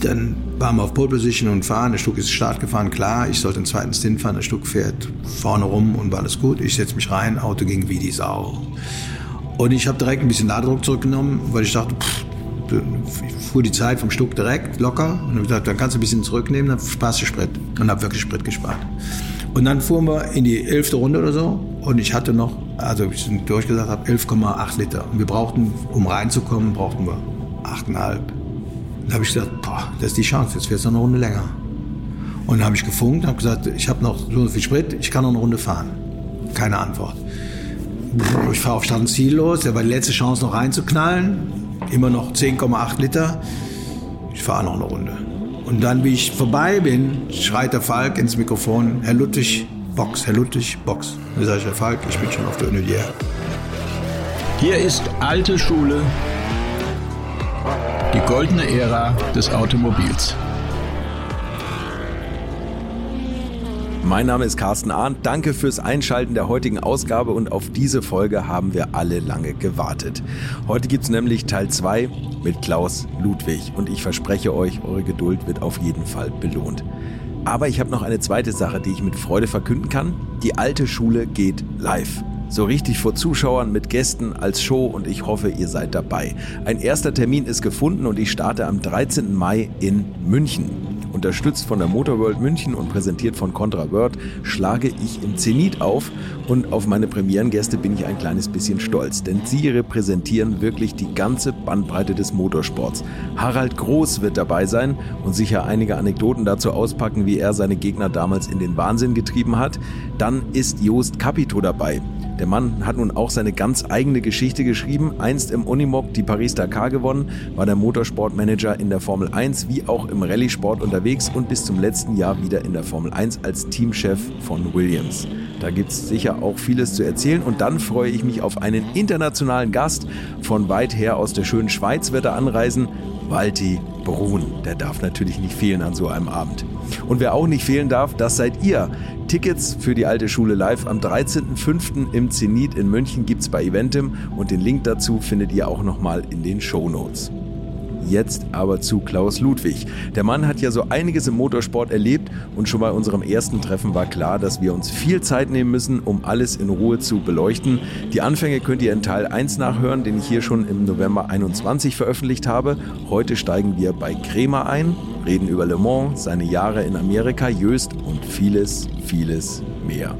Dann waren wir auf Pole Position und fahren. Der Stuck ist Start gefahren, klar. Ich sollte den zweiten Stint fahren. Der Stuck fährt vorne rum und war alles gut. Ich setze mich rein, Auto ging wie die Sau. Und ich habe direkt ein bisschen Ladedruck zurückgenommen, weil ich dachte, pff, ich fuhr die Zeit vom Stuck direkt locker und habe gesagt, dann kannst du ein bisschen zurücknehmen, dann sparst du Sprit. Und habe wirklich Sprit gespart. Und dann fuhren wir in die elfte Runde oder so und ich hatte noch, also ich durchgesagt habe, 11,8 Liter. Und wir brauchten, um reinzukommen, brauchten wir 8,5. Dann habe ich gesagt, boah, das ist die Chance, jetzt wird es noch eine Runde länger. Und dann habe ich gefunkt und habe gesagt, ich habe noch so viel Sprit, ich kann noch eine Runde fahren. Keine Antwort. Ich fahre auf Start und Ziel los, der war die letzte Chance noch reinzuknallen. Immer noch 10,8 Liter. Ich fahre noch eine Runde. Und dann, wie ich vorbei bin, schreit der Falk ins Mikrofon, Herr Luttig, Box, Herr Luttig, Box. Dann sage ich, Herr Falk, ich bin schon auf der Unilier. Hier ist alte Schule, goldene Ära des Automobils. Mein Name ist Carsten Arndt. Danke fürs Einschalten der heutigen Ausgabe und auf diese Folge haben wir alle lange gewartet. Heute gibt es nämlich Teil 2 mit Klaus Ludwig und ich verspreche euch, eure Geduld wird auf jeden Fall belohnt. Aber ich habe noch eine zweite Sache, die ich mit Freude verkünden kann. Die alte Schule geht live. So richtig vor Zuschauern mit Gästen als Show und ich hoffe, ihr seid dabei. Ein erster Termin ist gefunden und ich starte am 13. Mai in München. Unterstützt von der Motorworld München und präsentiert von Contra World, schlage ich im Zenit auf und auf meine Premierengäste bin ich ein kleines bisschen stolz, denn sie repräsentieren wirklich die ganze Bandbreite des Motorsports. Harald Groß wird dabei sein und sicher einige Anekdoten dazu auspacken, wie er seine Gegner damals in den Wahnsinn getrieben hat. Dann ist Joost Capito dabei. Der Mann hat nun auch seine ganz eigene Geschichte geschrieben. Einst im Unimog die Paris-Dakar gewonnen, war der Motorsportmanager in der Formel 1 wie auch im Rallye-Sport unterwegs und bis zum letzten Jahr wieder in der Formel 1 als Teamchef von Williams. Da gibt es sicher auch vieles zu erzählen und dann freue ich mich auf einen internationalen Gast. Von weit her aus der schönen Schweiz wird er anreisen. Walti Brun, der darf natürlich nicht fehlen an so einem Abend. Und wer auch nicht fehlen darf, das seid ihr. Tickets für die alte Schule live am 13.05. im Zenit in München gibt's bei Eventim und den Link dazu findet ihr auch nochmal in den Show Notes. Jetzt aber zu Klaus Ludwig. Der Mann hat ja so einiges im Motorsport erlebt und schon bei unserem ersten Treffen war klar, dass wir uns viel Zeit nehmen müssen, um alles in Ruhe zu beleuchten. Die Anfänge könnt ihr in Teil 1 nachhören, den ich hier schon im November 21 veröffentlicht habe. Heute steigen wir bei Kremer ein, reden über Le Mans, seine Jahre in Amerika, Jöst und vieles, vieles mehr.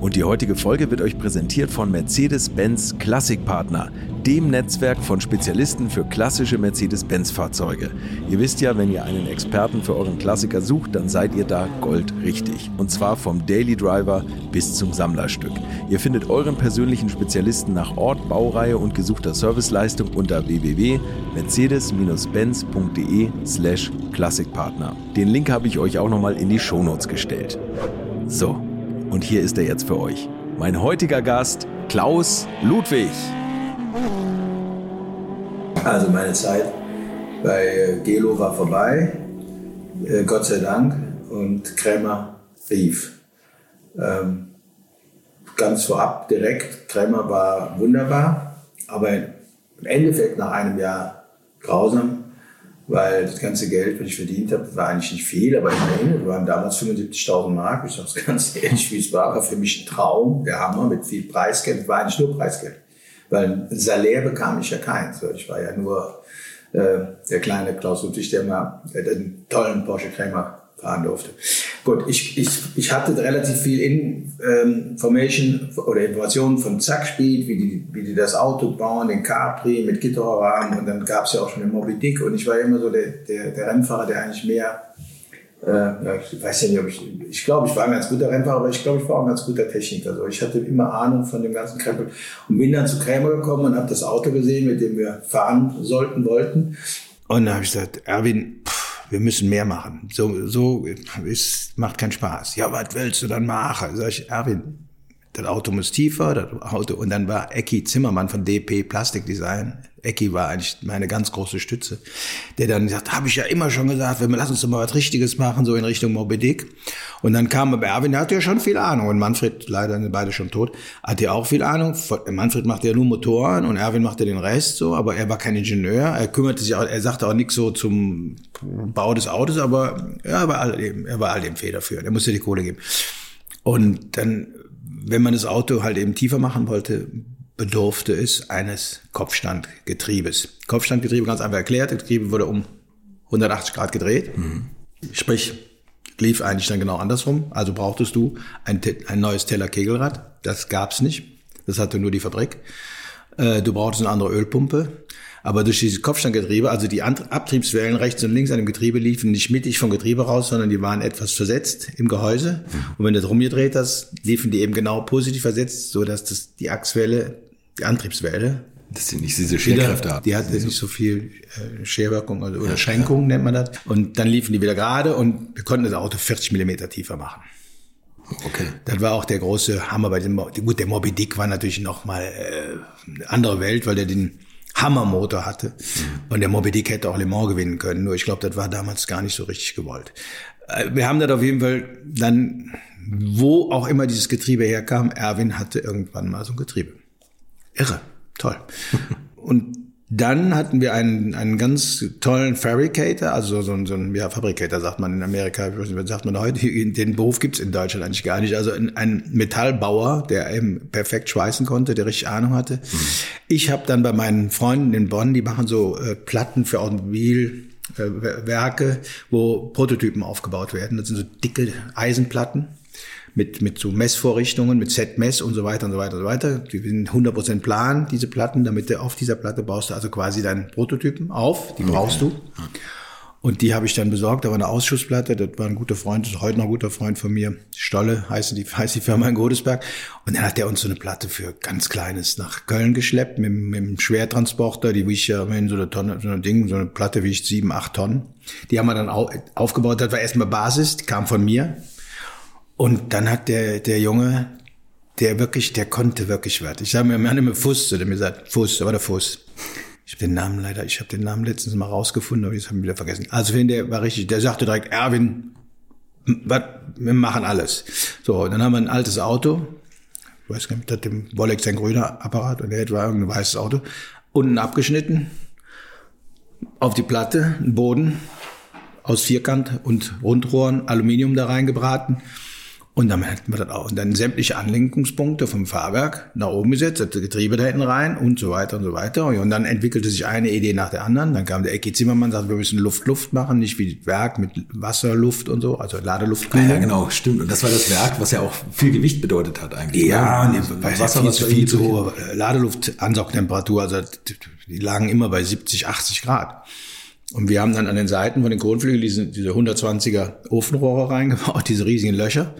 Und die heutige Folge wird euch präsentiert von Mercedes-Benz Klassikpartner, dem Netzwerk von Spezialisten für klassische Mercedes-Benz-Fahrzeuge. Ihr wisst ja, wenn ihr einen Experten für euren Klassiker sucht, dann seid ihr da goldrichtig. Und zwar vom Daily Driver bis zum Sammlerstück. Ihr findet euren persönlichen Spezialisten nach Ort, Baureihe und gesuchter Serviceleistung unter www.mercedes-benz.de slash Klassikpartner. Den Link habe ich euch auch nochmal in die Shownotes gestellt. So, und hier ist er jetzt für euch. Mein heutiger Gast, Klaus Ludwig. Also meine Zeit bei äh, Gelo war vorbei, äh, Gott sei Dank, und Krämer rief. Ähm, ganz vorab direkt, Krämer war wunderbar, aber im Endeffekt nach einem Jahr grausam weil das ganze Geld, was ich verdient habe, war eigentlich nicht viel, aber immerhin, das waren damals 75.000 Mark. Ich sage es ganz ehrlich, wie es war, war für mich ein Traum, der Hammer mit viel Preisgeld. War eigentlich nur Preisgeld, weil Salär bekam ich ja keins. Ich war ja nur äh, der kleine Klaus Ludwig, der mal den tollen Porsche Krämer fahren durfte. Gut, ich, ich, ich hatte relativ viel Information oder Informationen von Zackspeed, wie die, wie die das Auto bauen, den Capri mit Gitterrahmen und dann gab es ja auch schon den Moby Dick und ich war immer so der, der, der Rennfahrer, der eigentlich mehr, äh, ich weiß ja nicht, ob ich, ich glaube, ich war ein ganz guter Rennfahrer, aber ich glaube, ich war auch ein ganz guter Techniker. Also ich hatte immer Ahnung von dem ganzen Krempel und bin dann zu Krämer gekommen und habe das Auto gesehen, mit dem wir fahren sollten, wollten. Und dann habe ich gesagt, Erwin, pff, wir müssen mehr machen. So, so ist, macht keinen Spaß. Ja, was willst du dann machen? Sag ich, Erwin, das Auto muss tiefer, das Auto. Und dann war Ecki Zimmermann von DP Plastikdesign, Ecki war eigentlich meine ganz große Stütze, der dann sagt, habe ich ja immer schon gesagt, wir lass uns doch mal was Richtiges machen, so in Richtung Moby Dick. Und dann kam aber Erwin, der hatte ja schon viel Ahnung und Manfred, leider sind beide schon tot, hatte ja auch viel Ahnung. Manfred machte ja nur Motoren und Erwin machte den Rest so, aber er war kein Ingenieur, er kümmerte sich auch, er sagte auch nichts so zum Bau des Autos, aber er war all dem, er war all dem federführend, er musste die Kohle geben. Und dann, wenn man das Auto halt eben tiefer machen wollte, bedurfte es eines Kopfstandgetriebes. Kopfstandgetriebe ganz einfach erklärt, das Getriebe wurde um 180 Grad gedreht. Mhm. Sprich, lief eigentlich dann genau andersrum. Also brauchtest du ein, ein neues Teller-Kegelrad. Das gab's nicht. Das hatte nur die Fabrik. Äh, du brauchtest eine andere Ölpumpe. Aber durch dieses Kopfstandgetriebe, also die Abtriebswellen rechts und links an dem Getriebe liefen nicht mittig vom Getriebe raus, sondern die waren etwas versetzt im Gehäuse. Und wenn du das rumgedreht hast, liefen die eben genau positiv versetzt, so dass das die Achswelle, die Antriebswelle, dass sie nicht diese Scherkräfte haben. Die hatte nicht so viel äh, Scherwirkung oder, oder Schränkung ja. nennt man das. Und dann liefen die wieder gerade und wir konnten das Auto 40 Millimeter tiefer machen. Okay. Das war auch der große Hammer bei dem. Gut, der Moby Dick war natürlich noch mal äh, eine andere Welt, weil der den Hammermotor hatte. Und der Moby Dick hätte auch Le Mans gewinnen können. Nur ich glaube, das war damals gar nicht so richtig gewollt. Äh, wir haben das auf jeden Fall dann, wo auch immer dieses Getriebe herkam, Erwin hatte irgendwann mal so ein Getriebe. Irre, toll. Und dann hatten wir einen, einen ganz tollen Fabricator, also so ein, so ein ja, Fabricator sagt man in Amerika, was sagt man heute, den Beruf gibt's in Deutschland eigentlich gar nicht. Also ein, ein Metallbauer, der eben perfekt schweißen konnte, der richtig Ahnung hatte. Mhm. Ich habe dann bei meinen Freunden in Bonn, die machen so äh, Platten für Automobilwerke, äh, wo Prototypen aufgebaut werden. Das sind so dicke Eisenplatten mit, mit so Messvorrichtungen, mit Z-Mess und so weiter und so weiter und so weiter. Die sind 100% plan, diese Platten, damit du auf dieser Platte baust du also quasi deinen Prototypen auf, die brauchst du. Und die habe ich dann besorgt, da war eine Ausschussplatte, das war ein guter Freund, das ist heute noch ein guter Freund von mir, Stolle heißt die, heißt die Firma in Godesberg. Und dann hat der uns so eine Platte für ganz Kleines nach Köln geschleppt, mit, mit einem Schwertransporter, die wiegt ja immerhin so eine Tonne, so ein Ding, so eine Platte wiegt sieben, acht Tonnen. Die haben wir dann aufgebaut, das war erstmal Basis, die kam von mir, und dann hat der, der Junge, der wirklich, der konnte wirklich was. Ich sage mir, man immer Fuß, der mir sagt, Fuß, aber der Fuß. Ich habe den Namen leider, ich habe den Namen letztens mal rausgefunden, aber jetzt haben wir wieder vergessen. Also wenn der war richtig, der sagte direkt, Erwin, wat, wir machen alles. So, dann haben wir ein altes Auto, ich weiß gar nicht, hat dem Wollex ein grüner Apparat und der war irgendein weißes Auto, unten abgeschnitten, auf die Platte, ein Boden aus Vierkant und Rundrohren, Aluminium da reingebraten und dann hätten wir das auch. Und dann sämtliche Anlenkungspunkte vom Fahrwerk nach oben gesetzt, das Getriebe da hinten rein und so weiter und so weiter. Und dann entwickelte sich eine Idee nach der anderen. Dann kam der Ecki Zimmermann, sagte, wir müssen Luft-Luft machen, nicht wie das Werk mit Wasser, Luft und so, also Ladeluft. Ja, genau, stimmt. Und das war das Werk, was ja auch viel Gewicht bedeutet hat eigentlich. Ja, ne? und weil Wasser viel, zu, viel zu hohe Ladeluftansaugtemperatur, also die lagen immer bei 70, 80 Grad. Und wir haben dann an den Seiten von den Kronflügeln diese, diese 120er Ofenrohre reingebaut, diese riesigen Löcher.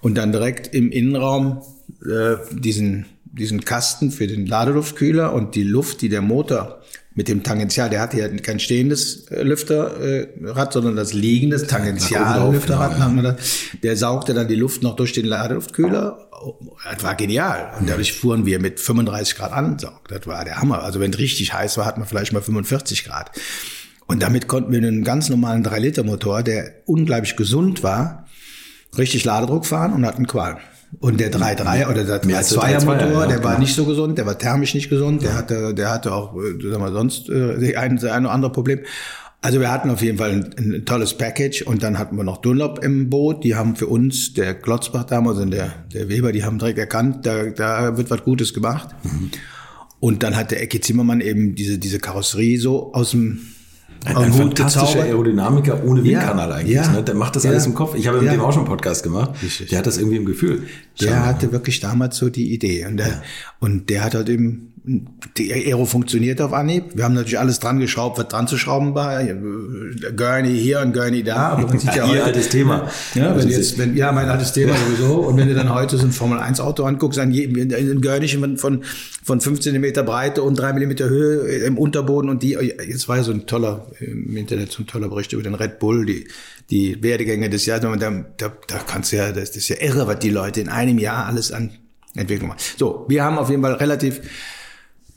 Und dann direkt im Innenraum äh, diesen, diesen Kasten für den Ladeluftkühler und die Luft, die der Motor mit dem Tangential, der hatte ja kein stehendes äh, Lüfterrad, sondern das liegendes Tangential-Lüfterrad, ja. der saugte dann die Luft noch durch den Ladeluftkühler. Das war genial. Und dadurch fuhren wir mit 35 Grad an. Das war der Hammer. Also wenn es richtig heiß war, hat man vielleicht mal 45 Grad. Und damit konnten wir einen ganz normalen 3-Liter-Motor, der unglaublich gesund war, richtig Ladedruck fahren und hatten Qual. Und der 3.3 oder der 3.2er Motor, der war nicht so gesund, der war thermisch nicht gesund, der hatte, der hatte auch, äh, sagen wir sonst, äh, ein, ein oder andere Problem. Also wir hatten auf jeden Fall ein, ein, tolles Package und dann hatten wir noch Dunlop im Boot. Die haben für uns, der Klotzbach damals und der, der Weber, die haben direkt erkannt, da, da wird was Gutes gemacht. Mhm. Und dann hat der Ecke Zimmermann eben diese, diese Karosserie so aus dem ein, ein fantastischer Aerodynamiker ohne Windkanal ja, eigentlich. Ja, ne? Der macht das ja, alles im Kopf. Ich habe mit dem auch schon einen Podcast gemacht. Richtig. Der hat das irgendwie im Gefühl. Der hatte wirklich damals so die Idee. Und der, und der hat halt eben die Aero funktioniert auf Anhieb. Wir haben natürlich alles dran geschraubt, was dran zu schrauben war. Gurney hier und Gurney da. Aber man sieht ja, heute, altes Thema. Ja, wenn jetzt, wenn, ja, mein altes Thema sowieso. Und wenn du dann heute so ein Formel-1-Auto anguckst, ein, ein Gurney von, von 15 Meter Breite und 3 Millimeter Höhe im Unterboden und die, jetzt war ja so ein toller, im Internet so ein toller Bericht über den Red Bull, die, die Werdegänge des Jahres. Da, da, da kannst du ja, das ist ja irre, was die Leute in einem Jahr alles an Entwicklung machen. So, wir haben auf jeden Fall relativ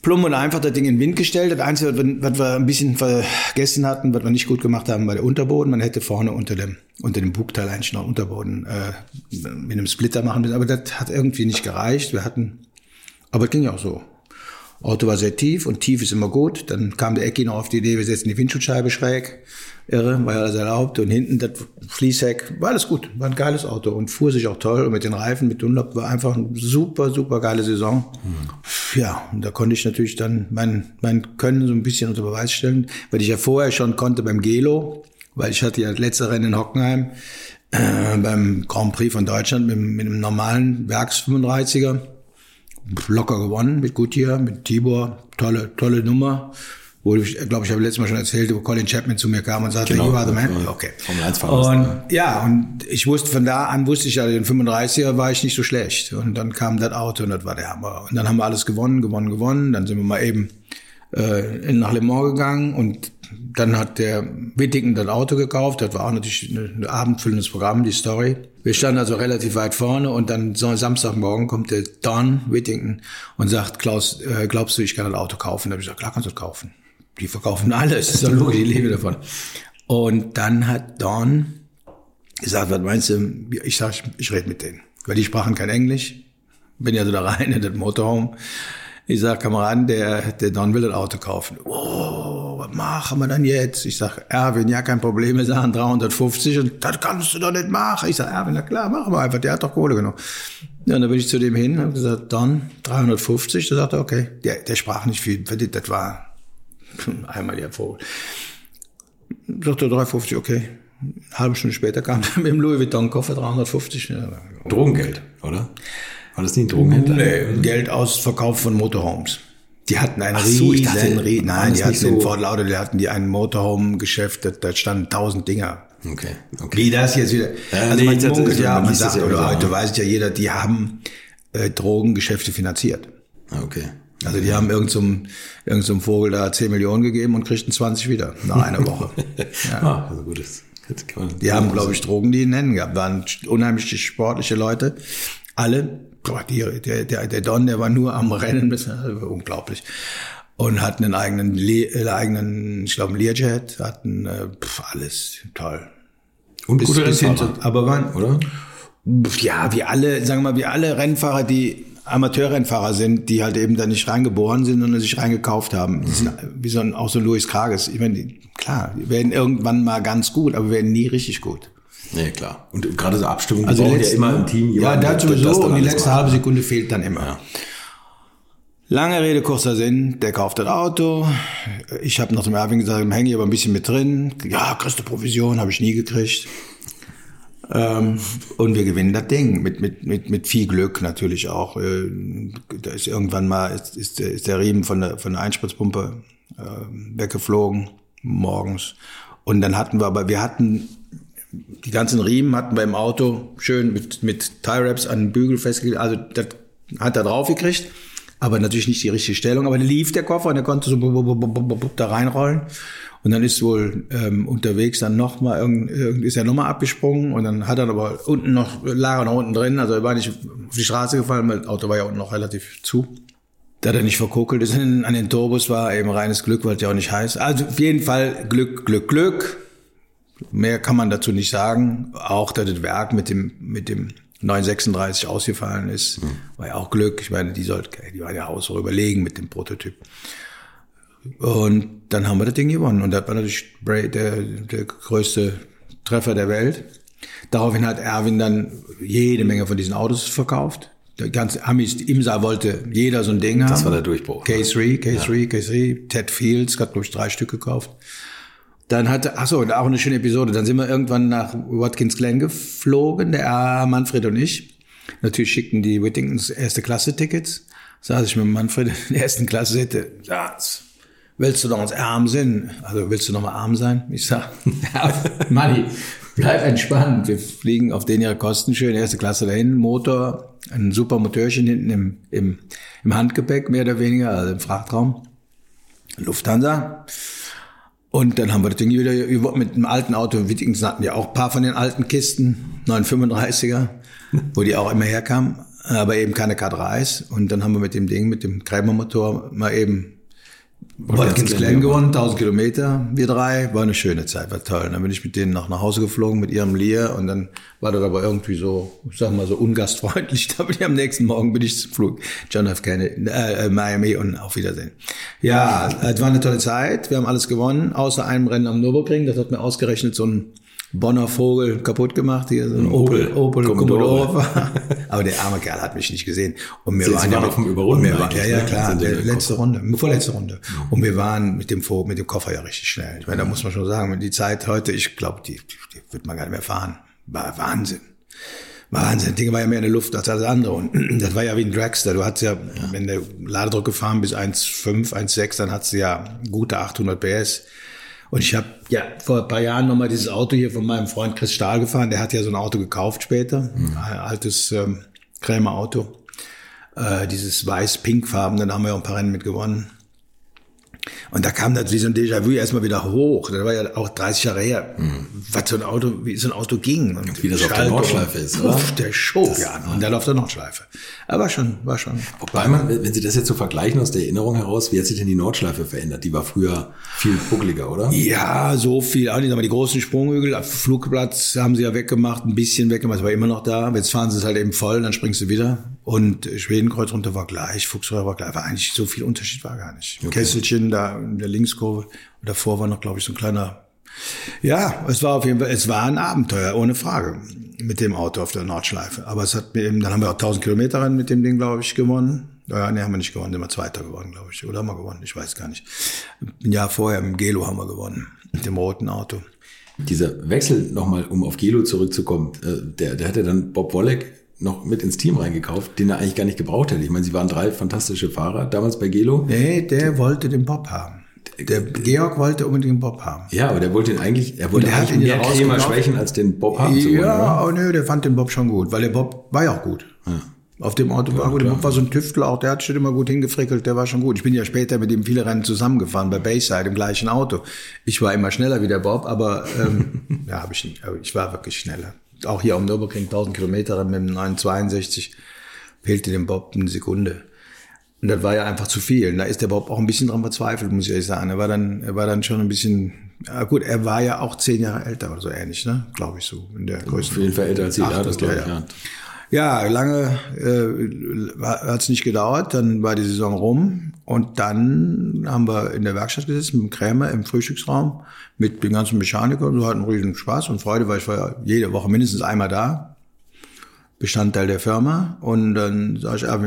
plump und einfach das Ding in den Wind gestellt. Das Einzige, was wir, was wir ein bisschen vergessen hatten, was wir nicht gut gemacht haben, war der Unterboden. Man hätte vorne unter dem, unter dem Bugteil eigentlich noch Unterboden äh, mit einem Splitter machen müssen. Aber das hat irgendwie nicht gereicht. Wir hatten, aber es ging ja auch so. Auto war sehr tief und tief ist immer gut. Dann kam der Ecki noch auf die Idee, wir setzen die Windschutzscheibe schräg. Irre, war ja alles erlaubt. Und hinten das Fließheck, war alles gut. War ein geiles Auto und fuhr sich auch toll. Und mit den Reifen, mit Dunlop, war einfach eine super, super geile Saison. Mhm. Ja, und da konnte ich natürlich dann mein, mein Können so ein bisschen unter Beweis stellen, weil ich ja vorher schon konnte beim Gelo, weil ich hatte ja das letzte Rennen in Hockenheim äh, beim Grand Prix von Deutschland mit, mit einem normalen Werks 35er locker gewonnen mit Goodyear, mit Tibor, tolle, tolle Nummer. Wo ich, glaube ich, habe letztes Mal schon erzählt, wo Colin Chapman zu mir kam und sagte, genau, you are the man. Okay. Und ja, und ich wusste, von da an wusste ich ja, den 35er war ich nicht so schlecht. Und dann kam das Auto und das war der Hammer. Und dann haben wir alles gewonnen, gewonnen, gewonnen. Dann sind wir mal eben äh, nach Le Mans gegangen und dann hat der Wittigen das Auto gekauft. Das war auch natürlich ein abendfüllendes Programm, die Story. Wir standen also relativ weit vorne und dann Samstagmorgen kommt der Don Whittington und sagt, Klaus, äh, glaubst du, ich kann das Auto kaufen? Da habe ich gesagt, klar kannst du das kaufen. Die verkaufen alles, das ist doch logisch, ich lebe davon. Und dann hat Don gesagt, was meinst du? Ich sag, ich, ich rede mit denen. Weil die sprachen kein Englisch. Bin ja so da rein in das Motorhome. Ich sag, Kameraden, der, der Don will das Auto kaufen. Oh, was machen wir dann jetzt? Ich sag, Erwin, ja, kein Problem, wir sagen 350 und das kannst du doch nicht machen. Ich sag, Erwin, na klar, machen wir einfach, der hat doch Kohle genommen. Ja, und dann bin ich zu dem hin und gesagt, Don, 350. Da sagt er, okay. Der, der sprach nicht viel, das war einmal der Vogel. Sagt er, 350, okay. Eine halbe Stunde später kam er mit dem Louis Vuitton Koffer 350. Ja, Drogengeld, oder? War das nicht ein Drogenhändler? Nee, Geld aus Verkauf von Motorhomes. Die hatten einen Ach so, riesen, dachte, nein, die hatten so in Fort Lauderdale, hatten die ein Motorhome-Geschäft, da, da standen tausend Dinger. Okay, okay. Wie das jetzt wieder, ja, also nee, man munkelt ja, man sagt, ja oder heute weiß ja jeder, die haben äh, Drogengeschäfte finanziert. Okay. Also die haben irgendeinem irgend so Vogel da 10 Millionen gegeben und kriegten 20 wieder nach einer Woche. ja. ah, also gut, das die haben, glaube ich, Drogen, die nennen gehabt, waren unheimlich sportliche Leute. Alle boah, die, der, der, der Don, der war nur am Rennen, das unglaublich. Und hatten einen eigenen, äh, eigenen ich glaube, Learjet, hatten äh, pf, alles toll. Und bis, gute bis. Zu, aber wann? Oder? Ja, wie alle, sagen wir mal, wie alle Rennfahrer, die Amateurrennfahrer sind, die halt eben da nicht reingeboren sind, sondern sich reingekauft haben. Die sind wie so ein, auch so ein Louis Krages. Ich meine, klar, die werden irgendwann mal ganz gut, aber werden nie richtig gut. Nee, klar. Und gerade so Abstimmung, also die ja immer im Team jemanden, Ja, dazu so und die letzte halbe Sekunde fehlt dann immer. Ja. Lange Rede, kurzer Sinn, der kauft das Auto. Ich habe noch zum Erwin gesagt, hänge ich aber ein bisschen mit drin. Ja, kriegst du Provision, habe ich nie gekriegt. Ähm, und wir gewinnen das Ding mit, mit, mit, mit viel Glück natürlich auch. Äh, da ist irgendwann mal ist, ist, der, ist der Riemen von der, von der Einspritzpumpe äh, weggeflogen morgens. Und dann hatten wir aber, wir hatten die ganzen Riemen hatten wir im Auto schön mit, mit Tie-Wraps an den Bügel festgelegt. Also das hat er drauf gekriegt, aber natürlich nicht die richtige Stellung. Aber lief der Koffer und er konnte so da reinrollen. Und dann ist wohl ähm, unterwegs dann nochmal, ist er nochmal abgesprungen und dann hat er aber unten noch, lag er noch unten drin, also er war nicht auf die Straße gefallen, weil das Auto war ja unten noch relativ zu. Da er nicht verkokelt ist an den Turbos, war eben reines Glück, weil es ja auch nicht heiß. Also auf jeden Fall Glück, Glück, Glück. Mehr kann man dazu nicht sagen. Auch, dass das Werk mit dem, mit dem 936 ausgefallen ist, mhm. war ja auch Glück. Ich meine, die sollte, die waren ja auch so überlegen mit dem Prototyp. Und dann haben wir das Ding gewonnen. Und das war natürlich der, der größte Treffer der Welt. Daraufhin hat Erwin dann jede Menge von diesen Autos verkauft. Der ganze Amis, Imsa wollte jeder so ein Ding das haben. Das war der Durchbruch. K3, K3, ja. K3. Ted Fields hat, glaube ich, drei Stück gekauft. Dann hatte, ach so, auch eine schöne Episode. Dann sind wir irgendwann nach Watkins Glen geflogen, der Manfred und ich. Natürlich schickten die Whittingtons erste Klasse Tickets. Saß ich mit Manfred in der ersten Klasse, sagte, das, willst du noch uns arm sein? Also willst du noch mal arm sein? Ich sag, ja, Manni, bleib entspannt. Wir fliegen auf den ihre Kosten schön, erste Klasse dahin, Motor, ein super Motörchen hinten im, im, im Handgepäck, mehr oder weniger, also im Frachtraum. Lufthansa. Und dann haben wir das Ding wieder mit dem alten Auto. Wittingsen hatten ja auch ein paar von den alten Kisten, 935er, wo die auch immer herkamen. aber eben keine K3s. Und dann haben wir mit dem Ding, mit dem Krämermotor mal eben Watkins Glen gewonnen, 1000 Kilometer, wir drei, war eine schöne Zeit, war toll. Dann bin ich mit denen noch nach Hause geflogen mit ihrem Lear und dann war das aber irgendwie so, ich sag mal so ungastfreundlich. Da bin ich am nächsten Morgen bin ich zum Flug John F. Kennedy, äh, Miami und auf Wiedersehen. Ja, es war eine tolle Zeit, wir haben alles gewonnen, außer einem Rennen am Nürburgring, das hat mir ausgerechnet so ein Bonner Vogel kaputt gemacht, hier so ein Opel, Opel, Opel Commodore. Aber der arme Kerl hat mich nicht gesehen. Und wir Sie waren ja auf dem Überrunden wir waren, ja, ja, ne? klar, mit letzte Runde, vorletzte Runde. Und wir waren mit dem, Vo- mit dem Koffer ja richtig schnell. Ich meine, da muss man schon sagen, die Zeit heute, ich glaube, die, die, die wird man gar nicht mehr fahren. War Wahnsinn. Wahnsinn, das Ding war ja mehr in der Luft als alles andere. Und das war ja wie ein Dragster. Du hattest ja, wenn der Ladedruck gefahren bis 1,5, 1,6, dann hattest du ja gute 800 PS. Und ich habe ja vor ein paar Jahren nochmal dieses Auto hier von meinem Freund Chris Stahl gefahren. Der hat ja so ein Auto gekauft später. Ein altes ähm, Krämer-Auto. Äh, dieses weiß-pink-farben. Dann haben wir auch ein paar Rennen mit gewonnen. Und da kam das wie so ein Déjà-vu erstmal wieder hoch. Das war ja auch 30 Jahre her, was so ein Auto, wie so ein Auto ging. Und Mhm. wie das auf der Schaltung. Nordschleife ist, oder? Puff, der schob ja. Und dann auf der Nordschleife. Aber schon, war schon. Wobei man, wenn Sie das jetzt so vergleichen aus der Erinnerung heraus, wie hat sich denn die Nordschleife verändert? Die war früher viel buckeliger, oder? Ja, so viel auch nicht, aber die großen Sprunghügel, auf Flugplatz haben sie ja weggemacht, ein bisschen weggemacht, es war immer noch da. Jetzt fahren sie es halt eben voll, dann springst du wieder. Und Schwedenkreuz runter war gleich, Fuchsröhre war gleich, war eigentlich so viel Unterschied war gar nicht. Kesselchen da in der Linkskurve, und davor war noch, glaube ich, so ein kleiner, ja, es war auf jeden Fall, es war ein Abenteuer, ohne Frage, mit dem Auto auf der Nordschleife. Aber es hat mir eben, dann haben wir auch 1000 Kilometer Rennen mit dem Ding, glaube ich, gewonnen. Ja, nee, haben wir nicht gewonnen, sind wir Zweiter geworden, glaube ich. Oder haben wir gewonnen? Ich weiß gar nicht. Ein Jahr vorher im Gelo haben wir gewonnen, mit dem roten Auto. Dieser Wechsel nochmal, um auf Gelo zurückzukommen, äh, der, der hatte dann Bob Wollek noch mit ins Team reingekauft, den er eigentlich gar nicht gebraucht hätte. Ich meine, sie waren drei fantastische Fahrer damals bei Gelo. Nee, der wollte den Bob haben. Der Georg wollte unbedingt den Bob haben. Ja, aber der wollte ihn eigentlich, er wollte eigentlich mehr ja rausgekauft. schwächen, als den Bob haben zu wollen. Ja, oder? aber nö, der fand den Bob schon gut, weil der Bob war ja auch gut. Auf dem Auto war gut. Der Bob war so ein Tüftler, auch der hat schon immer gut hingefrickelt, der war schon gut. Ich bin ja später mit ihm viele Rennen zusammengefahren bei Bayside im gleichen Auto. Ich war immer schneller wie der Bob, aber ähm, ja, hab ich, nicht, aber ich war wirklich schneller. Auch hier am Nürburgring 1000 Kilometer mit dem 962 fehlte dem Bob eine Sekunde. Und das war ja einfach zu viel. Und da ist der Bob auch ein bisschen dran verzweifelt, muss ich ehrlich sagen. Er war dann, er war dann schon ein bisschen, ja gut, er war ja auch zehn Jahre älter oder so ähnlich, ne? Glaube ich so. In der Größe. Auf jeden Fall älter als Sie, Ach, ja, das glaube ich, ja. ja. Ja, lange äh, hat es nicht gedauert, dann war die Saison rum und dann haben wir in der Werkstatt gesessen mit dem Krämer im Frühstücksraum mit den ganzen Mechanikern. Wir hatten riesen Spaß und Freude, weil ich war ja jede Woche mindestens einmal da, Bestandteil der Firma. Und dann sage ich, ah,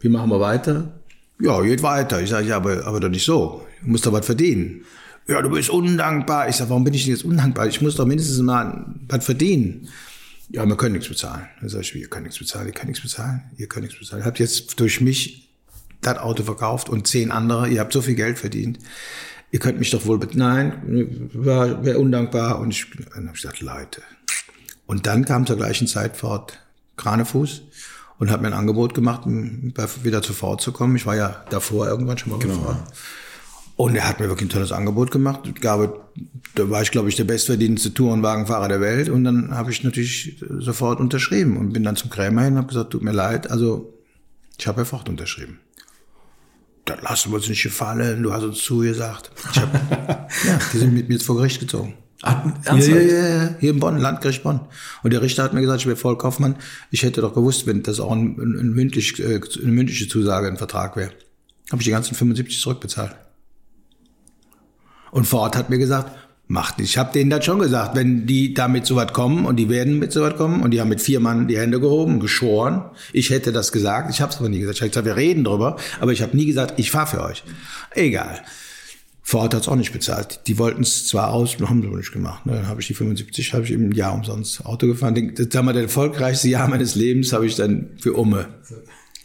wie, machen wir weiter? Ja, geht weiter. Ich sage, ja, aber, aber doch nicht so. Du musst doch was verdienen. Ja, du bist undankbar. Ich sage, warum bin ich denn jetzt undankbar? Ich muss doch mindestens mal was verdienen. Ja, wir können nichts bezahlen. Dann sage ich, ihr könnt nichts bezahlen, ihr könnt nichts bezahlen, ihr könnt nichts bezahlen. Habt jetzt durch mich das Auto verkauft und zehn andere, ihr habt so viel Geld verdient. Ihr könnt mich doch wohl, nein, war, wäre undankbar. Und ich, dann habe ich gesagt, Leute. Und dann kam zur gleichen Zeit Ford Kranefuß und hat mir ein Angebot gemacht, um wieder zu Ford zu kommen. Ich war ja davor irgendwann schon mal bei Ford. Und er hat mir wirklich ein tolles Angebot gemacht. Ich glaube, da war ich, glaube ich, der bestverdienendste Tourenwagenfahrer der Welt. Und dann habe ich natürlich sofort unterschrieben und bin dann zum Krämer hin und habe gesagt, tut mir leid, also ich habe ja Ford unterschrieben. Das lassen wir uns nicht gefallen, du hast uns zugesagt. Ich hab, ja, die sind mit mir jetzt vor Gericht gezogen. Ach, Ja, ja, ja, hier in Bonn, Landgericht Bonn. Und der Richter hat mir gesagt, ich wäre voll Kaufmann. Ich hätte doch gewusst, wenn das auch ein, ein, ein mündlich, äh, eine mündliche Zusage, ein Vertrag wäre. Habe ich die ganzen 75 zurückbezahlt. Und Ford hat mir gesagt, macht. Ich habe denen das schon gesagt, wenn die damit so weit kommen und die werden mit so weit kommen und die haben mit vier Mann die Hände gehoben, geschoren. Ich hätte das gesagt, ich habe es aber nie gesagt. Ich habe gesagt, wir reden drüber, aber ich habe nie gesagt, ich fahre für euch. Egal. Ford hat es auch nicht bezahlt. Die wollten es zwar aus, haben sie aber nicht gemacht. Ne? Dann habe ich die 75, habe ich ein Jahr umsonst Auto gefahren. Den, das sag mal, das erfolgreichste Jahr meines Lebens habe ich dann für Umme.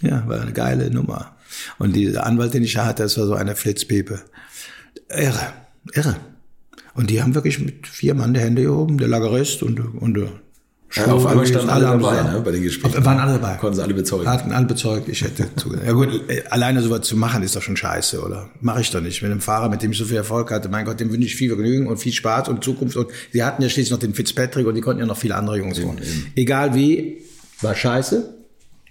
Ja, war eine geile Nummer. Und dieser Anwalt, den ich hatte, das war so eine Flitzpepe. Irre, irre. Und die haben wirklich mit vier Mann die Hände gehoben, der Lagerist und, und der Ja, auf einmal standen alle haben dabei, ne, bei den Gesprächen. Waren alle dabei. Konnten sie alle bezeugen. Hatten alle bezeugt, ich hätte. Ja gut, äh, alleine sowas zu machen ist doch schon scheiße, oder? Mache ich doch nicht. Mit einem Fahrer, mit dem ich so viel Erfolg hatte, mein Gott, dem wünsche ich viel Vergnügen und viel Spaß und Zukunft. Und sie hatten ja schließlich noch den Fitzpatrick und die konnten ja noch viele andere Jungs holen. Egal wie, war scheiße.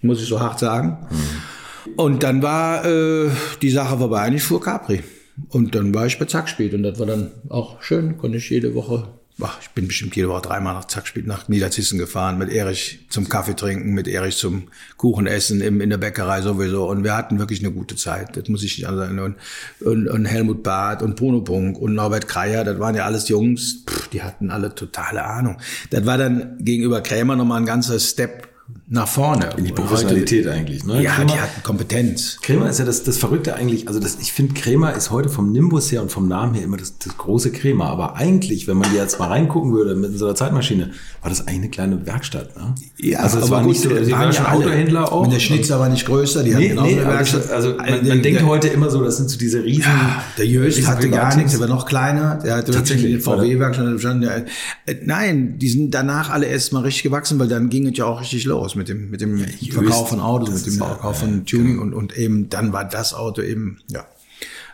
muss ich so hart sagen. Mhm. Und dann war äh, die Sache vorbei und ich fuhr Capri. Und dann war ich bei Zackspiel und das war dann auch schön, konnte ich jede Woche Ach, ich bin bestimmt jede Woche dreimal nach Zackspiel nach Niederzissen gefahren, mit Erich zum Kaffee trinken, mit Erich zum Kuchen essen, im, in der Bäckerei sowieso. Und wir hatten wirklich eine gute Zeit, das muss ich nicht sagen. Und, und, und Helmut Barth und Bruno Punk und Norbert Kreier, das waren ja alles Jungs, pff, die hatten alle totale Ahnung. Das war dann gegenüber Krämer nochmal ein ganzer Step nach vorne. In die Professionalität heute, eigentlich. Ne? Ja, Krämer, die hatten Kompetenz. Krämer ist ja das, das Verrückte eigentlich. Also das, ich finde, Krämer ist heute vom Nimbus her und vom Namen her immer das, das große Krämer. Aber eigentlich, wenn man jetzt mal reingucken würde mit so einer Zeitmaschine, war das eigentlich eine kleine Werkstatt. Ne? Ja, also es war gut, nicht so, sie waren schon Autohändler auch. Und der Schnitzer war nicht größer, die nee, hatten nee, eine Werkstatt. Also man, man der, denkt heute immer so, das sind so diese riesen... Ja, der Jöst hatte gar nichts, der war noch kleiner. Der hatte tatsächlich eine VW-Werkstatt. Äh, nein, die sind danach alle erst mal richtig gewachsen, weil dann ging es ja auch richtig los mit dem, mit dem ja, Verkauf von Autos, mit dem Verkauf von Tuning und, und eben dann war das Auto eben, ja.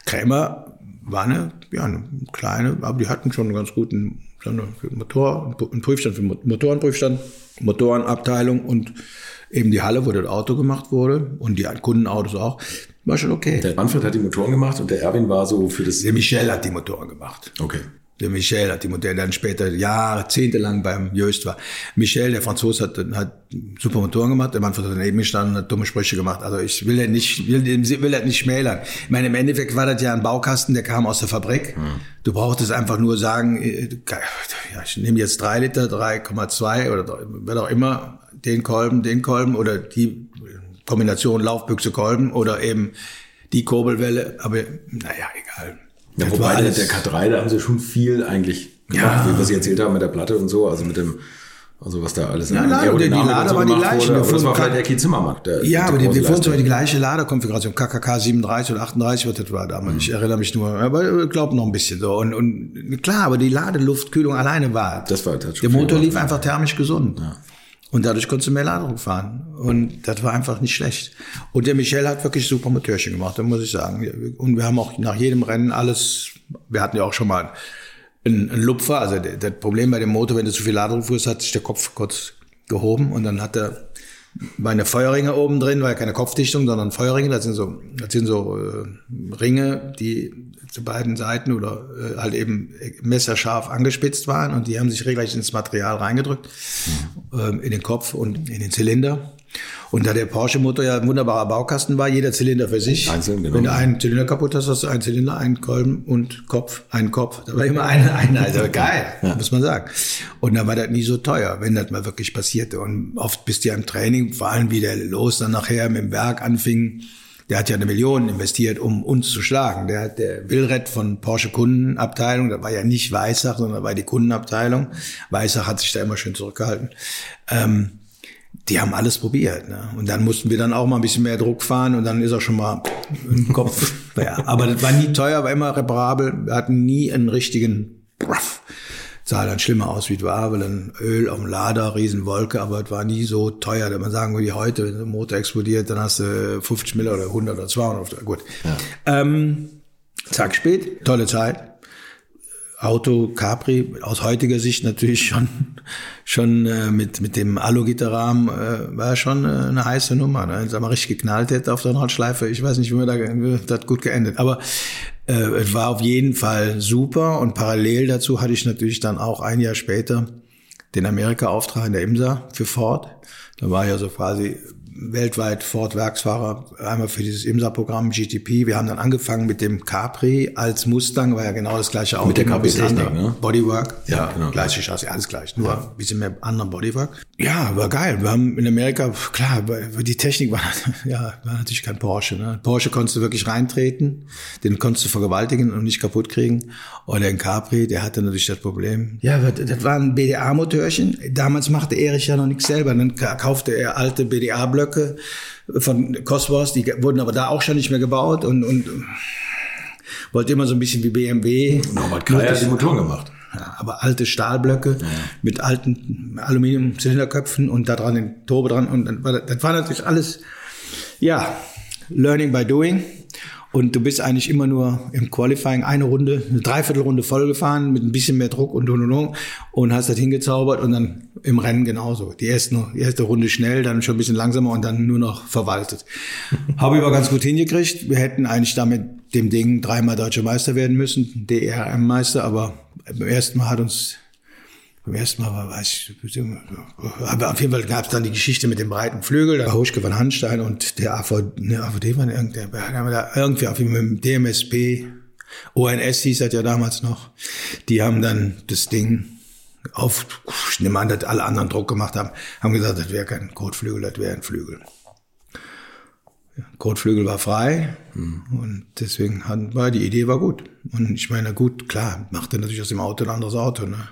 Krämer war eine, ja, eine kleine, aber die hatten schon einen ganz guten Motor, einen Prüfstand für Motorenprüfstand, Motorenabteilung und eben die Halle, wo das Auto gemacht wurde und die Kundenautos auch. War schon okay. Der Manfred hat die Motoren gemacht und der Erwin war so für das. Der Michel hat die Motoren gemacht. Okay. Der Michel hat die Modelle dann später jahrzehntelang beim Jöst war. Michel, der Franzose, hat, hat super Motoren gemacht. Der Manfred hat daneben gestanden und hat dumme Sprüche gemacht. Also ich will ja nicht, will, will das nicht schmälern. Ich meine, im Endeffekt war das ja ein Baukasten, der kam aus der Fabrik. Hm. Du brauchtest einfach nur sagen, äh, ja, ich nehme jetzt drei Liter, 3,2 oder wer auch immer, den Kolben, den Kolben oder die Kombination Laufbüchse Kolben oder eben die Kurbelwelle. Aber naja, egal. Ja, das wobei der, der K3, da haben sie schon viel eigentlich gemacht, ja. wie was sie erzählt haben mit der Platte und so, also mit dem, also was da alles ja, in Lade, die, die Lader so war die gleiche. Wurde, das war vielleicht der Kiel Zimmermarkt. Der, ja, aber wir fuhren zwar die gleiche Laderkonfiguration, KKK 37 oder 38, was das war damals. Mhm. Ich erinnere mich nur, aber ich glaube noch ein bisschen so. Und, und klar, aber die Ladeluftkühlung alleine war. Das war das Der Motor lief einfach thermisch gesund. Ja. Und dadurch konntest du mehr Ladedruck fahren. Und das war einfach nicht schlecht. Und der Michel hat wirklich super Motörchen gemacht, das muss ich sagen. Und wir haben auch nach jedem Rennen alles, wir hatten ja auch schon mal einen, Lupfer. Also das Problem bei dem Motor, wenn du zu viel Ladedruck fuhrst, hat sich der Kopf kurz gehoben und dann hat er meine Feuerringe oben drin, war ja keine Kopfdichtung, sondern Feuerringe. Das sind so, das sind so äh, Ringe, die zu beiden Seiten oder äh, halt eben messerscharf angespitzt waren und die haben sich regelrecht ins Material reingedrückt, mhm. ähm, in den Kopf und in den Zylinder. Und da der Porsche-Motor ja ein wunderbarer Baukasten war, jeder Zylinder für sich. Einzeln, genau. Wenn du einen Zylinder kaputt hast, hast du einen Zylinder, einen Kolben und Kopf, einen Kopf. Da war immer eine, eine, also geil, ja. muss man sagen. Und dann war das nie so teuer, wenn das mal wirklich passierte. Und oft bist du ja im Training, vor allem wie der los dann nachher mit dem Werk anfing, der hat ja eine Million investiert, um uns zu schlagen. Der hat der Willrett von Porsche Kundenabteilung, das war ja nicht Weissach, sondern war die Kundenabteilung. Weissach hat sich da immer schön zurückgehalten. Ähm, die haben alles probiert. Ne? Und dann mussten wir dann auch mal ein bisschen mehr Druck fahren und dann ist er schon mal im Kopf. ja, aber das war nie teuer, war immer reparabel. Wir hatten nie einen richtigen Ruff sah dann schlimmer aus, wie es war, weil dann Öl auf dem Lader, Riesenwolke, aber es war nie so teuer, dass man sagen würde, heute, wenn der Motor explodiert, dann hast du 50 Mille oder 100 oder 200. Gut. Ja. Ähm, Tag spät, tolle Zeit. Auto Capri aus heutiger Sicht natürlich schon schon äh, mit mit dem Alugitterrahmen äh, war schon äh, eine heiße Nummer. Ne? Wenn man richtig geknallt hätte auf der Nordschleife, ich weiß nicht, wie man da wie das gut geendet. Aber äh, es war auf jeden Fall super und parallel dazu hatte ich natürlich dann auch ein Jahr später den Amerika-Auftrag in der IMSA für Ford. Da war ja so quasi weltweit Ford-Werksfahrer, einmal für dieses IMSA-Programm GTP. Wir haben dann angefangen mit dem Capri als Mustang, war ja genau das gleiche Auto. Mit der Capri-Technik, ne? Bodywork. Ja, ja genau. Gleiche Chassis, alles gleich. Nur ja. ein bisschen mehr anderen Bodywork. Ja, war geil. Wir haben in Amerika, klar, die Technik war, ja, war natürlich kein Porsche. Ne? Porsche konntest du wirklich reintreten, den konntest du vergewaltigen und nicht kaputt kriegen. Und den Capri, der hatte natürlich das Problem. Ja, das war ein BDA-Motörchen. Damals machte Erich ja noch nichts selber. Dann kaufte er alte BDA-Blöcke von Cosworth, die wurden aber da auch schon nicht mehr gebaut und, und wollte immer so ein bisschen wie BMW. Norbert Kreier hat die Motoren gemacht. Ja, aber alte Stahlblöcke ja. mit alten Aluminium-Zylinderköpfen und da dran den Turbo dran. Und dann war das, das war natürlich alles, ja, Learning by Doing. Und du bist eigentlich immer nur im Qualifying eine Runde, eine Dreiviertelrunde voll gefahren mit ein bisschen mehr Druck und und und und hast das hingezaubert und dann im Rennen genauso. Die erste, die erste Runde schnell, dann schon ein bisschen langsamer und dann nur noch verwaltet. Habe ich aber ganz gut hingekriegt. Wir hätten eigentlich damit dem Ding dreimal deutscher Meister werden müssen, DRM-Meister, aber beim ersten Mal hat uns beim ersten Mal war, weiß ich, aber auf jeden Fall gab es dann die Geschichte mit dem breiten Flügel, der Hoschke von Handstein und der AVD, ne, AVD war irgendwie, irgendwie auf jeden Fall mit dem DMSP, ONS hieß das ja damals noch, die haben dann das Ding auf, ich nehme an, dass alle anderen Druck gemacht haben, haben gesagt, das wäre kein Kotflügel, das wäre ein Flügel. Kotflügel war frei mhm. und deswegen war die Idee war gut. Und ich meine, gut, klar, machte natürlich aus dem Auto ein anderes Auto. Ne?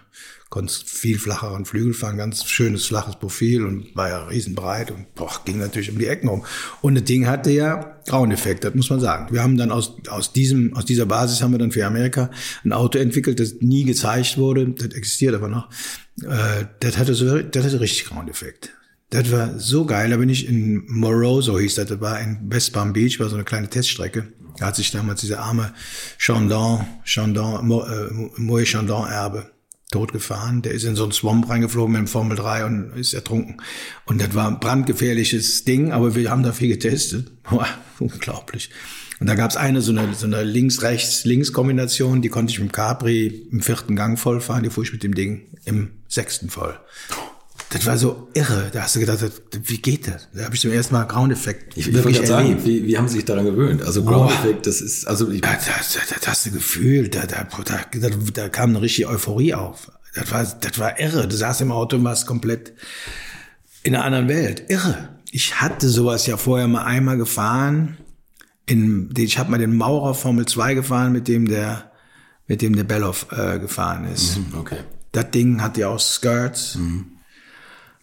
Konntest viel flacheren Flügel fahren, ganz schönes flaches Profil und war ja riesenbreit und boah, ging natürlich um die Ecken rum. Und das Ding hatte ja Graueneffekt, das muss man sagen. Wir haben dann aus, aus diesem, aus dieser Basis haben wir dann für Amerika ein Auto entwickelt, das nie gezeigt wurde, das existiert aber noch. Äh, das hatte so, das hatte richtig Graueneffekt. Das war so geil. Da bin ich in Moroso, hieß das, das war in West Palm Beach, war so eine kleine Teststrecke. Da hat sich damals dieser arme Chandon, Chandon, Mo, äh, Moe Chandon Erbe tot gefahren. Der ist in so einen Swamp reingeflogen mit dem Formel 3 und ist ertrunken. Und das war ein brandgefährliches Ding, aber wir haben da viel getestet. Unglaublich. Und da gab's eine so eine, so eine Links-Rechts-Links-Kombination, die konnte ich mit dem Capri im vierten Gang voll fahren, die fuhr ich mit dem Ding im sechsten voll. Das war so irre. Da hast du gedacht, wie geht das? Da habe ich zum ersten Mal Ground-Effekt ich wirklich erlebt. Sagen, wie, wie haben Sie sich daran gewöhnt? Also Ground-Effekt, das ist, also ich da, da, da, hast du Gefühl, da, da, da, da kam eine richtige Euphorie auf. Das war, das war irre. Du saßt im Auto und warst komplett in einer anderen Welt. Irre. Ich hatte sowas ja vorher mal einmal gefahren. In, ich habe mal den Maurer Formel 2 gefahren, mit dem der, mit dem der Belloff äh, gefahren ist. Mhm, okay. Das Ding hatte ja auch Skirts. Mhm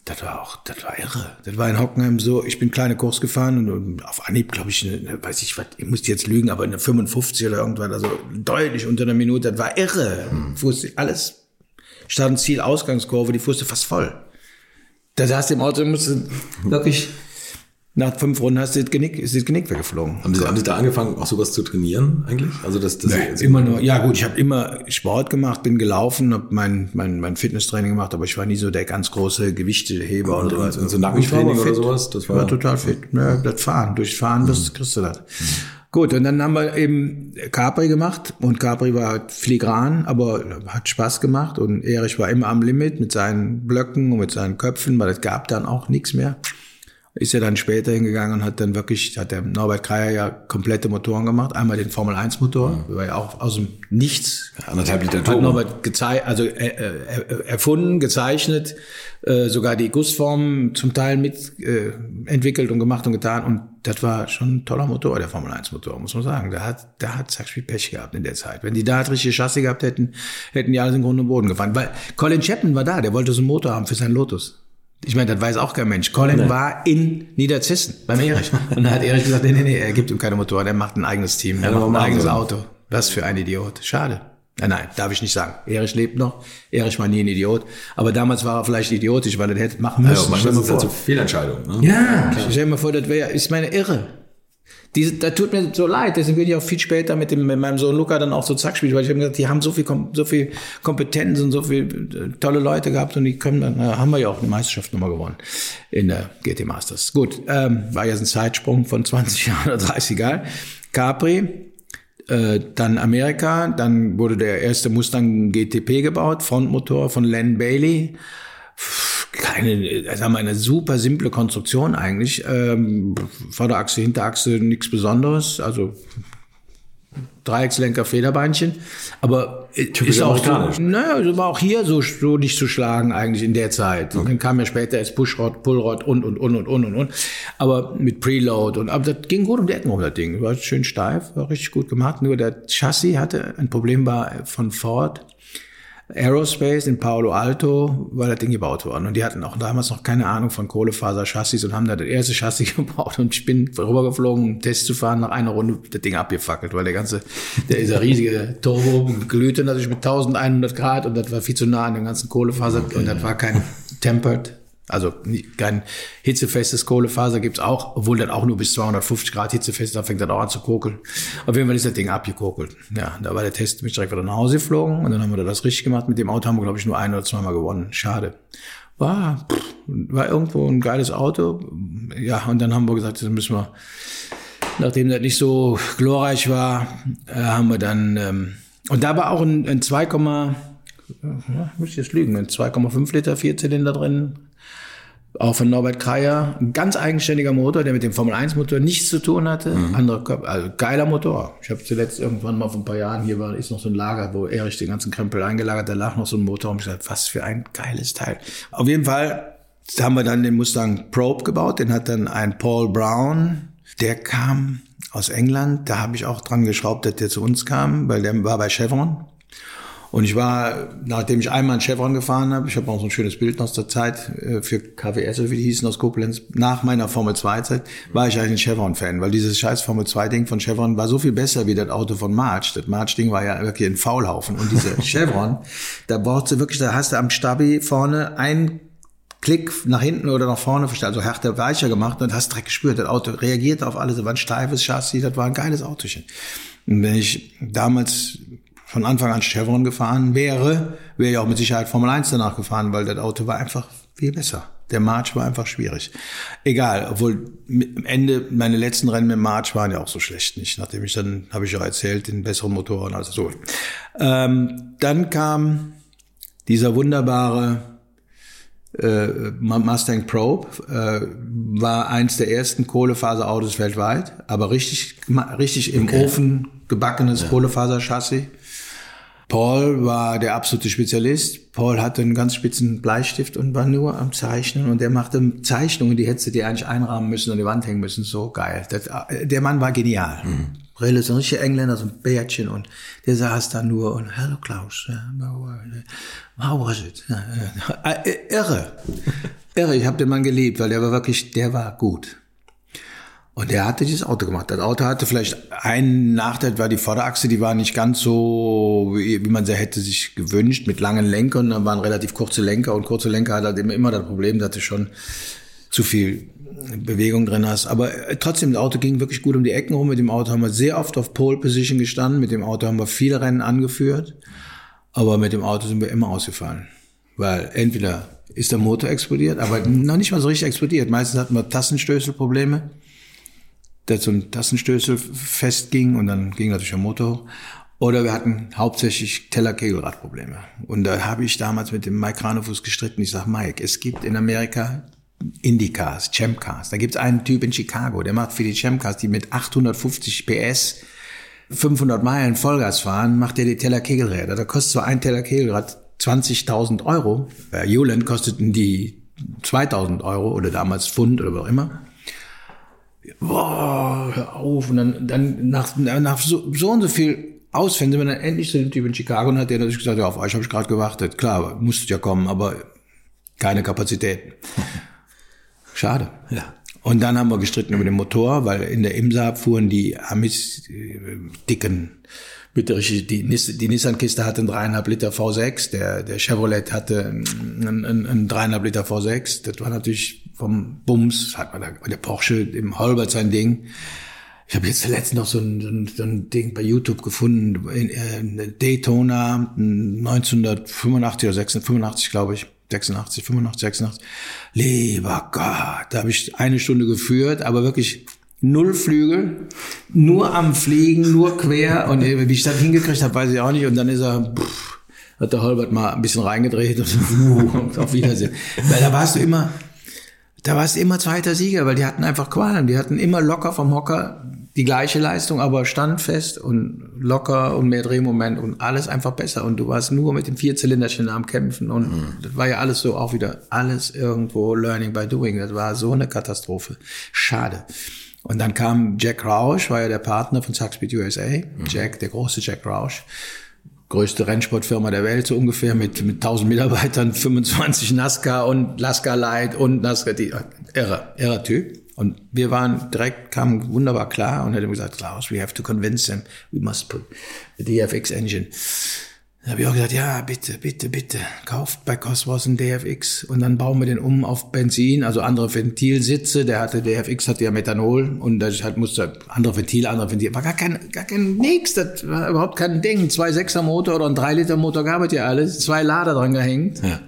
das war auch, das war irre. Das war in Hockenheim so, ich bin kleine Kurs gefahren und auf Anhieb, glaube ich, eine, weiß ich was, ich muss jetzt lügen, aber eine 55 oder irgendwas, also deutlich unter einer Minute, das war irre. Hm. Fußte alles, Start- Ziel, Ausgangskurve, die fußte fast voll. Da saß im Auto, musste wirklich nach fünf Runden hast du das Genick, ist das Genick weggeflogen. Haben Sie, haben Sie da angefangen, auch sowas zu trainieren eigentlich? Also das, das nee, immer nur, ja gut, ich habe immer Sport gemacht, bin gelaufen, habe mein, mein, mein Fitnesstraining gemacht, aber ich war nie so der ganz große Gewichteheber und, und, und, und so Nackentraining oder sowas. Das war, war total fit. Ja, das Fahren, durch Fahren mhm. das kriegst du das. Mhm. Gut, und dann haben wir eben Capri gemacht und Capri war filigran, aber hat Spaß gemacht und Erich war immer am Limit mit seinen Blöcken und mit seinen Köpfen, weil es gab dann auch nichts mehr ist er dann später hingegangen und hat dann wirklich, hat der Norbert Kreier ja komplette Motoren gemacht. Einmal den Formel 1 Motor, ja. war ja auch aus dem Nichts. Anderthalb Liter Turbo. Hat Norbert gezei also äh, äh, erfunden, gezeichnet, äh, sogar die Gussform zum Teil mit äh, entwickelt und gemacht und getan. Und das war schon ein toller Motor, der Formel 1 Motor, muss man sagen. Da hat, da hat Zack Pech gehabt in der Zeit. Wenn die da das richtige Chassis gehabt hätten, hätten die alles im Grunde und Boden gefahren. Weil Colin Chapman war da, der wollte so einen Motor haben für seinen Lotus. Ich meine, das weiß auch kein Mensch. Colin nee. war in Niederzissen beim Erich. Und dann hat Erich gesagt, nee, nee, nee, er gibt ihm keine Motoren, er macht ein eigenes Team, er ja, macht ein eigenes so. Auto. Was für ein Idiot. Schade. Nein, nein, darf ich nicht sagen. Erich lebt noch. Erich war nie ein Idiot. Aber damals war er vielleicht idiotisch, weil er hätte machen müssen. Ja, manchmal ist es halt so Fehlentscheidung. Ne? Ja, Klar. stell dir mal vor, das wäre, ist meine irre. Diese, da tut mir so leid, deswegen bin ich auch viel später mit, dem, mit meinem Sohn Luca dann auch so zack spielen, weil ich habe gesagt, die haben so viel, so viel Kompetenz und so viel äh, tolle Leute gehabt und die können dann, na, haben wir ja auch eine Meisterschaft nochmal gewonnen in der GT Masters. Gut, ähm, war jetzt ein Zeitsprung von 20 Jahren oder 30, egal. Capri, äh, dann Amerika, dann wurde der erste Mustang GTP gebaut, Frontmotor von Len Bailey keine, sagen wir, eine super simple Konstruktion eigentlich. Ähm, Vorderachse, Hinterachse, nichts Besonderes. Also Dreieckslenker, Federbeinchen. Aber Typisch ist auch so, naja, war auch hier so, so nicht zu schlagen eigentlich in der Zeit. Okay. Dann kam ja später erst Pushrod, Pullrod und, und, und, und, und, und, und. Aber mit Preload und, aber das ging gut um die Ecken um das Ding. War schön steif, war richtig gut gemacht. Nur der Chassis hatte ein Problem war von Ford Aerospace in Palo Alto war das Ding gebaut worden. Und die hatten auch damals noch keine Ahnung von Kohlefaser-Chassis und haben da das erste Chassis gebaut. Und ich bin rübergeflogen, um Test zu fahren, nach einer Runde das Ding abgefackelt, weil der ganze, der ist ja riesige Turbo glühte natürlich mit 1100 Grad und das war viel zu nah an dem ganzen Kohlefaser okay. und das war kein Tempered Also kein hitzefestes Kohlefaser gibt's auch, obwohl das auch nur bis 250 Grad hitzefest ist, da fängt das auch an zu kokeln. Auf jeden Fall ist das Ding abgekokelt. Ja, da war der Test, mich direkt wieder nach Hause geflogen und dann haben wir das richtig gemacht. Mit dem Auto haben wir, glaube ich, nur ein oder zweimal gewonnen. Schade. War, war irgendwo ein geiles Auto. Ja, und dann haben wir gesagt, dann müssen wir, nachdem das nicht so glorreich war, äh, haben wir dann, ähm, und da war auch ein, ein 2, ja, muss ich jetzt lügen, ein 2,5 Liter Vierzylinder drin, auch von Norbert Kreier. Ein ganz eigenständiger Motor, der mit dem Formel 1 Motor nichts zu tun hatte. Mhm. Andere Körper, also geiler Motor. Ich habe zuletzt irgendwann mal vor ein paar Jahren, hier war, ist noch so ein Lager, wo Erich den ganzen Krempel eingelagert, da lag noch so ein Motor und ich gesagt, was für ein geiles Teil. Auf jeden Fall haben wir dann den Mustang Probe gebaut, den hat dann ein Paul Brown, der kam aus England, da habe ich auch dran geschraubt, dass der zu uns kam, weil der war bei Chevron. Und ich war, nachdem ich einmal in Chevron gefahren habe, ich habe auch so ein schönes Bild aus der Zeit äh, für KWS, wie die hießen aus Koblenz, nach meiner Formel 2-Zeit, war ich eigentlich ein Chevron-Fan, weil dieses scheiß Formel 2-Ding von Chevron war so viel besser wie das Auto von March. Das March-Ding war ja wirklich ein Faulhaufen. Und diese Chevron, da brauchst du wirklich, da hast du am Stabi vorne ein Klick nach hinten oder nach vorne also härter, weicher gemacht und hast Dreck gespürt. Das Auto reagiert auf alles. Das war ein steifes Chassis, das war ein geiles Autochen. Und wenn ich damals von Anfang an Chevron gefahren wäre, wäre ich auch mit Sicherheit Formel 1 danach gefahren, weil das Auto war einfach viel besser. Der March war einfach schwierig. Egal, obwohl am Ende meine letzten Rennen mit March waren ja auch so schlecht nicht. Nachdem ich dann, habe ich ja erzählt, den besseren Motoren als so. Ähm, dann kam dieser wunderbare äh, Mustang Probe, äh, war eins der ersten Kohlefaserautos weltweit, aber richtig, richtig im okay. Ofen gebackenes ja. Kohlefaserchassis. Paul war der absolute Spezialist. Paul hatte einen ganz spitzen Bleistift und war nur am Zeichnen und der machte Zeichnungen, die hättest du dir eigentlich einrahmen müssen und an die Wand hängen müssen. So geil. Das, der Mann war genial. Mhm. Rille ist ein richtiger Engländer, so ein Bärtchen und der saß da nur und Hello Klaus, how was it? Äh, irre. Irre, ich habe den Mann geliebt, weil der war wirklich, der war gut. Und der hatte dieses Auto gemacht. Das Auto hatte vielleicht einen Nachteil, war die Vorderachse, die war nicht ganz so, wie, man sie hätte sich gewünscht, mit langen Lenkern. Da waren relativ kurze Lenker und kurze Lenker hat halt immer, immer das Problem, dass du schon zu viel Bewegung drin hast. Aber äh, trotzdem, das Auto ging wirklich gut um die Ecken rum. Mit dem Auto haben wir sehr oft auf Pole Position gestanden. Mit dem Auto haben wir viele Rennen angeführt. Aber mit dem Auto sind wir immer ausgefallen. Weil entweder ist der Motor explodiert, aber noch nicht mal so richtig explodiert. Meistens hatten wir Tassenstößelprobleme der so ein Tassenstößel festging und dann ging natürlich der Motor hoch. Oder wir hatten hauptsächlich Teller-Kegelradprobleme. Und da habe ich damals mit dem Mike Kranefuß gestritten. Ich sage, Mike, es gibt in Amerika Indycars, Champcars. Da gibt es einen Typ in Chicago, der macht für die Champcars, die mit 850 PS 500 Meilen Vollgas fahren, macht der die Teller-Kegelräder. Da kostet zwar ein Teller-Kegelrad 20.000 Euro. Bei Juland kosteten die 2000 Euro oder damals Pfund oder was auch immer boah, hör auf. Und dann, dann nach, nach so, so und so viel Ausfällen sind wir dann endlich zu dem Typ in Chicago und hat der natürlich gesagt, ja, auf euch habe ich gerade gewartet. Klar, musstet ja kommen, aber keine Kapazitäten. Schade. Ja. Und dann haben wir gestritten über den Motor, weil in der IMSA fuhren die Amis äh, dicken mit der, die, die Nissan-Kiste hatte einen dreieinhalb Liter V6, der, der Chevrolet hatte einen, einen, einen dreieinhalb Liter V6. Das war natürlich vom Bums, hat man da, der Porsche im Holbert sein Ding. Ich habe jetzt zuletzt noch so ein, so, ein, so ein Ding bei YouTube gefunden, in, äh, Daytona 1985 oder 86, glaube ich. 86, 85, 86. Lieber Gott, da habe ich eine Stunde geführt, aber wirklich null Flügel, nur am Fliegen, nur quer. Und wie ich das hingekriegt habe, weiß ich auch nicht. Und dann ist er, pff, hat der Holbert mal ein bisschen reingedreht und, und auf Wiedersehen. Weil da warst du immer, da warst du immer zweiter Sieger, weil die hatten einfach Qualen. Die hatten immer locker vom Hocker die gleiche Leistung, aber standfest und locker und mehr Drehmoment und alles einfach besser. Und du warst nur mit dem Vierzylinderchen am Kämpfen und mhm. das war ja alles so auch wieder alles irgendwo Learning by Doing. Das war so eine Katastrophe. Schade. Und dann kam Jack Rausch, war ja der Partner von Saxbeat USA. Mhm. Jack, der große Jack Rausch. Größte Rennsportfirma der Welt, so ungefähr, mit, mit 1000 Mitarbeitern, 25 NASCAR und NASCAR Light und NASCAR, die, irre, irre Typ. Und wir waren direkt, kamen wunderbar klar und hat ihm gesagt, Klaus, we have to convince them, we must put the DFX engine. Da habe ich auch gesagt, ja, bitte, bitte, bitte, kauft bei Cosmos einen DFX und dann bauen wir den um auf Benzin, also andere Ventilsitze. Der hatte, DFX hatte ja Methanol und das hat, musste andere Ventil, andere Ventil. War gar kein, gar kein nix, das war überhaupt kein Ding. Zwei Sechser Motor oder ein drei Liter Motor gab es ja alles, zwei Lader dran gehängt. Ja.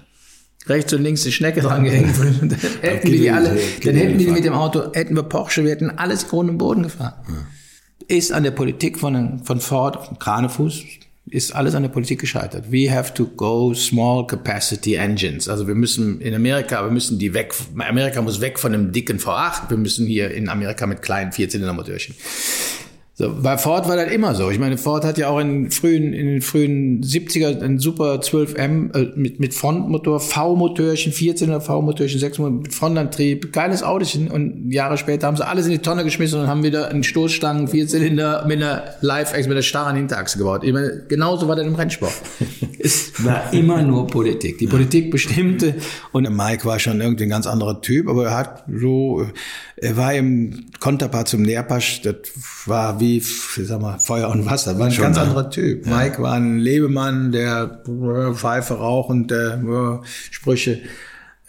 Rechts und links die Schnecke dran gehängt. dann hätten wir die alle, dann hätten wir die mit dem Auto, hätten wir Porsche, wir hätten alles Grund und Boden gefahren. Ist an der Politik von, von Ford, Kranefuß, ist alles an der Politik gescheitert. We have to go small capacity engines. Also wir müssen in Amerika, wir müssen die weg, Amerika muss weg von einem dicken V8. Wir müssen hier in Amerika mit kleinen Vierzylindermotörchen. So, bei Ford war das immer so. Ich meine, Ford hat ja auch in, frühen, in den frühen 70er ein super 12M äh, mit, mit Frontmotor, V-Motörchen, 14er V-Motörchen, 6 mit Frontantrieb, geiles Autochen. Und Jahre später haben sie alles in die Tonne geschmissen und haben wieder einen Stoßstangen, Vierzylinder mit einer Live, mit einer starren Hinterachse gebaut. Ich meine, genauso war das im Rennsport. es war immer nur Politik. Die Politik bestimmte und Mike war schon irgendwie ein ganz anderer Typ, aber er hat so, er war im Konterpart zum Nährpasch, das war wie, ich sag mal, Feuer und Wasser, war ein Schon, ganz ne? anderer Typ. Mike war ein Lebemann, der äh, Pfeife rauchend, der äh, Sprüche.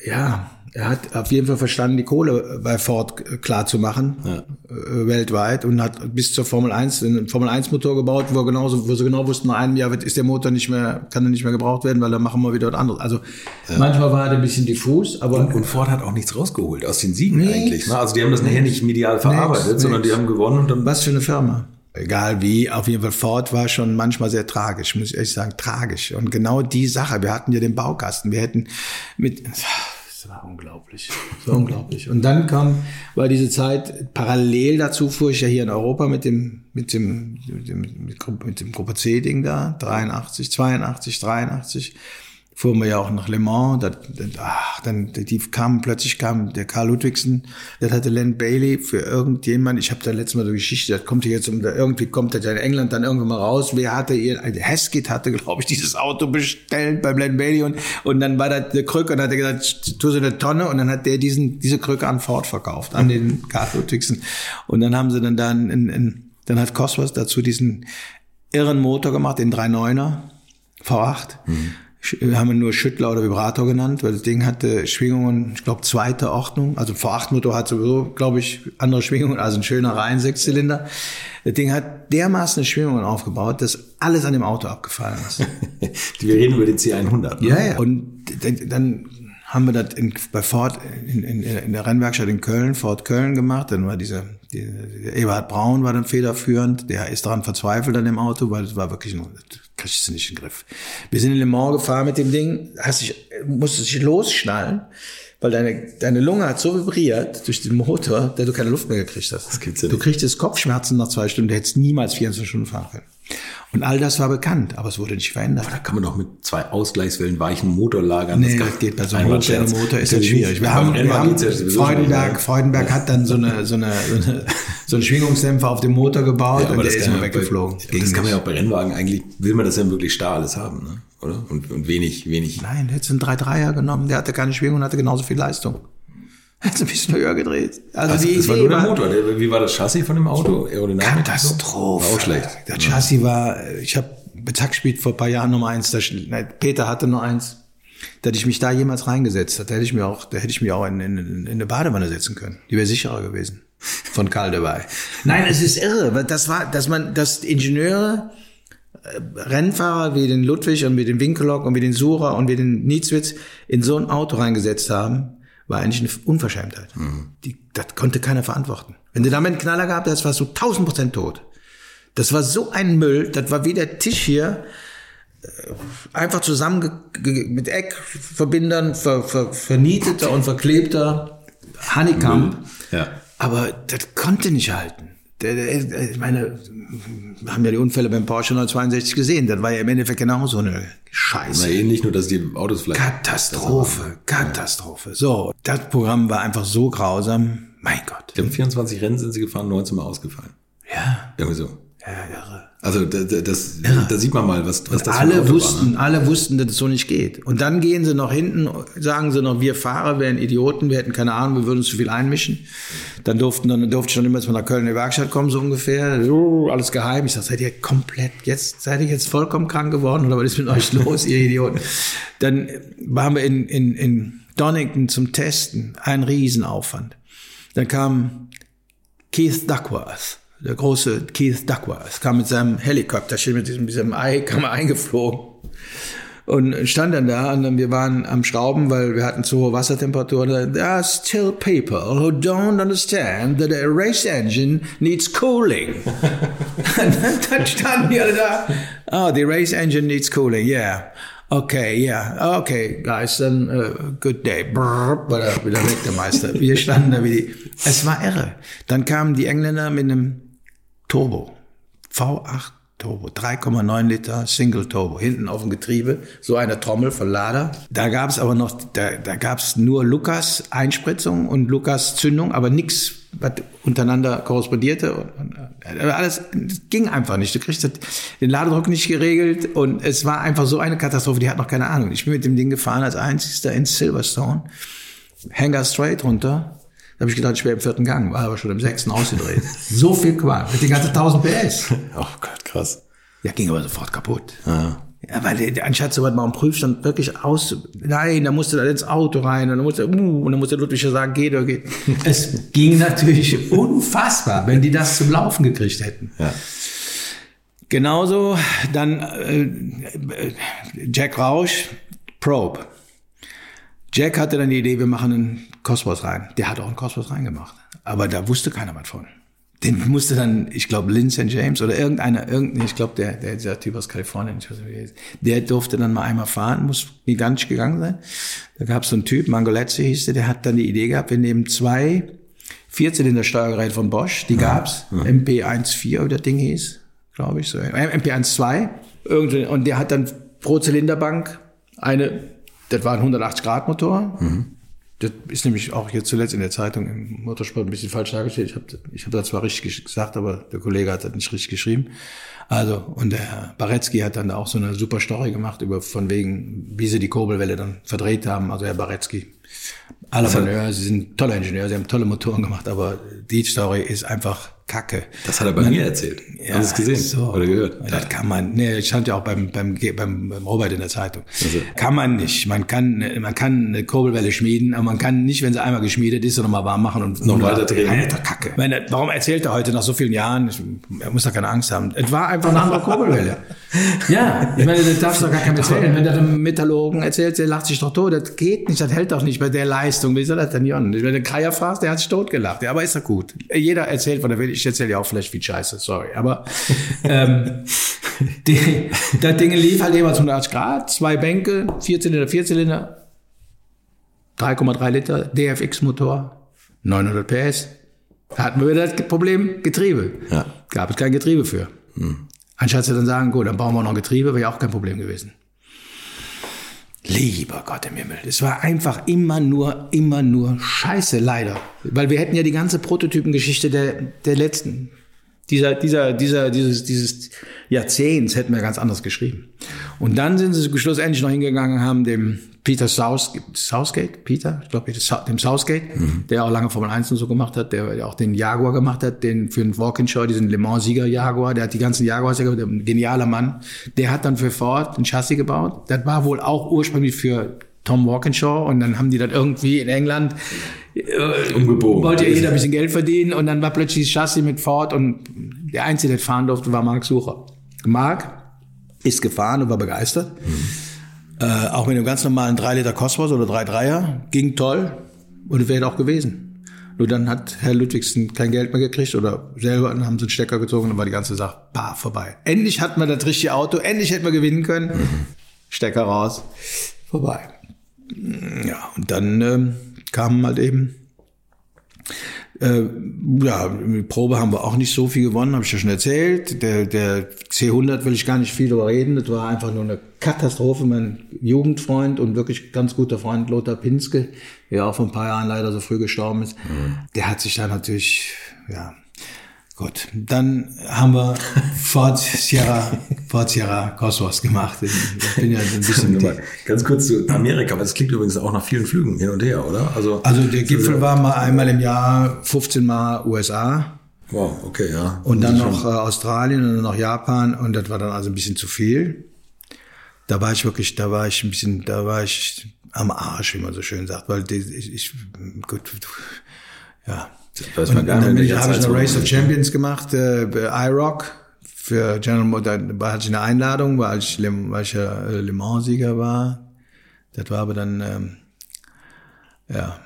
Ja, er hat auf jeden Fall verstanden, die Kohle bei Ford klar zu machen, äh, weltweit und hat bis zur Formel 1 einen Formel 1 Motor gebaut, wo er genauso, wo sie genau wussten, nach einem Jahr wird, ist der Motor nicht mehr, kann er nicht mehr gebraucht werden, weil dann machen wir wieder was anderes. Also manchmal war er ein bisschen diffus, aber Und, und Ford hat auch nichts rausgeholt aus den Siegen Nichts. eigentlich. Ne? Also die haben das nachher nicht medial verarbeitet, Nichts, sondern die nichts. haben gewonnen und dann Was für eine Firma. Egal wie, auf jeden Fall Ford war schon manchmal sehr tragisch, muss ich ehrlich sagen, tragisch. Und genau die Sache, wir hatten ja den Baukasten, wir hätten mit, war unglaublich, das war unglaublich. Und dann kam, war diese Zeit, parallel dazu fuhr ich ja hier in Europa mit dem, mit dem, mit dem, mit dem Gruppe C-Ding da, 83, 82, 83 fuhren wir ja auch nach Le Mans. Das, das, ach, dann die kamen plötzlich kam der Karl Ludwigsen, der hatte Len Bailey für irgendjemand. Ich habe da letztes Mal so Geschichte, das kommt hier jetzt um, da irgendwie kommt das ja in England dann irgendwann mal raus. Wer hatte ihr? also Hesketh hatte, glaube ich, dieses Auto bestellt beim Len Bailey und und dann war das eine Krücke und hat er gesagt, tu so eine Tonne und dann hat der diesen diese Krücke an Ford verkauft an den Karl Ludwigsen und dann haben sie dann dann in, in, dann hat Cosworth dazu diesen irren Motor gemacht, den 3.9er V8. Sch- Haben wir nur Schüttler oder Vibrator genannt, weil das Ding hatte Schwingungen, ich glaube, zweite Ordnung. Also V8-Motor hat sowieso, glaube ich, andere Schwingungen, also ein schöner Reihensechszylinder. Das Ding hat dermaßen Schwingungen aufgebaut, dass alles an dem Auto abgefallen ist. wir reden über den C100. Ne? Ja, ja. Und dann, haben wir das in, bei Ford in, in, in der Rennwerkstatt in Köln, Ford Köln gemacht. Dann war dieser die, Eberhard Braun war dann federführend. Der ist daran verzweifelt an dem Auto, weil es war wirklich nur, das kriegst du nicht in den Griff. Wir sind in Le Mans gefahren mit dem Ding, hast dich, musstest dich losschnallen, weil deine, deine Lunge hat so vibriert durch den Motor, dass du keine Luft mehr gekriegt hast. Das gibt's ja du nicht. kriegst Kopfschmerzen nach zwei Stunden, du hättest niemals 24 Stunden fahren können. Und all das war bekannt, aber es wurde nicht verändert. Da kann man doch mit zwei Ausgleichswellen weichen Motor lagern. Nee, das geht bei so einem. Motor ist das schwierig. Wir haben, wir haben ja Freudenberg, ja. Freudenberg hat dann so eine, so eine, so eine, so einen Schwingungsdämpfer auf dem Motor gebaut und der ist ja weggeflogen. Bei, das kann man ja auch bei Rennwagen eigentlich, will man das ja möglichst starr alles haben, ne? oder? Und, und wenig, wenig. Nein, der hätte einen 3-3er genommen, der hatte keine Schwingung und hatte genauso viel Leistung. Hätte ein bisschen höher gedreht. Also, Also, die das war nur der Motor. Der, wie war das Chassis von dem Auto? Aerodynamik? Katastrophe. War auch schlecht. Das Chassis war, ich habe Bezack gespielt vor ein paar Jahren Nummer eins. Das, nein, Peter hatte nur eins. Da hätte ich mich da jemals reingesetzt, da hätte ich mir auch, da hätte ich mich auch in, in, in eine Badewanne setzen können. Die wäre sicherer gewesen. Von Karl dabei. Nein, es ist irre. Das war, dass man, dass Ingenieure, äh, Rennfahrer wie den Ludwig und wie den Winkelock und wie den Sura und wie den Nietzwitz in so ein Auto reingesetzt haben, war eigentlich eine Unverschämtheit. Die, das konnte keiner verantworten. Wenn du damit einen Knaller gehabt hättest, warst du tausend Prozent tot. Das war so ein Müll, das war wie der Tisch hier, äh, einfach zusammen mit Eckverbindern ver, ver, vernieteter und verklebter Honeycomb. Ja. Aber das konnte nicht halten. Ich meine, wir haben ja die Unfälle beim Porsche 962 gesehen. Das war ja im Endeffekt genau so eine Na, Scheiße. ähnlich, nur dass die Autos vielleicht. Katastrophe, Katastrophe. So, das Programm war einfach so grausam. Mein Gott. Ich glaube, 24 Rennen sind sie gefahren, 19 Mal ausgefallen. Ja, Irgendwie so. ja, irre. Also da, da- das, da sieht man mal, was, was das für alle Auto wussten, war. Ne? alle wussten, dass es so nicht geht. Und dann gehen sie noch hinten, sagen sie noch, wir Fahrer wären Idioten, wir hätten keine Ahnung, wir würden uns zu viel einmischen. Dann durften dann durfte ich schon immer jetzt mal nach Köln in die Werkstatt kommen, so ungefähr. Oh, alles geheim. Ich sag, seid ihr komplett jetzt, seid ihr jetzt vollkommen krank geworden oder was ist mit euch los, ihr Idioten? Dann waren wir in, in, in Donington zum Testen, ein Riesenaufwand. Dann kam Keith Duckworth, der große Keith Duckworth, kam mit seinem Helikopterchen, mit diesem, diesem Ei, kam er eingeflogen. Und stand dann da und dann, wir waren am Schrauben, weil wir hatten zu hohe Wassertemperatur. Und There are still people who don't understand that a race engine needs cooling. dann, standen alle da. Oh, the race engine needs cooling, yeah. Okay, yeah, okay, guys, then uh, good day. Brrr, war wieder weg, der Meister. Wir standen da wie die. Es war irre. Dann kamen die Engländer mit einem Turbo. V8 Turbo. 3,9 Liter Single Turbo. Hinten auf dem Getriebe. So eine Trommel von Lada. Da gab es aber noch, da, da gab es nur Lukas Einspritzung und Lukas Zündung, aber nichts, was untereinander korrespondierte. Und, und, äh, alles ging einfach nicht. Du kriegst den Ladedruck nicht geregelt und es war einfach so eine Katastrophe, die hat noch keine Ahnung. Ich bin mit dem Ding gefahren als einzigster in Silverstone. Hangar straight runter. Da habe ich gedacht, ich wäre im vierten Gang, war aber schon im sechsten ausgedreht. so viel Quark, mit den ganzen 1000 PS. Oh Gott, krass. Ja, ging aber sofort kaputt. Ja, weil der, anstatt so was mal am Prüfstand wirklich aus, nein, da musste dann ins Auto rein und dann musste, uh, und dann musste Ludwig ja sagen, geht oder geht. es ging natürlich unfassbar, wenn die das zum Laufen gekriegt hätten. Ja. Genauso dann äh, Jack Rausch, Probe. Jack hatte dann die Idee, wir machen einen Kosmos rein. Der hat auch einen Kosmos reingemacht. Aber da wusste keiner was von. Den musste dann, ich glaube, Lynn St. James oder irgendeiner, irgendein, ich glaube, der, der, dieser Typ aus Kalifornien, ich weiß nicht, wie der ist, der durfte dann mal einmal fahren, muss gigantisch gegangen sein. Da gab es so einen Typ, Mangolezzi hieß der, der hat dann die Idee gehabt, wir nehmen zwei Vierzylinder-Steuergeräte von Bosch, die gab's, MP14, wie das Ding hieß, glaube ich, so, äh, MP12, irgendwie, und der hat dann pro Zylinderbank eine, das war ein 180-Grad-Motor, das ist nämlich auch hier zuletzt in der Zeitung im Motorsport ein bisschen falsch dargestellt. Ich habe ich hab das zwar richtig gesagt, aber der Kollege hat das nicht richtig geschrieben. Also, und der Herr Baretzky hat dann da auch so eine super Story gemacht über von wegen, wie sie die Kurbelwelle dann verdreht haben. Also Herr Baretzky. Alle Ingenieur, sie sind tolle Ingenieure, sie haben tolle Motoren gemacht, aber die Story ist einfach Kacke. Das hat er bei mir erzählt. Ja, Hast du es gesehen so. oder gehört? Das kann man, nee, stand ja auch beim, beim, beim, Robert in der Zeitung. Also. Kann man nicht. Man kann, man kann eine Kurbelwelle schmieden, aber man kann nicht, wenn sie einmal geschmiedet ist, nochmal warm machen und Noch weiter drehen. Alter, Kacke. Meine, warum erzählt er heute nach so vielen Jahren? Ich, er muss doch keine Angst haben. Es war einfach eine andere Kurbelwelle. ja, ich meine, das darfst du doch gar keinem erzählen. Wenn der dem Metallurgen erzählt, der lacht sich doch tot. Das geht nicht, das hält doch nicht bei der Leistung. Wie soll das denn Jon? Wenn du den Kreier fragst, der hat sich totgelacht. Ja, aber ist doch gut. Jeder erzählt, was er will. Ich erzähle ja auch vielleicht viel Scheiße, sorry. Aber ähm, die, das Ding lief halt jeweils 180 Grad, zwei Bänke, Vierzylinder, Vierzylinder, 3,3 Liter DFX-Motor, 900 PS. Da hatten wir wieder das Problem Getriebe. Ja. Gab es kein Getriebe für. Anstatt sie dann sagen, gut, dann bauen wir noch ein Getriebe, wäre ja auch kein Problem gewesen. Lieber Gott im Himmel. Es war einfach immer nur, immer nur Scheiße, leider. Weil wir hätten ja die ganze Prototypengeschichte der, der letzten, dieser, dieser, dieser, dieses, dieses Jahrzehnts hätten wir ganz anders geschrieben. Und dann sind sie schlussendlich noch hingegangen haben dem Peter South, Southgate, Peter, ich glaube, dem Southgate, der auch lange Formel 1 und so gemacht hat, der, auch den Jaguar gemacht hat, den für den Walkinshaw, diesen Le Mans-Sieger Jaguar, der hat die ganzen Jaguars, der ein genialer Mann, der hat dann für Ford ein Chassis gebaut. Das war wohl auch ursprünglich für Tom Walkinshaw und dann haben die das irgendwie in England äh, Umgebogen. Wollte ja jeder ein bisschen Geld verdienen und dann war plötzlich das Chassis mit Ford und der Einzige, der fahren durfte, war Mark Sucher. Mark ist gefahren und war begeistert. Äh, auch mit einem ganz normalen 3 Liter Cosmos oder 3,3er. Ging toll und wäre auch gewesen. Nur dann hat Herr Ludwigsen kein Geld mehr gekriegt oder selber dann haben sie einen Stecker gezogen und war die ganze Sache bah, vorbei. Endlich hatten wir das richtige Auto, endlich hätten wir gewinnen können. Stecker raus, vorbei. Ja, und dann ähm, kamen halt eben äh, ja, mit Probe haben wir auch nicht so viel gewonnen, habe ich ja schon erzählt. Der, der C100 will ich gar nicht viel darüber reden. Das war einfach nur eine Katastrophe. Mein Jugendfreund und wirklich ganz guter Freund Lothar Pinske, der auch vor ein paar Jahren leider so früh gestorben ist, der hat sich da natürlich, ja, Gut, dann haben wir Fort Sierra, Fort Sierra Cosmos gemacht. Ich bin ja ein bisschen Ganz kurz zu Amerika, aber das klingt übrigens auch nach vielen Flügen hin und her, oder? Also, Also der Gipfel war mal einmal im Jahr 15 Mal USA wow, okay, ja. und dann ist noch äh, Australien und dann noch Japan und das war dann also ein bisschen zu viel. Da war ich wirklich, da war ich ein bisschen, da war ich am Arsch, wie man so schön sagt, weil ich, ich gut, ja. Weiß man gar dann nicht, welcher habe ich eine Race of Champions gemacht, äh, bei iRock für General Motors. Da hatte ich eine Einladung, weil ich, Le- weil ich ja äh, Le Mans-Sieger war. Das war aber dann, ähm, ja,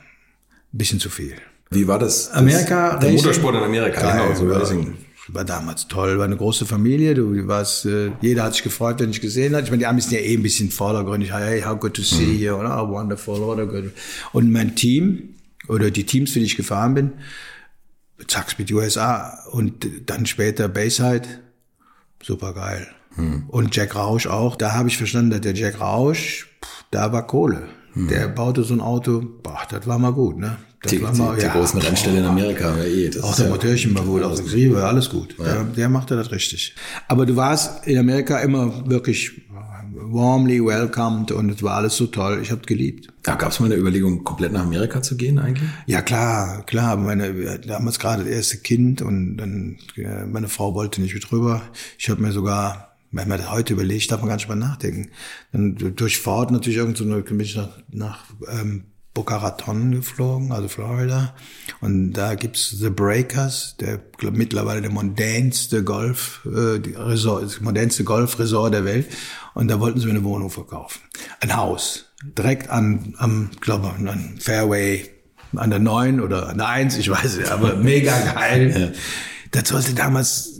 ein bisschen zu viel. Wie war das? das Amerika, der Racing? Motorsport in Amerika, Geil, genau. So war, Racing. war damals toll, war eine große Familie. Du warst, äh, jeder hat sich gefreut, wenn ich gesehen hat. Ich meine, die Amis sind ja eh ein bisschen vordergründig. Hey, how good to see you, oder oh, wonderful, oder good. Und mein Team oder die Teams, für die ich gefahren bin, Zack mit USA und dann später Bayside, super geil. Und Jack Rausch auch. Da habe ich verstanden, dass der Jack Rausch, pff, da war Kohle. Der baute so ein Auto, boah, das war mal gut, ne? Das Die, war die, mal, die ja, großen Rennställe in Amerika, ja, eh. Das auch der ja, Motorchen war wohl, auch der Getriebe, alles gut. Der, der machte das richtig. Aber du warst in Amerika immer wirklich warmly welcomed und es war alles so toll. Ich habe geliebt. Ja, gab es mal eine Überlegung, komplett nach Amerika zu gehen eigentlich? Ja klar, klar. Meine damals gerade das erste Kind und dann äh, meine Frau wollte nicht mit rüber. Ich habe mir sogar wenn man das heute überlegt, darf man gar nicht mal nachdenken. Dann durch Ford natürlich irgend so eine, bin ich nach, nach ähm, Boca Raton geflogen, also Florida. Und da gibt's The Breakers, der glaub, mittlerweile der mondänste Golf, äh, Resort, das mondänste Golfresort der Welt. Und da wollten sie mir eine Wohnung verkaufen. Ein Haus. Direkt an, am, glaube an Fairway, an der 9 oder an der 1, ich weiß nicht, aber mega geil. Das sollte damals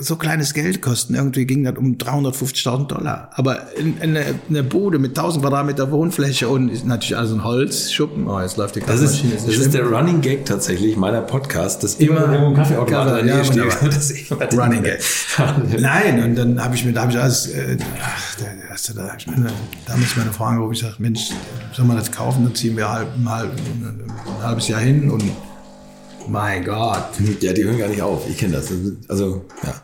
so kleines Geld kosten. Irgendwie ging das um 350.000 Dollar. Aber in, in eine, eine Bude mit 1000 Quadratmeter Wohnfläche und ist natürlich alles ein Holzschuppen. Oh, jetzt läuft die Das ist, Kaffeemaschine. das ist der Running Gag tatsächlich meiner Podcast, dass immer, Immer Kaffeeautomat Kaffee- Nähe ja, steht. Das ist immer Running Gag. Nein, und dann habe ich mir, da habe ich alles, äh, ach, da, da, da, hab ich meine, damals meine Frau angerufen, ich sage, Mensch, soll man das kaufen? Dann ziehen wir halb, halb, ein halbes Jahr hin und mein Gott, Ja, die hören gar nicht auf. Ich kenne das. Also, ja.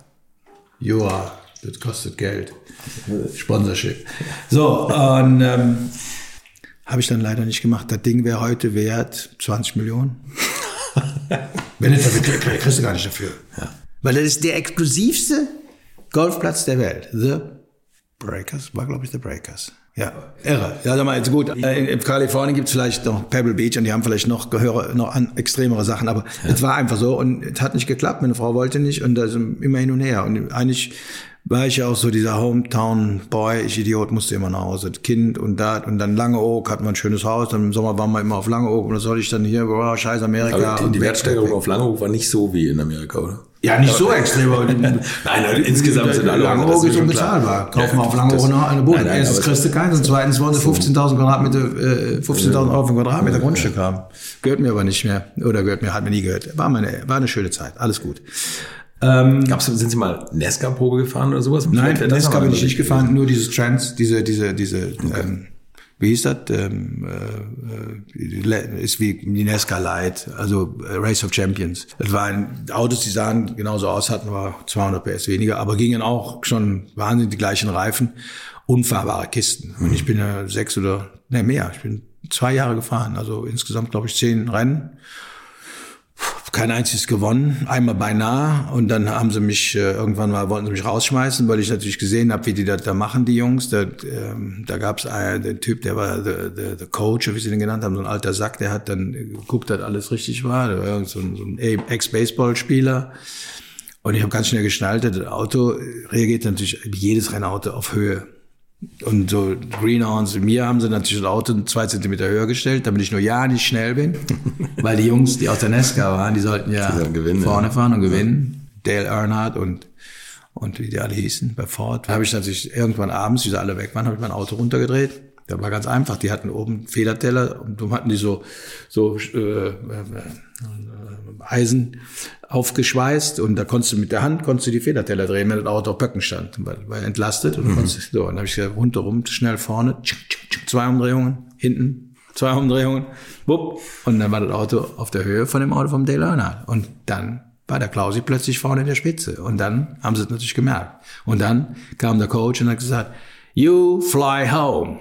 Joa, das kostet Geld. Sponsorship. So, und ähm, habe ich dann leider nicht gemacht. Das Ding wäre heute wert 20 Millionen. Wenn nicht, dafür krieg- kriegst du gar nicht dafür. Weil das ist der exklusivste Golfplatz der Welt. The Breakers, war glaube ich The Breakers. Ja, irre. Ja, sag mal, jetzt gut. Äh, In, Kalifornien gibt's vielleicht noch Pebble Beach und die haben vielleicht noch Gehöre, noch an extremere Sachen, aber es war einfach so und es hat nicht geklappt. Meine Frau wollte nicht und da sind immer hin und her. Und eigentlich war ich ja auch so dieser Hometown Boy, ich Idiot, musste immer nach Hause. Kind und da und dann Langeoog hatten wir ein schönes Haus, dann im Sommer waren wir immer auf Langeoog und da soll ich dann hier, boah, scheiß Amerika. Aber die, die Wertsteigerung auf Langehof war nicht so wie in Amerika, oder? Ja, nicht so extrem, aber Nein, also insgesamt sind alle Langeoog ist unbezahlbar. Kaufen wir auf Langeoog noch eine Bude. Nein, nein, Erstens kriegst du keins und zweitens wollen sie 15.000 Quadratmeter, äh, 15.000 Euro für Quadratmeter Grundstück haben. Gehört mir aber nicht mehr. Oder gehört mir, hat mir nie gehört. War, meine, war eine schöne Zeit. Alles gut. Gab's, sind Sie mal Nesca-Probe gefahren oder sowas? Nein, Nesca bin ich nicht gefahren, nur dieses Trans, diese, diese, diese, ähm, wie hieß das? Ähm, äh, äh, ist wie die Nesca Light, also äh, Race of Champions. Das waren Autos, die sahen genauso aus, hatten aber 200 PS weniger, aber gingen auch schon wahnsinnig die gleichen Reifen, unfahrbare Kisten. Und ich bin ja sechs oder, ne mehr, ich bin zwei Jahre gefahren, also insgesamt glaube ich zehn Rennen kein einziges gewonnen, einmal beinahe und dann haben sie mich äh, irgendwann mal wollten sie mich rausschmeißen, weil ich natürlich gesehen habe, wie die das da machen, die Jungs. Da, ähm, da gab es einen den Typ, der war der der der Coach, wie sie den genannt haben, so ein alter Sack, der hat dann geguckt, dass alles richtig war. Der war so ein, so ein Ex-Baseball-Spieler. Und ich habe ganz schnell geschnallt, das Auto reagiert natürlich jedes Rennauto auf Höhe. Und so Greenhorns, mir haben sie natürlich das Auto zwei Zentimeter höher gestellt, damit ich nur ja nicht schnell bin. Weil die Jungs, die aus der Nesca waren, die sollten ja gewinnen, vorne ja. fahren und gewinnen. Dale Earnhardt und, und wie die alle hießen bei Ford. Da habe ich natürlich irgendwann abends, wie sie alle weg waren, habe ich mein Auto runtergedreht. Das war ganz einfach. Die hatten oben Federteller und dann hatten die so, so äh, äh, Eisen aufgeschweißt und da konntest du mit der Hand konntest du die Federteller drehen, wenn das Auto auf Böcken stand, weil, weil entlastet und dann konntest so, dann habe ich gesagt, rundherum, schnell vorne, zwei Umdrehungen, hinten, zwei Umdrehungen, wupp, und dann war das Auto auf der Höhe von dem Auto vom Dale Earnhardt und dann war der Klausi plötzlich vorne in der Spitze. Und dann haben sie es natürlich gemerkt. Und dann kam der Coach und hat gesagt, you fly home.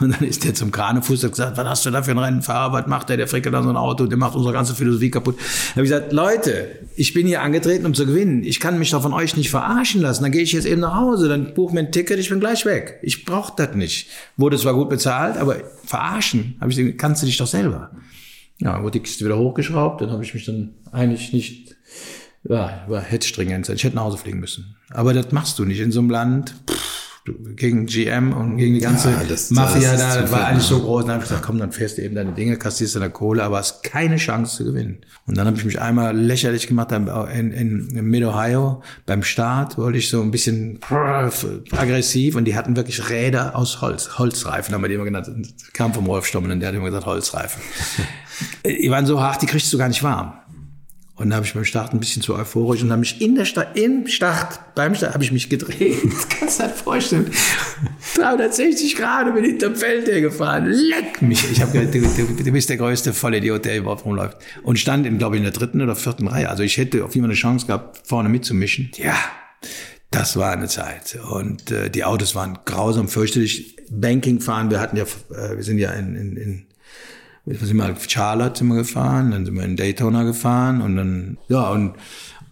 Und dann ist der zum Kranefuß und hat gesagt, was hast du da für ein Rennfahrer, was macht der, der frickelt an so ein Auto, der macht unsere ganze Philosophie kaputt. Da habe ich gesagt, Leute, ich bin hier angetreten, um zu gewinnen. Ich kann mich doch von euch nicht verarschen lassen. Dann gehe ich jetzt eben nach Hause, dann buch mir ein Ticket, ich bin gleich weg. Ich brauche das nicht. Wurde zwar gut bezahlt, aber verarschen, habe ich gesagt, kannst du dich doch selber. Ja, wurde die Kiste wieder hochgeschraubt, dann habe ich mich dann eigentlich nicht, ja, war hätte sein. Ich hätte nach Hause fliegen müssen. Aber das machst du nicht in so einem Land. Pff, gegen GM und gegen die ganze Ja, das- Mafia das da, das war alles ja. so groß. Dann habe ich gesagt, komm, dann fährst du eben deine Dinge, kassierst deine Kohle, aber hast keine Chance zu gewinnen. Und dann habe ich mich einmal lächerlich gemacht in, in, in Mid-Ohio. Beim Start wollte ich so ein bisschen aggressiv und die hatten wirklich Räder aus Holz, Holzreifen, haben wir die immer genannt. Das kam vom Rolf Stommen und der hat immer gesagt Holzreifen. die waren so hart, die kriegst du gar nicht warm. Und da habe ich beim Start ein bisschen zu euphorisch und habe mich in der Start, im Start, beim Start habe ich mich gedreht. Das kannst du dir vorstellen. 360 Grad bin ich hinterm Feld hergefahren. Leck mich. Ich habe gedacht, du, du, du bist der größte Vollidiot, der überhaupt rumläuft. Und stand in, glaube ich, in der dritten oder vierten Reihe. Also ich hätte auf jeden Fall eine Chance gehabt, vorne mitzumischen. Ja, das war eine Zeit. Und äh, die Autos waren grausam, fürchterlich. Banking fahren, wir hatten ja, äh, wir sind ja in, in, in sind mal Charlotte sind wir gefahren, dann sind wir in Daytona gefahren und dann, ja, und,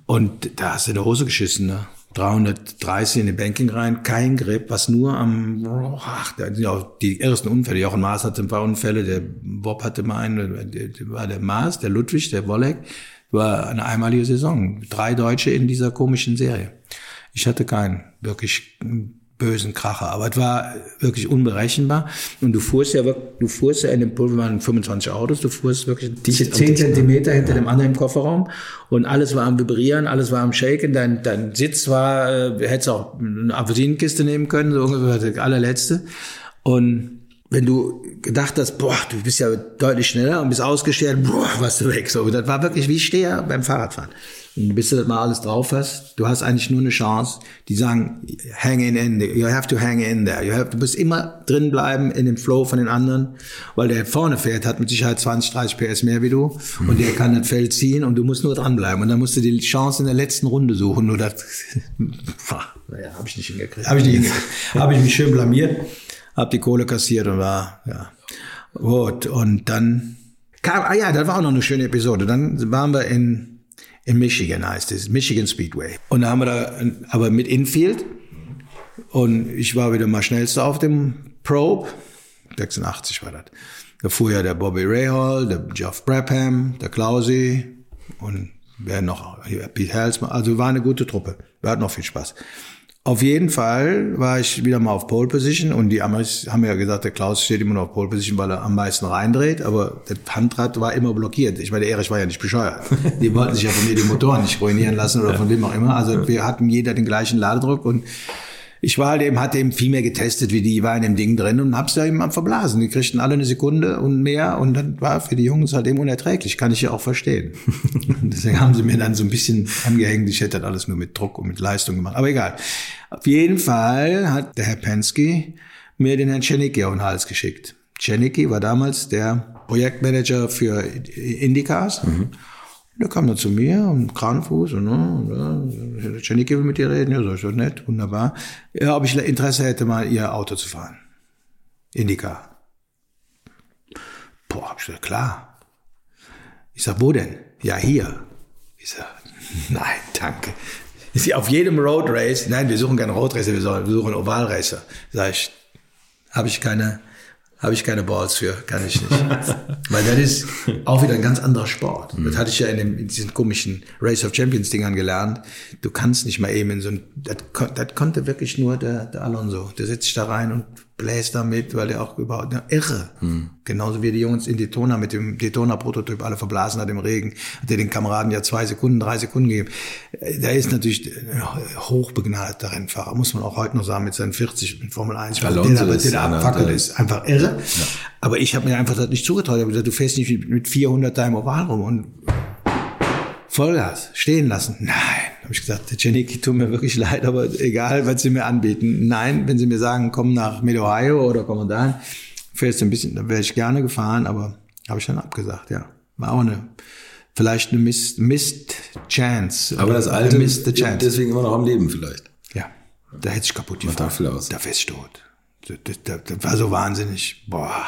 und da hast du in der Hose geschissen, ne? 330 in den Banking rein, kein Grip, was nur am, ach, da sind ja auch die ersten Unfälle. Jochen Maas hatte ein paar Unfälle, der Bob hatte mal einen, der, war der Maas, der Ludwig, der Wolleck, war eine einmalige Saison. Drei Deutsche in dieser komischen Serie. Ich hatte keinen wirklich bösen Kracher, aber es war wirklich unberechenbar. Und du fuhrst ja wirklich, du fuhrst ja in dem Pulver waren 25 Autos, du fuhrst wirklich dicht 10 Zentimeter hinter dem anderen im Kofferraum und alles war am Vibrieren, alles war am Shaken, dein, dein Sitz war, äh, hättest auch eine Apfelsinenkiste nehmen können, so ungefähr der allerletzte. Und wenn du gedacht hast, boah, du bist ja deutlich schneller und bist ausgestellt, boah, warst du weg. So, das war wirklich wie Steher beim Fahrradfahren. Und bis du das mal alles drauf hast, du hast eigentlich nur eine Chance. Die sagen, hang in, in there. you have to hang in there. You have, du musst immer drin bleiben in dem Flow von den anderen, weil der vorne fährt, hat mit Sicherheit 20, 30 PS mehr wie du und der kann das Feld ziehen und du musst nur dranbleiben. Und dann musst du die Chance in der letzten Runde suchen. Nur das, naja, habe ich nicht hingekriegt. Habe ich nicht hingekriegt. habe ich mich schön blamiert, habe die Kohle kassiert und war, ja, gut. Und dann kam, ah ja, das war auch noch eine schöne Episode. Dann waren wir in, in Michigan heißt es, Michigan Speedway. Und da haben wir da, aber mit Infield. Und ich war wieder mal schnellster auf dem Probe. 86 war das. Da fuhr ja der Bobby Rahal, der Geoff Brabham, der Klausi und wer noch, Pete Halsman. Also war eine gute Truppe. Wir hatten noch viel Spaß. Auf jeden Fall war ich wieder mal auf Pole Position und die Amis haben ja gesagt, der Klaus steht immer noch auf Pole Position, weil er am meisten reindreht, aber das Handrad war immer blockiert. Ich meine, der Erich war ja nicht bescheuert. Die wollten sich ja von mir die Motoren nicht ruinieren lassen oder von wem auch immer. Also wir hatten jeder den gleichen Ladedruck und ich war halt eben, hatte eben viel mehr getestet wie die, war in dem Ding drin und hab's da eben am verblasen. Die kriegten alle eine Sekunde und mehr und dann war für die Jungs halt eben unerträglich. Kann ich ja auch verstehen. Und Deswegen haben sie mir dann so ein bisschen angehängt. Ich hätte das alles nur mit Druck und mit Leistung gemacht. Aber egal. Auf jeden Fall hat der Herr Pensky mir den Herrn Czernicki auf den Hals geschickt. Czernicki war damals der Projektmanager für Indycars. Der kam dann zu mir und Kranfuß und, ne, und ja, Czernicki will mit dir reden. Ja, so ist das nett, wunderbar. Ja, ob ich Interesse hätte, mal ihr Auto zu fahren. Indica. Boah, hab ich gesagt, klar. Ich sag, wo denn? Ja, hier. Ich sag, nein, danke. Ist sie auf jedem Road Race? Nein, wir suchen keine Road Racer, wir suchen Oval Racer. Sag ich, habe ich keine, habe ich keine Balls für, kann ich nicht. Weil das ist auch wieder ein ganz anderer Sport. Das hatte ich ja in, dem, in diesen komischen Race of Champions Dingern gelernt. Du kannst nicht mal eben in so ein, das, das konnte wirklich nur der, der Alonso. Der setzt sich da rein und bläst damit, weil er auch überhaupt, na, irre. Genauso wie die Jungs in Daytona mit dem Daytona-Prototyp alle verblasen hat im Regen. Hat er den Kameraden ja zwei Sekunden, drei Sekunden gegeben. Da ist natürlich ein hochbegnadeter Rennfahrer, muss man auch heute noch sagen, mit seinen 40 in Formel 1. weil der, der einer abfackelt der- ist einfach irre. Aber ich habe mir einfach das nicht zugetraut. Ich habe gesagt, du fährst nicht mit- mit 400 da im Oval rum und Vollgas, stehen lassen. Nein, habe ich gesagt, der Janicki tut mir wirklich leid, aber egal, was sie mir anbieten. Nein, wenn sie mir sagen, komm nach Mid-Ohio oder komm dahin, fährst du ein bisschen, dann wäre ich gerne gefahren, aber habe ich dann abgesagt, ja. War auch eine vielleicht eine Missed, missed Chance. Aber das alte the Chance. deswegen immer noch am Leben vielleicht. Ja, da hätte ich kaputt aus. Da wärst du tot. Das, das, das war so wahnsinnig. Boah,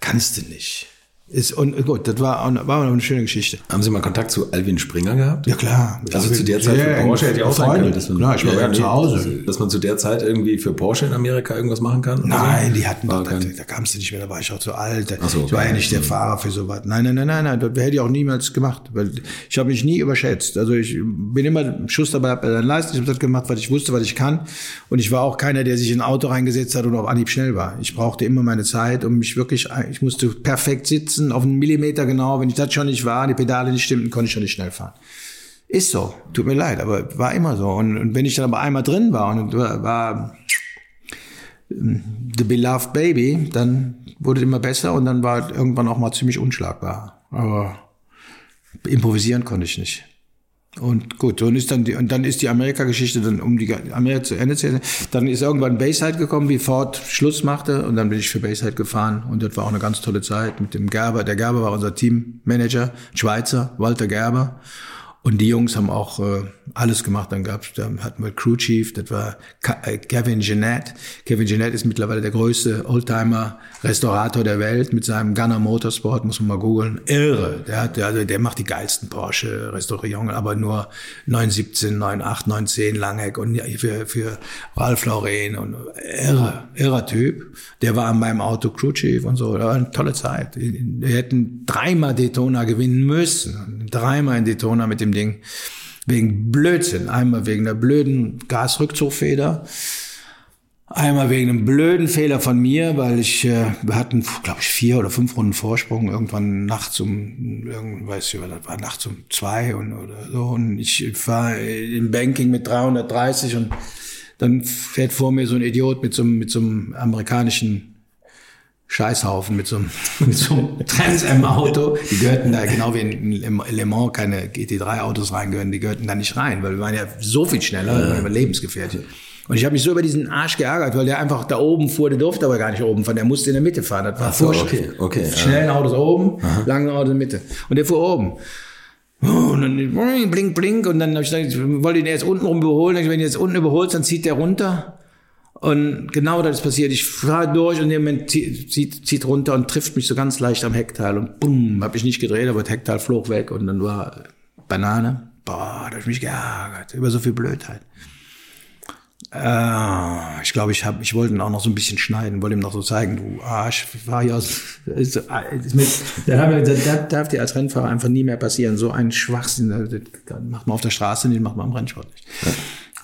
kannst du nicht. Ist, und gut, das war, auch- war eine schöne Geschichte. Haben Sie mal Kontakt zu Alvin Springer gehabt? Ja, klar. Also zu der Zeit für Porsche hätte ich auch sein können, dass man, Klar, ich war Ja, nee, zu Hause. Dass man zu der Zeit irgendwie für Porsche in Amerika irgendwas machen kann? Nein, so? die hatten da, kein- da kamst du nicht mehr, da war ich auch zu alt. Ach so, ich war okay. ja nicht der Fahrer für sowas. Nein, nein, nein, nein, nein, das hätte ich auch niemals gemacht, weil ich habe mich nie überschätzt. Also ich bin immer Schuss dabei bei den Leisten, ich habe das gemacht, was ich wusste, was ich kann. Und ich war auch keiner, der sich in ein Auto reingesetzt hat und auf Anhieb schnell war. Ich brauchte immer meine Zeit und mich wirklich, ich musste perfekt sitzen, auf einen Millimeter genau. Wenn ich das schon nicht war, die Pedale nicht stimmten, konnte ich schon nicht schnell fahren. Ist so, tut mir leid, aber war immer so. Und, und wenn ich dann aber einmal drin war und war, war The Beloved Baby, dann wurde es immer besser und dann war irgendwann auch mal ziemlich unschlagbar. Aber improvisieren konnte ich nicht. Und gut, und ist dann die, und dann ist die Amerika-Geschichte dann um die Amerika zu Ende zu Ende. Dann ist irgendwann Bayside gekommen, wie Ford Schluss machte, und dann bin ich für Bayside gefahren und das war auch eine ganz tolle Zeit mit dem Gerber. Der Gerber war unser Teammanager, Schweizer, Walter Gerber. Und die Jungs haben auch äh, alles gemacht. Dann gab's, da hatten wir Crew Chief, das war Ka äh, Kevin Jeanette. Kevin Jeanette ist mittlerweile der größte Oldtimer-Restaurator der Welt mit seinem Gunner Motorsport, muss man mal googeln. Irre. Der hat, also der macht die geilsten Porsche-Restaurierungen, aber nur 917, 98, 910 Langheck und für, für Ralph Lauren und irre, irrer Typ. Der war an meinem Auto Crew Chief und so. Das war eine tolle Zeit. Wir hätten dreimal Daytona gewinnen müssen. Dreimal in Daytona mit dem Ding. Wegen Blödsinn. Einmal wegen der blöden Gasrückzugfeder. Einmal wegen einem blöden Fehler von mir, weil ich, äh, wir hatten, glaube ich, vier oder fünf Runden Vorsprung, irgendwann nachts um, weiß ich, das war nachts um zwei und, oder so. Und ich war im Banking mit 330 und dann fährt vor mir so ein Idiot mit so, mit so einem amerikanischen Scheißhaufen mit so einem, mit so einem Trans Am Auto. Die gehörten da genau wie in Le Mans keine GT3 Autos reingehören, die gehörten da nicht rein, weil wir waren ja so viel schneller, wir waren lebensgefährlich. Und ich habe mich so über diesen Arsch geärgert, weil der einfach da oben fuhr, der durfte aber gar nicht oben fahren, der musste in der Mitte fahren. Das war so, furchtbar. okay, okay. Schnellen Autos oben, langen Autos in der Mitte. Und der fuhr oben. Und dann blink, blink. Und dann habe ich gesagt, ich wollte ihn erst unten rum überholen. Wenn du jetzt unten überholst, dann zieht der runter. Und genau das ist passiert. Ich fahre durch und Moment zieht, zieht, runter und trifft mich so ganz leicht am Heckteil. Und bumm, habe ich nicht gedreht, aber das Heckteil flog weg. Und dann war Banane. Boah, da hab ich mich geärgert. Über so viel Blödheit. Äh, ich glaube, ich ich wollte ihn auch noch so ein bisschen schneiden, wollte ihm noch so zeigen, du Arsch, fahr hier aus. Ist, ist mit, das darf dir als Rennfahrer einfach nie mehr passieren. So ein Schwachsinn, das macht man auf der Straße nicht, macht man am Rennsport nicht.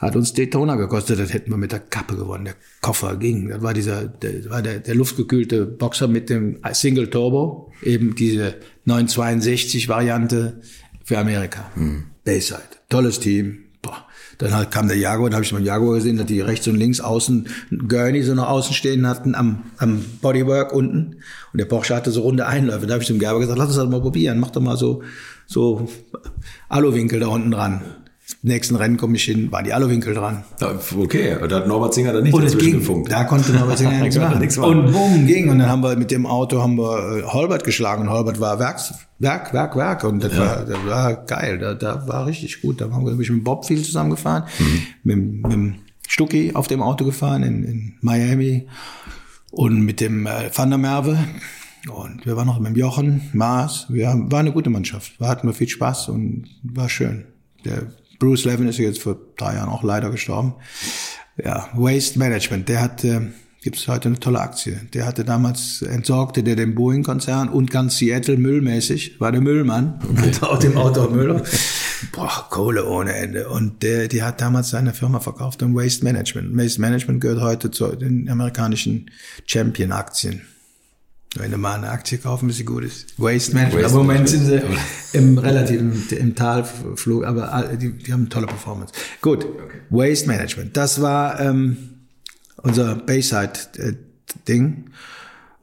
Hat uns Daytona gekostet, das hätten wir mit der Kappe gewonnen. Der Koffer ging. Das war dieser, der, war der, der luftgekühlte Boxer mit dem Single Turbo, eben diese 962 Variante für Amerika. Bayside. Tolles Team. Boah. Dann halt kam der Jaguar, dann habe ich beim Jaguar gesehen, dass die rechts und links außen Gurney so nach außen stehen hatten am, am Bodywork unten. Und der Porsche hatte so runde Einläufe. Da habe ich dem Gerber gesagt, lass uns das mal probieren. Mach doch mal so, so Aluwinkel da unten dran. Nächsten Rennen komme ich hin, waren die Aluwinkel dran. Ja, Okay, da hat Norbert Singer dann nicht Und dazwischen ging. gefunkt. Da konnte Norbert Singer nichts Da machen. nichts machen. Und bumm, ging. Und dann haben wir mit dem Auto haben wir äh, Holbert geschlagen. Und Holbert war Werks, Werk, Werk, Werk. Und das, war, das war geil. Da, da war richtig gut. Da haben wir mit Bob viel zusammengefahren. Mit, mit dem Stucki auf dem Auto gefahren in, in Miami. Und mit dem äh, Van der Merwe. Und wir waren noch mit dem Jochen, Maas. Wir haben, war eine gute Mannschaft. Wir hatten wir viel Spaß und war schön. Der Bruce Levin ist jetzt vor drei Jahren auch leider gestorben. Ja, Waste Management, der hat, äh, gibt es heute eine tolle Aktie. Der hatte damals, entsorgte der den Boeing-Konzern und ganz Seattle müllmäßig, war der Müllmann, okay. auf dem Auto Müll. Boah, Kohle ohne Ende. Und der, die hat damals seine Firma verkauft an Waste Management. Waste Management gehört heute zu den amerikanischen Champion-Aktien. Wenn du mal eine Aktie kaufen, bis sie gut ist. Waste Management. Waste aber im Moment sind sie im relativen, im Talflug, aber die, die haben tolle Performance. Gut. Waste Management. Das war ähm, unser Bayside-Ding.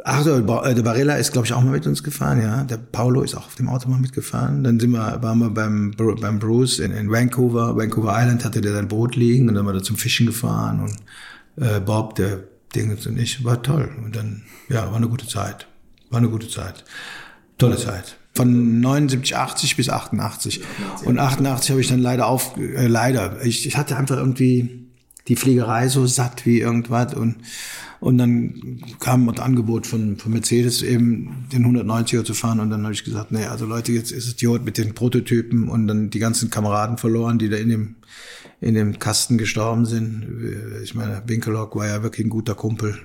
Ach so, äh, der Barilla ist, glaube ich, auch mal mit uns gefahren, ja. Der Paulo ist auch auf dem Auto mal mitgefahren. Dann sind wir, waren wir beim, beim Bruce in, in Vancouver. Vancouver Island hatte der sein Boot liegen und dann war er zum Fischen gefahren und äh, Bob, der Dingens und ich, war toll. Und dann, ja, war eine gute Zeit. War eine gute Zeit. Tolle Zeit. Von 79, 80 bis 88. Und 88 habe ich dann leider auf, äh, leider. Ich, ich hatte einfach irgendwie die Fliegerei so satt wie irgendwas und und dann kam das Angebot von, von Mercedes eben den 190er zu fahren und dann habe ich gesagt, nee, also Leute, jetzt ist es Idiot mit den Prototypen und dann die ganzen Kameraden verloren, die da in dem in dem Kasten gestorben sind. Ich meine, Winkelock war ja wirklich ein guter Kumpel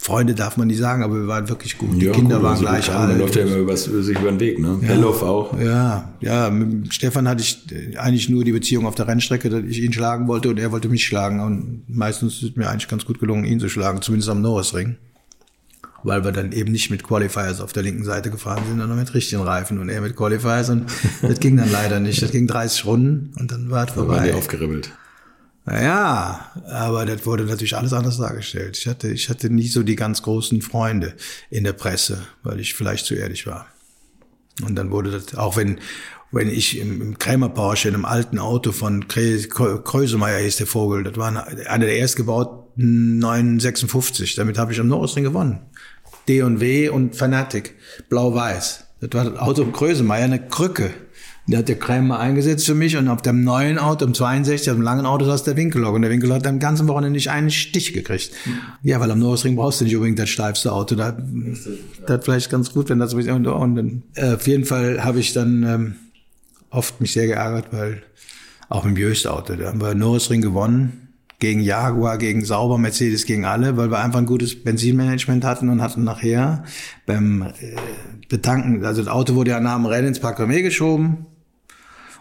Freunde darf man nicht sagen, aber wir waren wirklich gut. Die ja, Kinder gut, waren also gleich alt. Man läuft ja immer übers, sich über den Weg, ne? Ja, Bellof auch. Ja, ja. Mit Stefan hatte ich eigentlich nur die Beziehung auf der Rennstrecke, dass ich ihn schlagen wollte und er wollte mich schlagen. Und meistens ist es mir eigentlich ganz gut gelungen, ihn zu schlagen, zumindest am Norrisring. Weil wir dann eben nicht mit Qualifiers auf der linken Seite gefahren sind, sondern mit richtigen Reifen und er mit Qualifiers. Und das ging dann leider nicht. Das ging 30 Runden und dann war es vorbei. Dann waren die aufgeribbelt. Naja, aber das wurde natürlich alles anders dargestellt. Ich hatte, ich hatte nie so die ganz großen Freunde in der Presse, weil ich vielleicht zu ehrlich war. Und dann wurde das, auch wenn, wenn ich im, im Krämer Porsche in einem alten Auto von Krösemeyer hieß der Vogel, das war einer der erstgebauten 956, damit habe ich am Norrisring gewonnen. D&W und Fanatic, blau-weiß. Das war das Auto von Krösemeyer, eine Krücke. Der hat der Krämer eingesetzt für mich und auf dem neuen Auto, im 62, auf dem langen Auto saß der Winkellock und der Winkellock hat am ganzen Wochenende nicht einen Stich gekriegt. Ja, weil am Norrisring brauchst du nicht unbedingt das steifste Auto. Da, das vielleicht ganz gut, wenn das so ist. Und, und äh, auf jeden Fall habe ich dann ähm, oft mich sehr geärgert, weil auch mit dem Jöst-Auto, da haben wir Norrisring gewonnen gegen Jaguar, gegen Sauber, Mercedes, gegen alle, weil wir einfach ein gutes Benzinmanagement hatten und hatten nachher beim äh, Betanken, also das Auto wurde ja nach dem Rennen ins Park geschoben,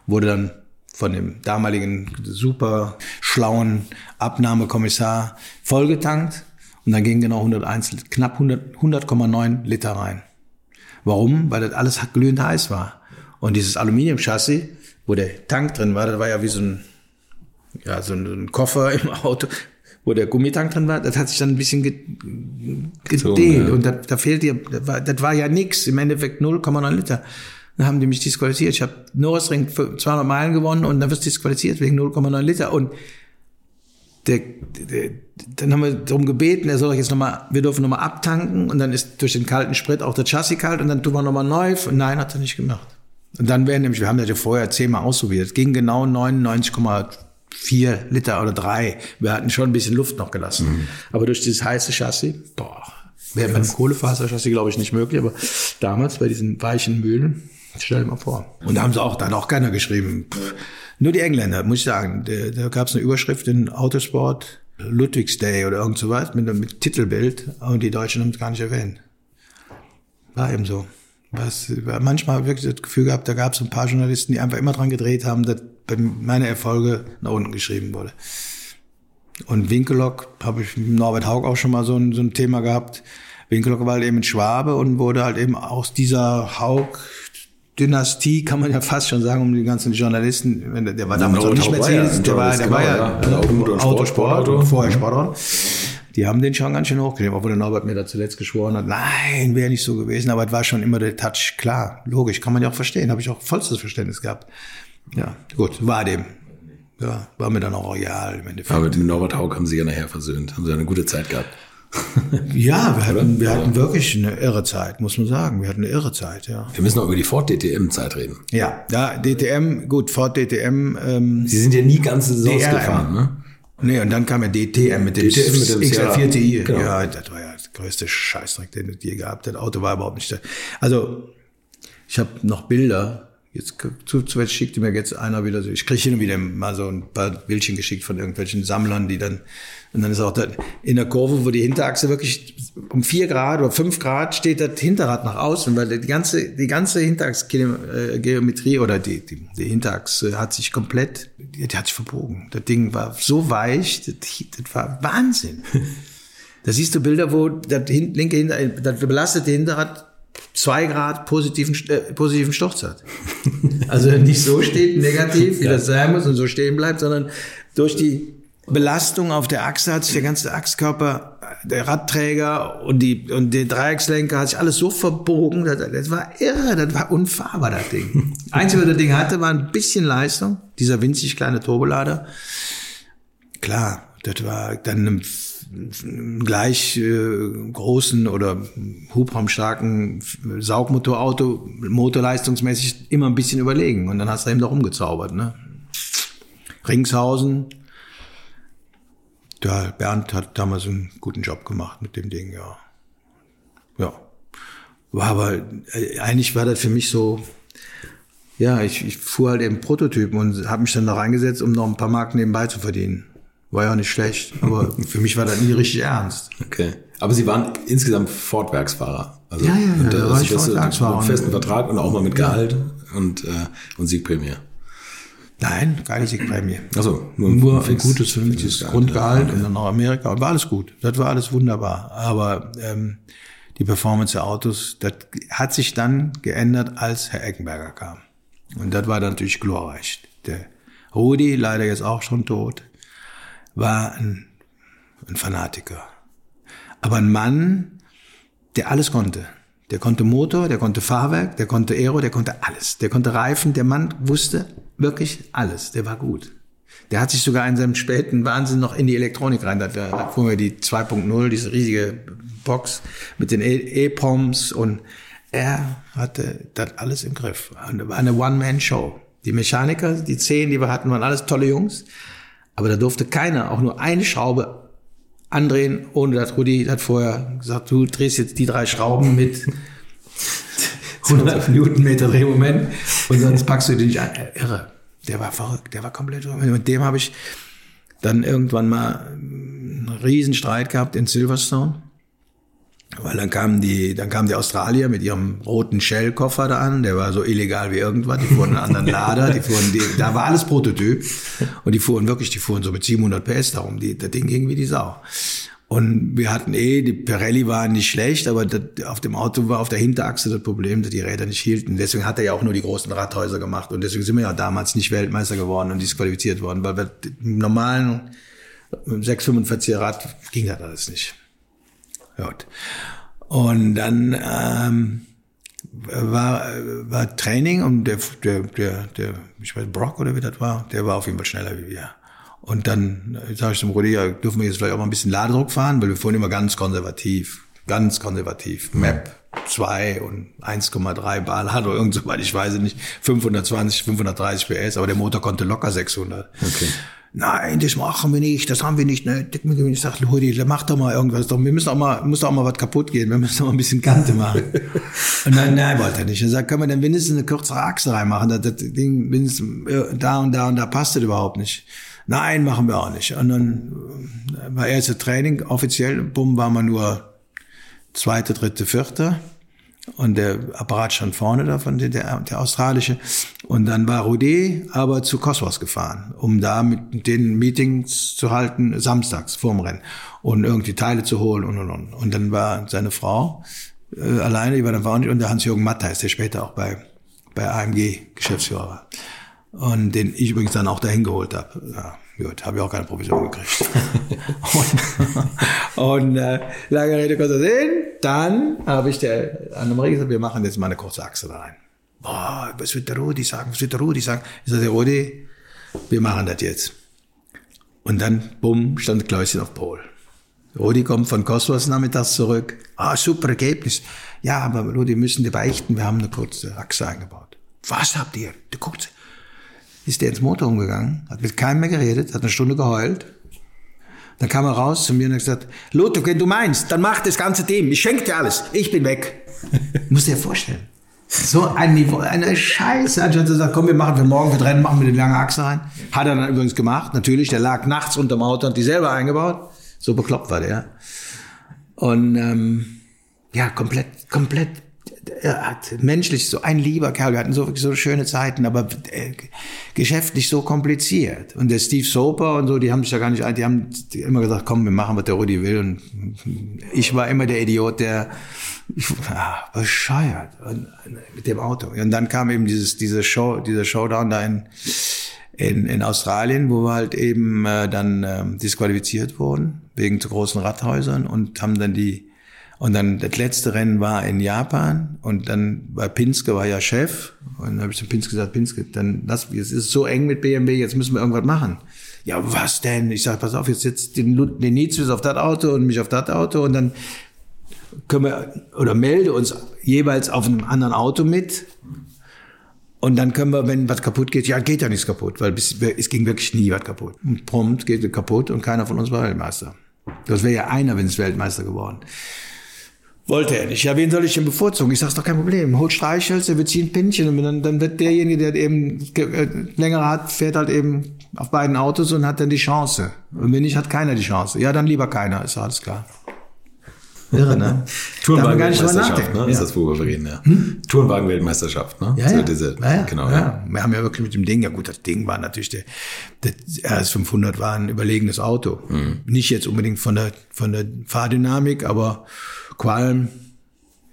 wurde dann von dem damaligen super schlauen Abnahmekommissar vollgetankt und dann gingen genau 101, knapp 100,9 100, Liter rein. Warum? Weil das alles glühend heiß war. Und dieses Aluminiumchassis, wo der Tank drin war, das war ja wie so ein, ja, so ein Koffer im Auto, wo der Gummitank drin war, das hat sich dann ein bisschen gedehnt. So, ja. Und da, da fehlt dir, das war, das war ja nix, im Endeffekt 0,9 Liter. Dann haben die mich disqualifiziert. Ich habe Norrisring 200 Meilen gewonnen und dann wirst du disqualifiziert wegen 0,9 Liter. Und der, der, dann haben wir darum gebeten, er soll jetzt nochmal, wir dürfen nochmal abtanken und dann ist durch den kalten Sprit auch der Chassis kalt und dann tun wir nochmal neu. Und nein, hat er nicht gemacht. Und dann werden nämlich, wir haben das ja vorher zehnmal ausprobiert, es ging genau 99,4 Liter oder drei. Wir hatten schon ein bisschen Luft noch gelassen. Mhm. Aber durch dieses heiße Chassis, boah, wäre mit einem Kohlefaserchassis, glaube ich, nicht möglich. Aber damals bei diesen weichen Mühlen, Stell dir mal vor. Und da haben sie auch, da hat auch keiner geschrieben. Pff, nur die Engländer, muss ich sagen. Da, da gab es eine Überschrift in Autosport, Ludwigs Day oder irgend so was, mit, mit Titelbild. Und die Deutschen haben es gar nicht erwähnt. War eben so. Was, manchmal wirklich das Gefühl gehabt, da gab es ein paar Journalisten, die einfach immer dran gedreht haben, dass bei meine Erfolge nach unten geschrieben wurde. Und Winkelock habe ich mit Norbert Haug auch schon mal so ein, so ein Thema gehabt. Winkelock war halt eben ein Schwabe und wurde halt eben aus dieser Haug Dynastie, kann man ja fast schon sagen, um die ganzen Journalisten. Der war damals auch nicht Mercedes, der war, der war ja Autosport und vorher Sportler. Die haben den schon ganz schön hochgenommen, obwohl der Norbert mir da zuletzt geschworen hat, nein, wäre nicht so gewesen, aber es war schon immer der Touch klar, logisch, kann man ja auch verstehen, habe ich auch vollstes Verständnis gehabt. Ja, gut, war dem. Ja, war mir dann auch real im Endeffekt. Aber mit dem Norbert Haug haben sie ja nachher versöhnt, haben sie eine gute Zeit gehabt. ja, wir hatten, wir hatten wirklich eine irre Zeit, muss man sagen. Wir hatten eine irre Zeit, ja. Wir müssen auch über die Ford DTM-Zeit reden. Ja, ja, DTM, gut, Ford DTM. Ähm, Sie sind ja nie ganze Saison gefahren, ne? Nee, und dann kam ja DTM mit dem, DTM mit dem XR4 Ti. Genau. Ja, das war ja das größte Scheißdreck, den es je gehabt Das Auto war überhaupt nicht da. Also, ich habe noch Bilder Jetzt zu, zu schickte mir jetzt einer wieder so, ich kriege hin und wieder mal so ein paar Bildchen geschickt von irgendwelchen Sammlern, die dann, und dann ist auch da, in der Kurve, wo die Hinterachse wirklich um vier Grad oder fünf Grad steht das Hinterrad nach außen, weil die ganze, die ganze Hinterachsgeometrie oder die, die, die Hinterachse hat sich komplett, die, die hat sich verbogen. Das Ding war so weich, das, das war Wahnsinn. Da siehst du Bilder, wo das linke Hinter, das belastete Hinterrad zwei Grad positiven, äh, positiven Sturz hat. Also nicht so steht negativ, wie ja. das sein muss und so stehen bleibt, sondern durch die Belastung auf der Achse hat sich der ganze Achskörper, der Radträger und die und der Dreieckslenker hat sich alles so verbogen, das, das war irre, das war unfahrbar das Ding. Einzige, was das Ding hatte, war ein bisschen Leistung, dieser winzig kleine Turbolader. Klar, das war dann gleich äh, großen oder hubraumstarken Saugmotorauto motorleistungsmäßig immer ein bisschen überlegen. Und dann hast du eben da rumgezaubert. Ne? Ringshausen, ja, Bernd hat damals einen guten Job gemacht mit dem Ding, ja. Ja. War aber, äh, eigentlich war das für mich so, ja, ich, ich fuhr halt eben Prototypen und habe mich dann da reingesetzt, um noch ein paar Mark nebenbei zu verdienen. War ja auch nicht schlecht, aber für mich war das nie richtig ernst. Okay. Aber Sie waren insgesamt Fortwerksfahrer. Also ja, ja, ja, mit, da war ich Fortwerksfahrer. Mit festen Vertrag und auch mal mit Gehalt und, äh, und Siegprämie. Nein, keine Siegprämie. Also nur, nur ein gutes, vernünftiges Grundgehalt und dann noch Amerika. Und war alles gut. Das war alles wunderbar. Aber ähm, die Performance der Autos, das hat sich dann geändert, als Herr Eckenberger kam. Und das war dann natürlich glorreich. Der Rudi, leider jetzt auch schon tot, war ein, ein Fanatiker. Aber ein Mann, der alles konnte. Der konnte Motor, der konnte Fahrwerk, der konnte Aero, der konnte alles. Der konnte Reifen. Der Mann wusste wirklich alles. Der war gut. Der hat sich sogar in seinem späten Wahnsinn noch in die Elektronik rein. Da, da fuhren wir die 2.0, diese riesige Box mit den E-Poms und er hatte das alles im Griff. Eine One-Man-Show. Die Mechaniker, die zehn, die wir hatten, waren alles tolle Jungs. Aber da durfte keiner auch nur eine Schraube andrehen, ohne dass Rudi hat vorher gesagt, du drehst jetzt die drei Schrauben mit 100 Newtonmeter Drehmoment und sonst packst du die nicht an. Irre. Der war verrückt, der war komplett verrückt. Mit dem habe ich dann irgendwann mal einen riesen Streit gehabt in Silverstone. Weil dann kamen die, dann kamen die Australier mit ihrem roten Shell-Koffer da an, der war so illegal wie irgendwas, die fuhren einen anderen Lader, die fuhren, die, da war alles Prototyp. Und die fuhren wirklich, die fuhren so mit 700 PS darum, die, das Ding ging wie die Sau. Und wir hatten eh, die Pirelli waren nicht schlecht, aber das, auf dem Auto war auf der Hinterachse das Problem, dass die Räder nicht hielten. Deswegen hat er ja auch nur die großen Radhäuser gemacht. Und deswegen sind wir ja damals nicht Weltmeister geworden und disqualifiziert worden, weil wir im normalen 645er Rad ging das alles nicht. Gut. Und dann ähm, war, war Training und der, der, der, der, ich weiß, Brock oder wie das war, der war auf jeden Fall schneller wie wir. Und dann sage ich zum Rudi, ja, dürfen wir jetzt vielleicht auch mal ein bisschen Ladedruck fahren, weil wir fuhren immer ganz konservativ, ganz konservativ. Map 2 und 1,3 Bar oder irgend so weit, ich weiß nicht, 520, 530 PS, aber der Motor konnte locker 600. Okay. Nein, das machen wir nicht, das haben wir nicht nötig. Ich sag, Rudi, mach doch mal irgendwas. Wir müssen auch mal, muss doch mal was kaputt gehen. Wir müssen auch mal ein bisschen Kante machen. und dann, nein, wollte er nicht. Er sagt, können wir denn mindestens eine kürzere Achse reinmachen? Das, das Ding, mindestens äh, da und da und da passt das überhaupt nicht. Nein, machen wir auch nicht. Und dann äh, war erste Training, offiziell, bumm, waren wir nur zweite, dritte, vierte. Und der Apparat stand vorne davon, der, der australische. Und dann war Rudi aber zu Cosmos gefahren, um da mit den Meetings zu halten, samstags vorm Rennen. Und irgendwie Teile zu holen und, und, und. Und dann war seine Frau äh, alleine, die war dann auch nicht, und der Hans-Jürgen Mattheis, der später auch bei, bei AMG Geschäftsführer war. Und den ich übrigens dann auch dahin geholt habe. Ja, gut, habe ich auch keine Provision gekriegt. und und äh, lange Rede, kurzer Sinn. Dann habe ich der Annemarie gesagt, wir machen jetzt mal eine kurze Achse da rein. Boah, was wird der Rudi sagen? Was wird der Rudi sagen? Ich sagte, Rudi, wir machen das jetzt. Und dann, bumm, stand Klauschen auf Pol. Rudi kommt von Kosmos nachmittags zurück. Ah, super Ergebnis. Ja, aber Rudi, müssen die beichten, wir haben eine kurze Achse eingebaut. Was habt ihr? Du guckst, ist der ins Motor umgegangen, hat mit keinem mehr geredet, hat eine Stunde geheult. Dann kam er raus zu mir und hat gesagt, Lothar, wenn du meinst, dann mach das ganze Team. Ich schenke dir alles. Ich bin weg. Muss dir vorstellen. So ein Niveau, eine Scheiße. Anstatt zu sagen, komm, wir machen für morgen, wir trennen, machen wir die lange Achse rein. Hat er dann übrigens gemacht. Natürlich, der lag nachts unterm Auto und die selber eingebaut. So bekloppt war der. Und ähm, ja, komplett, komplett er hat menschlich so ein lieber Kerl, wir hatten so, so schöne Zeiten, aber äh, geschäftlich so kompliziert. Und der Steve Soper und so, die haben sich ja gar nicht, die haben immer gesagt, komm, wir machen, was der Rudi will. Und ich war immer der Idiot, der ich, ah, bescheuert und, mit dem Auto. Und dann kam eben dieses, diese Show, dieser Showdown da in, in, in Australien, wo wir halt eben äh, dann äh, disqualifiziert wurden wegen zu großen Radhäusern und haben dann die und dann das letzte Rennen war in Japan und dann war Pinske war ja Chef und dann habe ich zu Pinske gesagt, Pinske, dann lass, es ist so eng mit BMW, jetzt müssen wir irgendwas machen. Ja, was denn? Ich sage, pass auf, jetzt setzt den, den Nizis auf das Auto und mich auf das Auto und dann können wir oder melde uns jeweils auf einem anderen Auto mit. Und dann können wir, wenn was kaputt geht, ja, geht ja nichts kaputt, weil bis, es ging wirklich nie was kaputt. Und prompt geht es kaputt und keiner von uns war Weltmeister. Das wäre ja einer, wenn es Weltmeister geworden. Wollte er nicht. Ja, wen soll ich denn bevorzugen? Ich sag's doch kein Problem. Holt Streichhölzer, wir ziehen Pinchen und dann, dann wird derjenige, der eben äh, längere hat, fährt halt eben auf beiden Autos und hat dann die Chance. Und wenn nicht, hat keiner die Chance. Ja, dann lieber keiner, ist alles klar. Irre, ne? Tourenwagen-Weltmeisterschaft, ne? Ist Ja. das, worüber wir reden, ja. Tourenwagen-Weltmeisterschaft, ne? Ja, so ja. diese, ja, genau, ja. ja. Wir haben ja wirklich mit dem Ding, ja gut, das Ding war natürlich der, der RS500 war ein überlegenes Auto. Mhm. Nicht jetzt unbedingt von der, von der Fahrdynamik, aber Qualm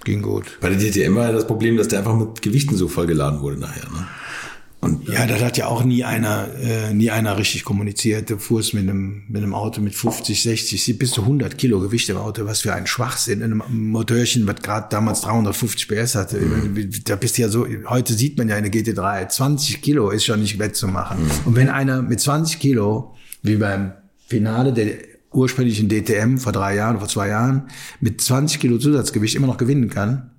ging gut. Bei der DTM war ja das Problem, dass der einfach mit Gewichten so vollgeladen wurde nachher, ne? Und Ja, das hat ja auch nie einer, äh, nie einer richtig kommuniziert. Du fuhrst mit einem, mit einem Auto mit 50, 60, bis zu 100 Kilo Gewicht im Auto. Was für ein Schwachsinn in einem Motörchen, was gerade damals 350 PS hatte. Da bist du ja so, heute sieht man ja eine GT3, 20 Kilo ist schon nicht wettzumachen. Und wenn einer mit 20 Kilo, wie beim Finale der ursprünglichen DTM vor drei Jahren, vor zwei Jahren, mit 20 Kilo Zusatzgewicht immer noch gewinnen kann,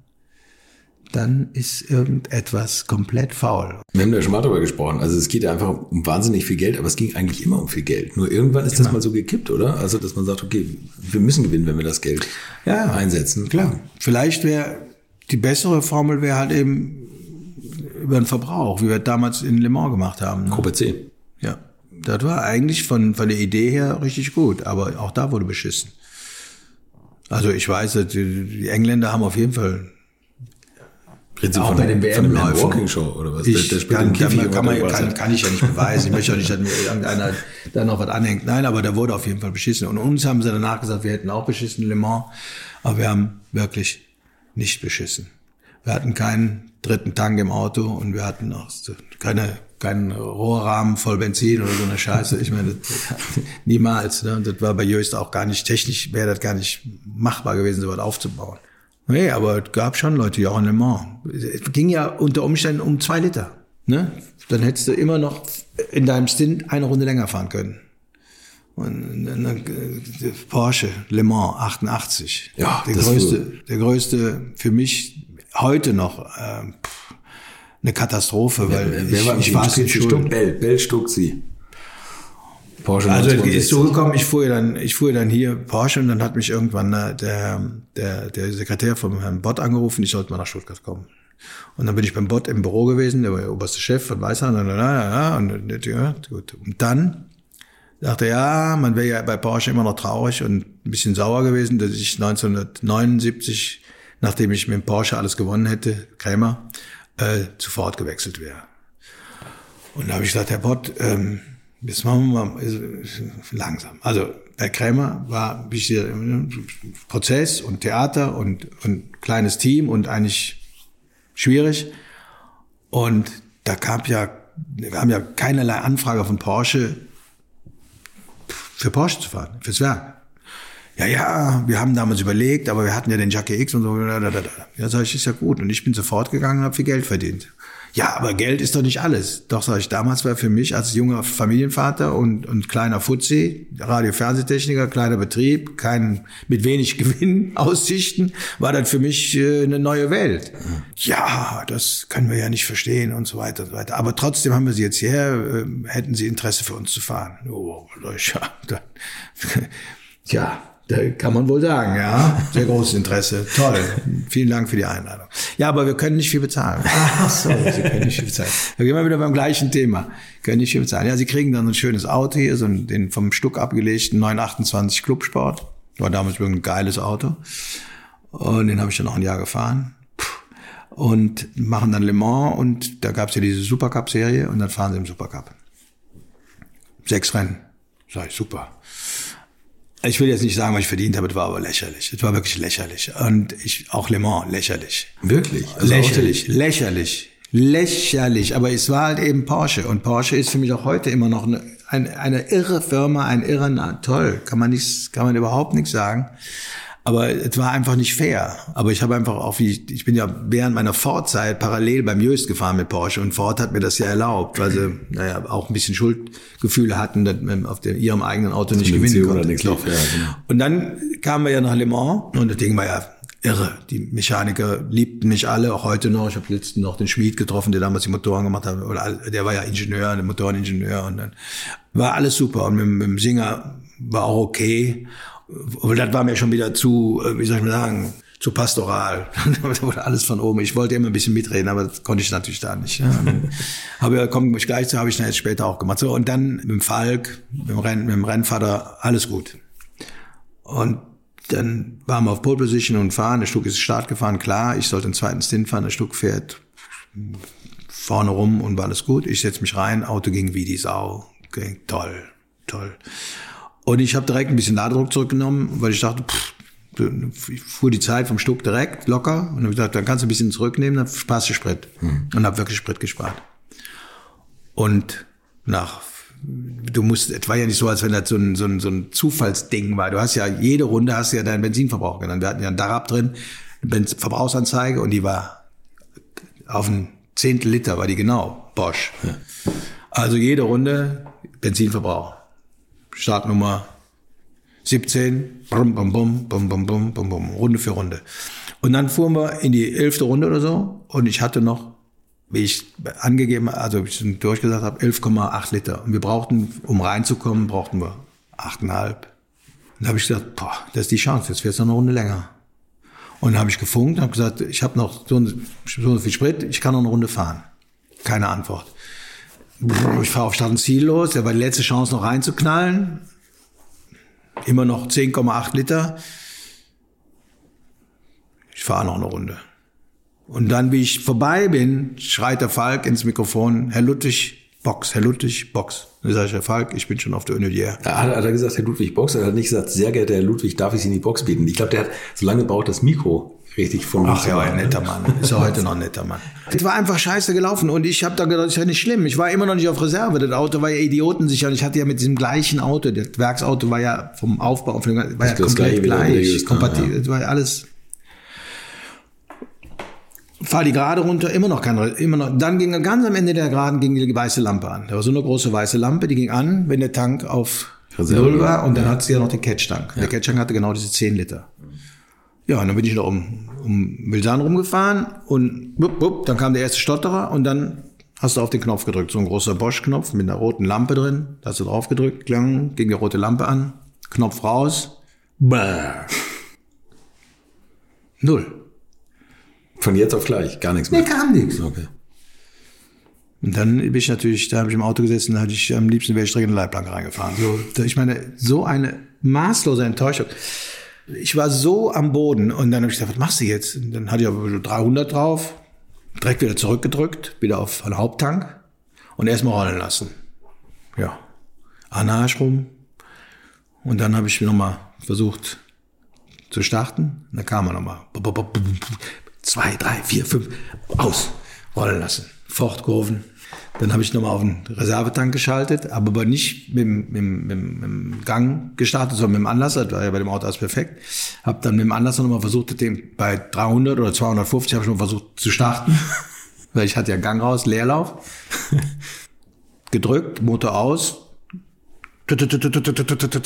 dann ist irgendetwas komplett faul. wir haben da schon mal drüber gesprochen. Also es geht ja einfach um wahnsinnig viel Geld, aber es ging eigentlich immer um viel Geld. Nur irgendwann ist das mal so gekippt, oder? Also, dass man sagt, okay, wir müssen gewinnen, wenn wir das Geld Ja, einsetzen. Klar. Vielleicht wäre die bessere Formel wäre halt eben über den Verbrauch, wie wir damals in Le Mans gemacht haben. Ne? Gruppe C. Ja. Das war eigentlich von, von der Idee her richtig gut, aber auch da wurde beschissen. Also ich weiß, die, Engländer haben auf jeden Fall Reden Auch von, bei den von dem Herrn WM-Läufen. Walking Show oder was? Ich der, der spielt kann, kann, kann, man, kann, kann ich ja nicht beweisen. Ich möchte auch nicht, dass mir irgendeiner da noch was anhängt. Nein, aber da wurde auf jeden Fall beschissen. Und uns haben sie danach gesagt, wir hätten auch beschissen Le Mans. Aber wir haben wirklich nicht beschissen. Wir hatten keinen dritten Tank im Auto und wir hatten auch keine, keinen Rohrrahmen voll Benzin oder so eine Scheiße. Ich meine, das, niemals. Ne? Und das war bei Jöst auch gar nicht, technisch wäre das gar nicht machbar gewesen, so was aufzubauen. Nee, aber es gab schon Leute, die auch in Le Mans. Es ging ja unter Umständen um zwei Liter. Ne? Dann hättest du immer noch in deinem Stint eine Runde länger fahren können. Und dann, äh, Porsche Le Mans 88. Ja, der größte, der größte für mich heute noch äh, eine Katastrophe, weil Wer, ich, war ich war schuld. Bell, Bell Stuck sie. Porsche Also es 962. ist so gekommen, ich fuhr ja dann, ich fuhr ja dann hier Porsche und dann hat mich irgendwann äh, der, der, der Sekretär vom Herrn Bott angerufen, ich sollte mal nach Stuttgart kommen. Und dann bin ich beim Bott im Büro gewesen, der war der oberste Chef von Weißer, und, und, ja, gut. und dann dachte ja, man wäre ja bei Porsche immer noch traurig und ein bisschen sauer gewesen, dass ich 1979, nachdem ich mit dem Porsche alles gewonnen hätte, Krämer, äh, zu Ford gewechselt wäre. Und da habe ich gesagt, Herr Bott, ähm, jetzt machen wir mal langsam. Also bei Krämer war dir, äh, Prozess und Theater und, und kleines Team und eigentlich schwierig. Und da kam ja, wir haben ja keinerlei Anfrage von Porsche für Porsche zu fahren, fürs Werk. Ja, ja, wir haben damals überlegt, aber wir hatten ja den Jacke X und so. Ja, sag ich, ist ja gut. Und ich bin sofort gegangen und habe viel Geld verdient. Ja, aber Geld ist doch nicht alles. Doch, sag ich, damals war für mich als junger Familienvater und, und kleiner Fuzzi, Radio-Fernsehtechniker, kleiner Betrieb, kein, mit wenig Gewinnaussichten, war das für mich äh, eine neue Welt. Ja, das können wir ja nicht verstehen und so weiter und so weiter. Aber trotzdem haben wir sie jetzt her, äh, hätten sie Interesse für uns zu fahren. Oh, ja, dann, ja, da kann man wohl sagen, ja. Sehr großes Interesse. Toll. Vielen Dank für die Einladung. Ja, aber wir können nicht viel bezahlen. Ach so, Sie können nicht viel bezahlen. Da gehen wir wieder beim gleichen Thema. Können nicht viel bezahlen. Ja, Sie kriegen dann ein schönes Auto hier, so den vom Stuck abgelegten 928 Clubsport. War damals wirklich ein geiles Auto. Und den habe ich dann noch ein Jahr gefahren. Und machen dann Le Mans und da gab es ja diese Supercup-Serie und dann fahren sie im Supercup. Sechs Rennen. Sag ich, super. Ich will jetzt nicht sagen, was ich verdient habe, das war aber lächerlich. Das war wirklich lächerlich. Und ich, auch Le Mans, lächerlich. Wirklich? Also lächerlich, lächerlich, lächerlich. Aber es war halt eben Porsche. Und Porsche ist für mich auch heute immer noch eine, eine, eine irre Firma, ein irrer, toll. Kann man nicht, kann man überhaupt nichts sagen. Aber es war einfach nicht fair. Aber ich habe einfach auch, wie ich bin ja während meiner Ford-Zeit parallel beim Jöst gefahren mit Porsche und Ford hat mir das ja erlaubt, weil sie naja, auch ein bisschen Schuldgefühle hatten, dass man auf dem, ihrem eigenen Auto nicht gewinnen konnte. Oder Doch. Ja, genau. Und dann kamen wir ja nach Le Mans und das Ding war ja irre. Die Mechaniker liebten mich alle, auch heute noch. Ich habe letztens noch den Schmied getroffen, der damals die Motoren gemacht hat. Oder der war ja Ingenieur, der Motoreningenieur. Und dann war alles super. Und mit, mit dem Singer war auch okay. Aber das war mir schon wieder zu, äh, wie soll ich mal sagen, zu pastoral. da wurde alles von oben. Ich wollte immer ein bisschen mitreden, aber das konnte ich natürlich da nicht. Ja. aber komme ich gleich zu, habe ich dann jetzt später auch gemacht. So, und dann mit dem Falk, mit dem, Renn, mit dem Rennvater, alles gut. Und dann waren wir auf Pole Position und fahren. Der Stuck ist Start gefahren, klar. Ich sollte den zweiten Stint fahren. Der Stuck fährt vorne rum und war alles gut. Ich setze mich rein, Auto ging wie die Sau. Okay, toll, toll. Und ich habe direkt ein bisschen Ladedruck zurückgenommen, weil ich dachte, pff, ich fuhr die Zeit vom Stuck direkt locker und habe gesagt, dann kannst du ein bisschen zurücknehmen, dann sparst du Sprit. Mhm. Und habe wirklich Sprit gespart. Und nach du musst, es war ja nicht so, als wenn das so ein, so ein, so ein Zufallsding war. Du hast ja, jede Runde hast du ja deinen Benzinverbrauch genannt. Wir hatten ja einen Darab drin, eine Verbrauchsanzeige und die war auf ein Zehntel Liter, war die genau, Bosch. Ja. Also jede Runde Benzinverbrauch. Startnummer 17, bum, bum, bum, bum, bum, bum, bum, bum, Runde für Runde. Und dann fuhren wir in die elfte Runde oder so und ich hatte noch wie ich angegeben, also ich durchgesagt habe, 11,8 Liter. Und wir brauchten, um reinzukommen, brauchten wir 8,5. Und da habe ich gesagt, boah, das ist die Chance, jetzt wird es noch eine Runde länger. Und dann habe ich gefunkt und habe gesagt, ich habe noch so, so viel Sprit, ich kann noch eine Runde fahren. Keine Antwort. Ich fahre auf Start und Ziel los, der war die letzte Chance noch reinzuknallen. Immer noch 10,8 Liter. Ich fahre noch eine Runde. Und dann, wie ich vorbei bin, schreit der Falk ins Mikrofon, Herr Ludwig, Box, Herr Ludwig, Box. Dann sage ich, Herr Falk, ich bin schon auf der Unodier. Ja, hat, hat er gesagt, Herr Ludwig, Box? Er hat nicht gesagt, sehr geehrter Herr Ludwig, darf ich Sie in die Box bieten? Ich glaube, der hat so lange braucht das Mikro richtig von Ach ja, ein netter Mann. Ist ja heute noch ein netter Mann. Es war einfach scheiße gelaufen und ich habe da gedacht, das ist ja nicht schlimm. Ich war immer noch nicht auf Reserve. Das Auto war ja idiotensicher und ich hatte ja mit diesem gleichen Auto, das Werksauto war ja vom Aufbau, war ja komplett gleich, kompatibel. Ja. war ja alles fahr die Gerade runter, immer noch kein, immer noch. Dann ging ganz am Ende der Geraden ging die weiße Lampe an. Da war so eine große weiße Lampe, die ging an, wenn der Tank auf Null war und dann hat sie ja noch den Catch-Tank. Ja. Der Catch-Tank hatte genau diese 10 Liter. Ja, und dann bin ich noch um, um Milsan rumgefahren und bup, bup, dann kam der erste Stotterer und dann hast du auf den Knopf gedrückt. So ein großer Bosch-Knopf mit einer roten Lampe drin. Da hast du drauf gedrückt, klang, ging die rote Lampe an, Knopf raus. Bäh. Null. Von jetzt auf gleich, gar nichts mehr? Nee, kam nichts. Okay. Und dann bin ich natürlich, da habe ich im Auto gesessen, da hatte ich am liebsten wäre ich direkt in eine Leitplanke reingefahren. So, ich meine, so eine maßlose Enttäuschung. Ich war so am Boden und dann habe ich gesagt, was machst du jetzt? Und dann hatte ich aber so 300 drauf, direkt wieder zurückgedrückt, wieder auf den Haupttank und erstmal rollen lassen. Ja, Anarsch rum. Und dann habe ich nochmal versucht zu starten. Und dann kam er nochmal zwei, drei, vier, fünf, aus, rollen lassen. Fortkurven. Dann habe ich nochmal auf den Reservetank geschaltet, aber nicht mit, mit, mit, mit dem Gang gestartet, sondern mit dem Anlasser. Das war ja bei dem Auto alles perfekt. Habe dann mit dem Anlasser nochmal versucht, den bei 300 oder 250 habe ich noch versucht zu starten, weil ich hatte ja Gang raus, Leerlauf. Gedrückt, Motor aus,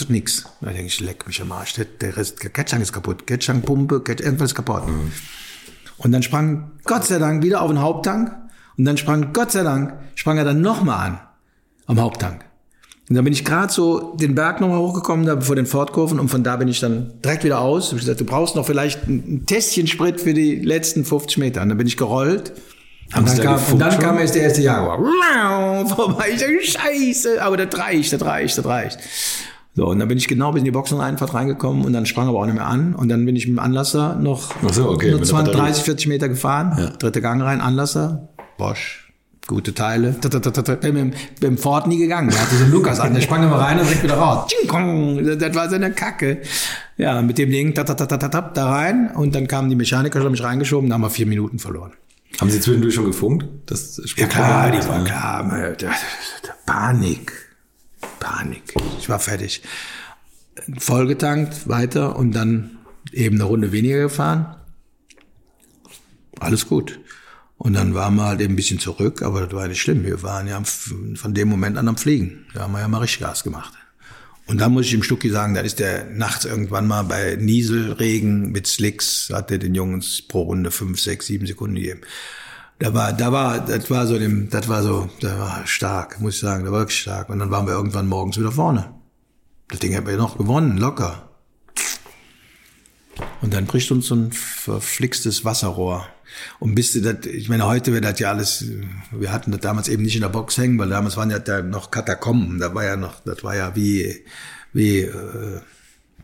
nix. Da denke ich, leck mich am Arsch. Der Rest, der Ketchang ist kaputt. Ketchang, Pumpe, Ketchang, irgendwas ist kaputt. Mhm. Und dann sprang Gott sei Dank wieder auf den Haupttank. Und dann sprang Gott sei Dank, sprang er dann nochmal an am Haupttank. Und dann bin ich gerade so den Berg nochmal hochgekommen, da vor den Fortkurven. Und von da bin ich dann direkt wieder aus. Ich gesagt, du brauchst noch vielleicht ein Tässchen Sprit für die letzten 50 Meter. Und dann bin ich gerollt. Und dann, kam, und dann kam erst der erste Jaguar. Vorbei. Ich dachte, scheiße, aber das reicht, das reicht, das reicht. So, und dann bin ich genau bis in die Boxeneinfahrt reingekommen und dann sprang aber auch nicht mehr an. Und dann bin ich mit dem Anlasser noch so, okay, nur 20, 30, 40 Meter gefahren. Ja. Dritte Gang rein, Anlasser, Bosch, gute Teile. Mit dem Ford nie gegangen. Der hatte so Lukas an, der sprang immer rein und direkt wieder raus. Das war so eine Kacke. Ja, mit dem Ding da rein und dann kamen die Mechaniker, schon mich reingeschoben, da haben wir vier Minuten verloren. Haben Sie zwischendurch schon gefunkt? Das ja klar, die war klar. Panik. Panik. Ich war fertig. Vollgetankt, weiter und dann eben eine Runde weniger gefahren. Alles gut. Und dann waren wir halt eben ein bisschen zurück, aber das war nicht schlimm. Wir waren ja von dem Moment an am Fliegen. Da haben wir ja mal richtig Gas gemacht. Und dann muss ich dem Stucki sagen, da ist der nachts irgendwann mal bei Nieselregen mit Slicks, hat er den Jungs pro Runde fünf, sechs, sieben Sekunden gegeben. Da war, da war, das war so dem, das war so, da war stark, muss ich sagen, da war wirklich stark. Und dann waren wir irgendwann morgens wieder vorne. Das Ding haben wir noch gewonnen, locker. Und dann bricht uns so ein verflixtes Wasserrohr. Und bis du das, ich meine, heute wird das ja alles, wir hatten das damals eben nicht in der Box hängen, weil damals waren ja da noch Katakomben, da war ja noch, das war ja wie, wie äh,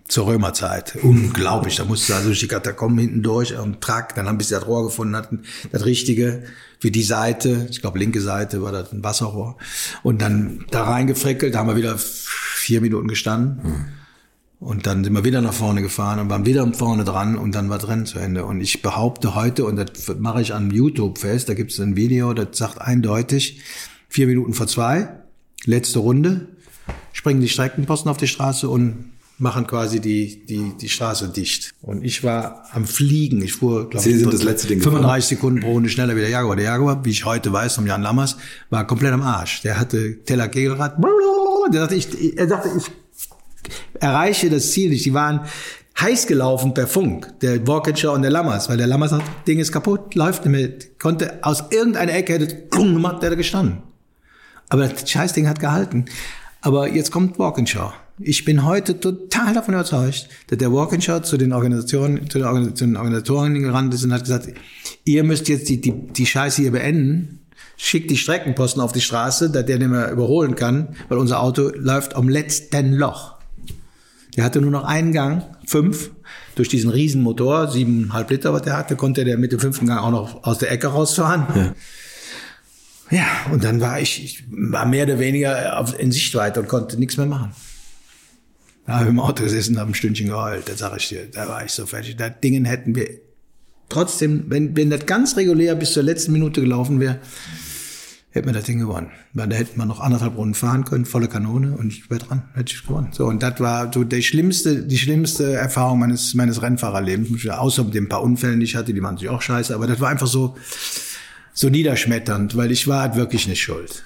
zur Römerzeit. Unglaublich. Da musste also durch die Katakomben hinten durch am Trakt, dann haben bis sie das Rohr gefunden hatten, das Richtige für die Seite, ich glaube linke Seite war das ein Wasserrohr. Und dann da reingefrickelt, da haben wir wieder vier Minuten gestanden. Hm. Und dann sind wir wieder nach vorne gefahren und waren wieder vorne dran und dann war das Rennen zu Ende. Und ich behaupte heute, und das mache ich an YouTube fest, da gibt es ein Video, das sagt eindeutig, vier Minuten vor zwei, letzte Runde, springen die Streckenposten auf die Straße und machen quasi die, die, die Straße dicht. Und ich war am Fliegen. Ich fuhr, glaube ich, das letzte Ding 35 gefahren. Sekunden pro Runde schneller wie der Jaguar. Der Jaguar, wie ich heute weiß, vom Jan Lammers, war komplett am Arsch. Der hatte Teller Kegelrad. Der dachte, ich, er dachte, ich erreiche das Ziel nicht. Die waren heiß gelaufen per Funk, der Walkinshaw und der Lammers, weil der Lammers sagt, Ding ist kaputt, läuft nicht mehr, konnte aus irgendeiner Ecke hätte gemacht, der da gestanden. Aber das Scheißding hat gehalten. Aber jetzt kommt Walkinshaw. Ich bin heute total davon überzeugt, dass der Walkinshaw zu den Organisationen, zu den Organisatoren gerannt ist und hat gesagt, ihr müsst jetzt die, die, die Scheiße hier beenden, schickt die Streckenposten auf die Straße, dass der nicht mehr überholen kann, weil unser Auto läuft am letzten Loch. Der hatte nur noch einen Gang, fünf. Durch diesen Riesenmotor, siebeneinhalb Liter, was der hatte, konnte der mit dem fünften Gang auch noch aus der Ecke rausfahren. Ja. Ja, und dann war ich, ich war mehr oder weniger auf, in Sichtweite und konnte nichts mehr machen. Da habe ich im Auto gesessen, habe ein Stündchen geheult. Da sage ich dir, da war ich so fertig. Da Dingen hätten wir trotzdem, wenn, wenn das ganz regulär bis zur letzten Minute gelaufen wäre, hätten wir das Ding gewonnen. Weil da hätten wir noch anderthalb Runden fahren können, volle Kanone und ich wäre dran, hätte ich gewonnen. So, und das war so die schlimmste, die schlimmste Erfahrung meines, meines Rennfahrerlebens. Außer den paar Unfällen, die ich hatte, die waren natürlich auch scheiße, aber das war einfach so, so niederschmetternd, weil ich war halt wirklich nicht schuld.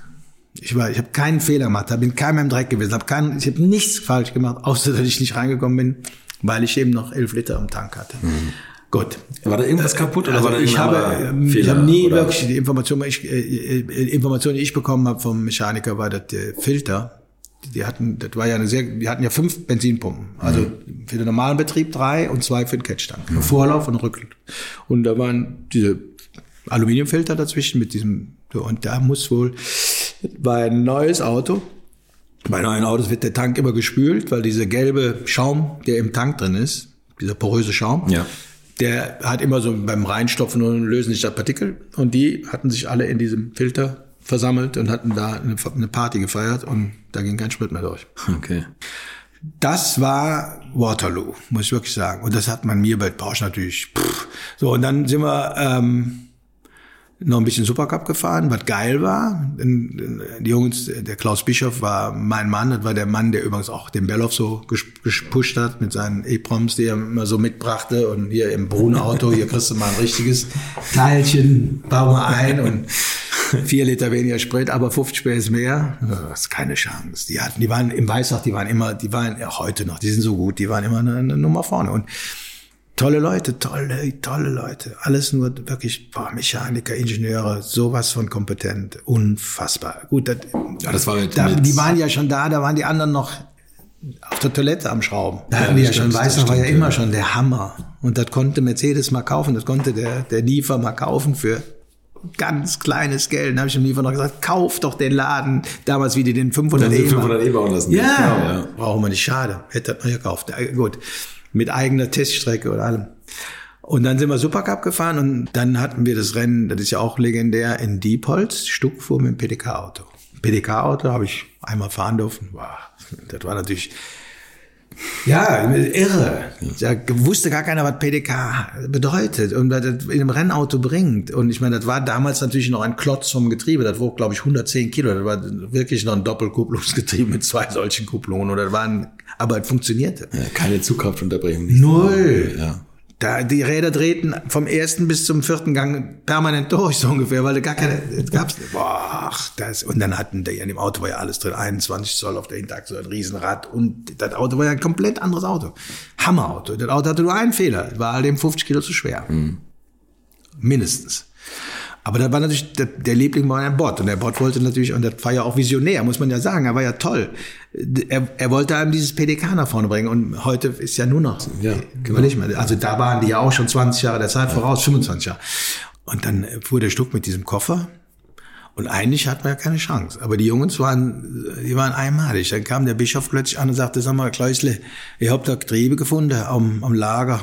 Ich war, ich habe keinen Fehler gemacht, habe in keinem Dreck gewesen, habe keinen, ich habe nichts falsch gemacht, außer dass ich nicht reingekommen bin, weil ich eben noch elf Liter im Tank hatte. Mhm. Gut. War da irgendwas kaputt oder also war da ich habe, Fehler, ich habe nie oder? wirklich die Information, ich, äh, äh, Information, die ich bekommen habe vom Mechaniker, war das der Filter. Die hatten, das war ja eine sehr, die hatten ja fünf Benzinpumpen. Also mhm. für den normalen Betrieb drei und zwei für den Catchtank. Mhm. Vorlauf und Rücklauf. Und da waren diese Aluminiumfilter dazwischen mit diesem, und da muss wohl, ein neues Auto. Bei neuen Autos wird der Tank immer gespült, weil dieser gelbe Schaum, der im Tank drin ist, dieser poröse Schaum, ja der hat immer so beim Reinstopfen und lösen sich da Partikel. Und die hatten sich alle in diesem Filter versammelt und hatten da eine Party gefeiert und da ging kein Sprit mehr durch. Okay. Das war Waterloo, muss ich wirklich sagen. Und das hat man mir bei Porsche natürlich. Pff. So, und dann sind wir ähm, noch ein bisschen Supercup gefahren, was geil war. Die Jungs, der Klaus Bischof war mein Mann, das war der Mann, der übrigens auch den Belloff so gepusht hat mit seinen E-Proms, die er immer so mitbrachte und hier im Bruno-Auto, hier kriegst du mal ein richtiges Teilchen, bau mal ein und vier Liter weniger Sprit, aber 50 Späß mehr, das ist keine Chance. Die hatten, die waren im Weißach, die waren immer, die waren ja heute noch, die sind so gut, die waren immer eine, eine Nummer vorne und Tolle Leute, tolle, tolle Leute. Alles nur wirklich boah, Mechaniker, Ingenieure, sowas von kompetent. Unfassbar. Gut, das, ja, das war halt da, die waren ja schon da, da waren die anderen noch auf der Toilette am Schrauben. Da hatten ja, die ja schon, Weißer war ja immer schon der Hammer. Und das konnte Mercedes mal kaufen, das konnte der, der Liefer mal kaufen für ganz kleines Geld. Dann habe ich dem Liefer noch gesagt, kauf doch den Laden. Damals wie die den 500 E. 500 E bauen lassen. Ja, genau, ja. brauchen wir nicht, schade. Hätte man gekauft. Gut mit eigener Teststrecke und allem. Und dann sind wir Supercup gefahren und dann hatten wir das Rennen, das ist ja auch legendär, in Diepholz, Stuck fuhr mit dem PDK-Auto. PDK-Auto habe ich einmal fahren dürfen. Wow, das war natürlich Ja, irre. Da wusste gar keiner, was PDK bedeutet und was das in einem Rennauto bringt. Und ich meine, das war damals natürlich noch ein Klotz vom Getriebe. Das wog, glaube ich, 110 Kilo. Das war wirklich noch ein Doppelkupplungsgetriebe mit zwei solchen Kupplungen. Oder das waren, aber es funktionierte. Ja, keine Zugkraftunterbrechung. Null. Ja. Da, die Räder drehten vom ersten bis zum vierten Gang permanent durch, so ungefähr, weil da gar keine, das gab's. Boah, das, und dann hatten die, in dem Auto war ja alles drin, 21 Zoll auf der Hinterachse, so ein Riesenrad und das Auto war ja ein komplett anderes Auto. Hammerauto. Das Auto hatte nur einen Fehler, war all dem 50 Kilo zu schwer. Mindestens. Aber da war natürlich, der, der Liebling war ein Bot und der Bot wollte natürlich, und das war ja auch visionär, muss man ja sagen, er war ja toll. Er, er wollte einem dieses PDK nach vorne bringen und heute ist ja nur noch, Ja, genau. nicht mehr. Also da waren die ja auch schon 20 Jahre der Zeit voraus, 25 Jahre. Und dann fuhr der Stuck mit diesem Koffer und eigentlich hatten wir ja keine Chance. Aber die Jungs waren, die waren einmalig. Dann kam der Bischof plötzlich an und sagte, sag mal, Kleusle, ihr habt da Getriebe gefunden am, am Lager.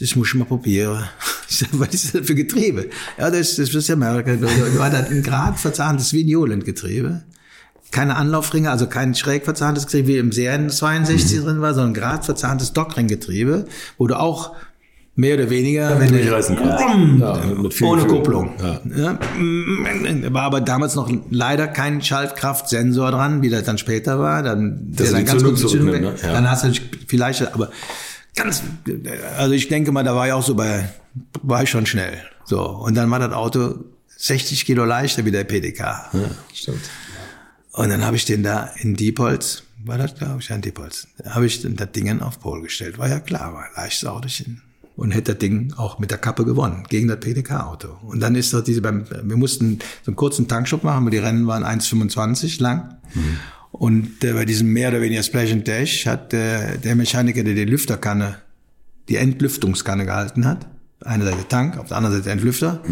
Das muss ich mal probieren. Ich sag, was ist das für Getriebe? Ja, das, das du ja. Da war das ein grad verzahntes Vignolentgetriebe. Keine Anlaufringe, also kein schräg verzahntes Getriebe, wie im Serien 62 drin war, sondern grad verzahntes Dockringgetriebe, wo du auch mehr oder weniger, wenn du Durchreißen kannst. Ohne. Kupplung. Ja. War aber damals noch leider kein Schaltkraftsensor dran, wie das dann später war. Dann, Das dann Zündung kurz Zündung- ne? Ja. Dann hast du vielleicht, aber ganz, also ich denke mal, da war ich auch so bei, war ich schon schnell. So. Und dann war das Auto 60 Kilo leichter wie der PDK. Ja, stimmt. Und dann habe ich den da in Diepholz, war das glaube ich, ja, in Diepholz, habe ich das Ding auf Pol gestellt. War ja klar, war ein leichtes Autochen. Und hätte das Ding auch mit der Kappe gewonnen, gegen das PDK-Auto. Und dann ist doch diese, beim, wir mussten so einen kurzen Tankstopp machen, weil die Rennen waren 1,25 lang. Und äh, bei diesem mehr oder weniger Splash and Dash hat äh, der Mechaniker, der die Lüfterkanne, die Entlüftungskanne gehalten hat, eine Seite Tank, auf der anderen Seite Entlüfter,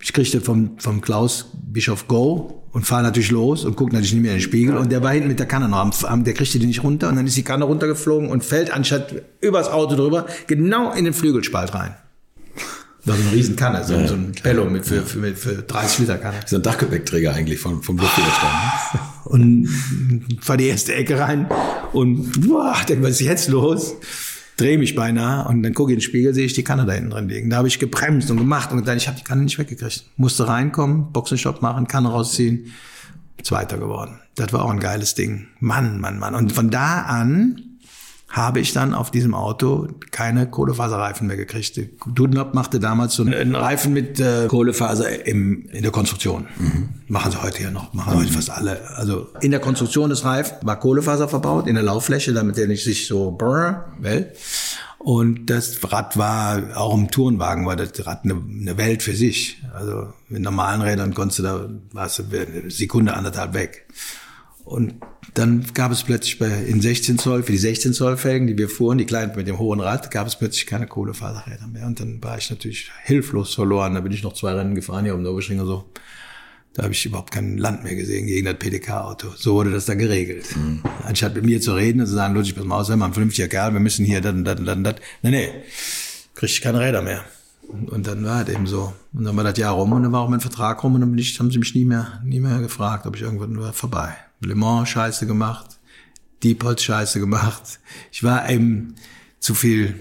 ich kriegte vom, vom Klaus Bischof Go und fahre natürlich los und gucke natürlich nicht mehr in den Spiegel. Und der war hinten mit der Kanne noch am, am der kriegte die nicht runter und dann ist die Kanne runtergeflogen und fällt anstatt übers Auto drüber genau in den Flügelspalt rein. War so eine riesen Kanne, so, so ein Bello mit für, für, mit für 30 Liter Kanne. Ist ein Dachgepäckträger eigentlich von, vom Luftwiderstand. Und fahr die erste Ecke rein und boah, denk, was ist jetzt los? Dreh mich beinahe und dann gucke ich in den Spiegel, sehe ich die Kanne da hinten drin liegen. Da habe ich gebremst und gemacht und dann, ich habe die Kanne nicht weggekriegt. Musste reinkommen, Boxenstopp machen, Kanne rausziehen. Zweiter geworden. Das war auch ein geiles Ding. Mann, Mann, Mann. Und von da an habe ich dann auf diesem Auto keine Kohlefaserreifen mehr gekriegt. Dunlop machte damals so einen Reifen mit äh, Kohlefaser im, in der Konstruktion. Machen sie heute ja noch, machen heute fast alle. Also in der Konstruktion des Reifens war Kohlefaser verbaut, in der Lauffläche, damit der nicht sich so brrr, well. Und das Rad war, auch im Tourenwagen war das Rad eine, eine Welt für sich. Also mit normalen Rädern konntest du da, warst du eine Sekunde, anderthalb weg. Und dann gab es plötzlich bei, in 16 Zoll, für die 16 Zoll Felgen, die wir fuhren, die kleinen mit dem hohen Rad, gab es plötzlich keine Kohlefaserräder mehr. Und dann war ich natürlich hilflos verloren. Da bin ich noch zwei Rennen gefahren hier um Nürburgring und so. Da habe ich überhaupt kein Land mehr gesehen gegen das PDK-Auto. So wurde das dann geregelt. Anstatt mit mir zu reden und zu sagen, Ludwig, pass mal aus, sei mal ein vernünftiger Kerl, wir müssen hier das und das und das und das. Nee, nee, krieg ich keine Räder mehr. Und dann war es eben so. Und dann war das Jahr rum und dann war auch mein Vertrag rum und dann bin ich, haben sie mich nie mehr, nie mehr gefragt, ob ich irgendwann war vorbei. Le Mans Scheiße gemacht, Diepholz Scheiße gemacht. Ich war eben zu viel,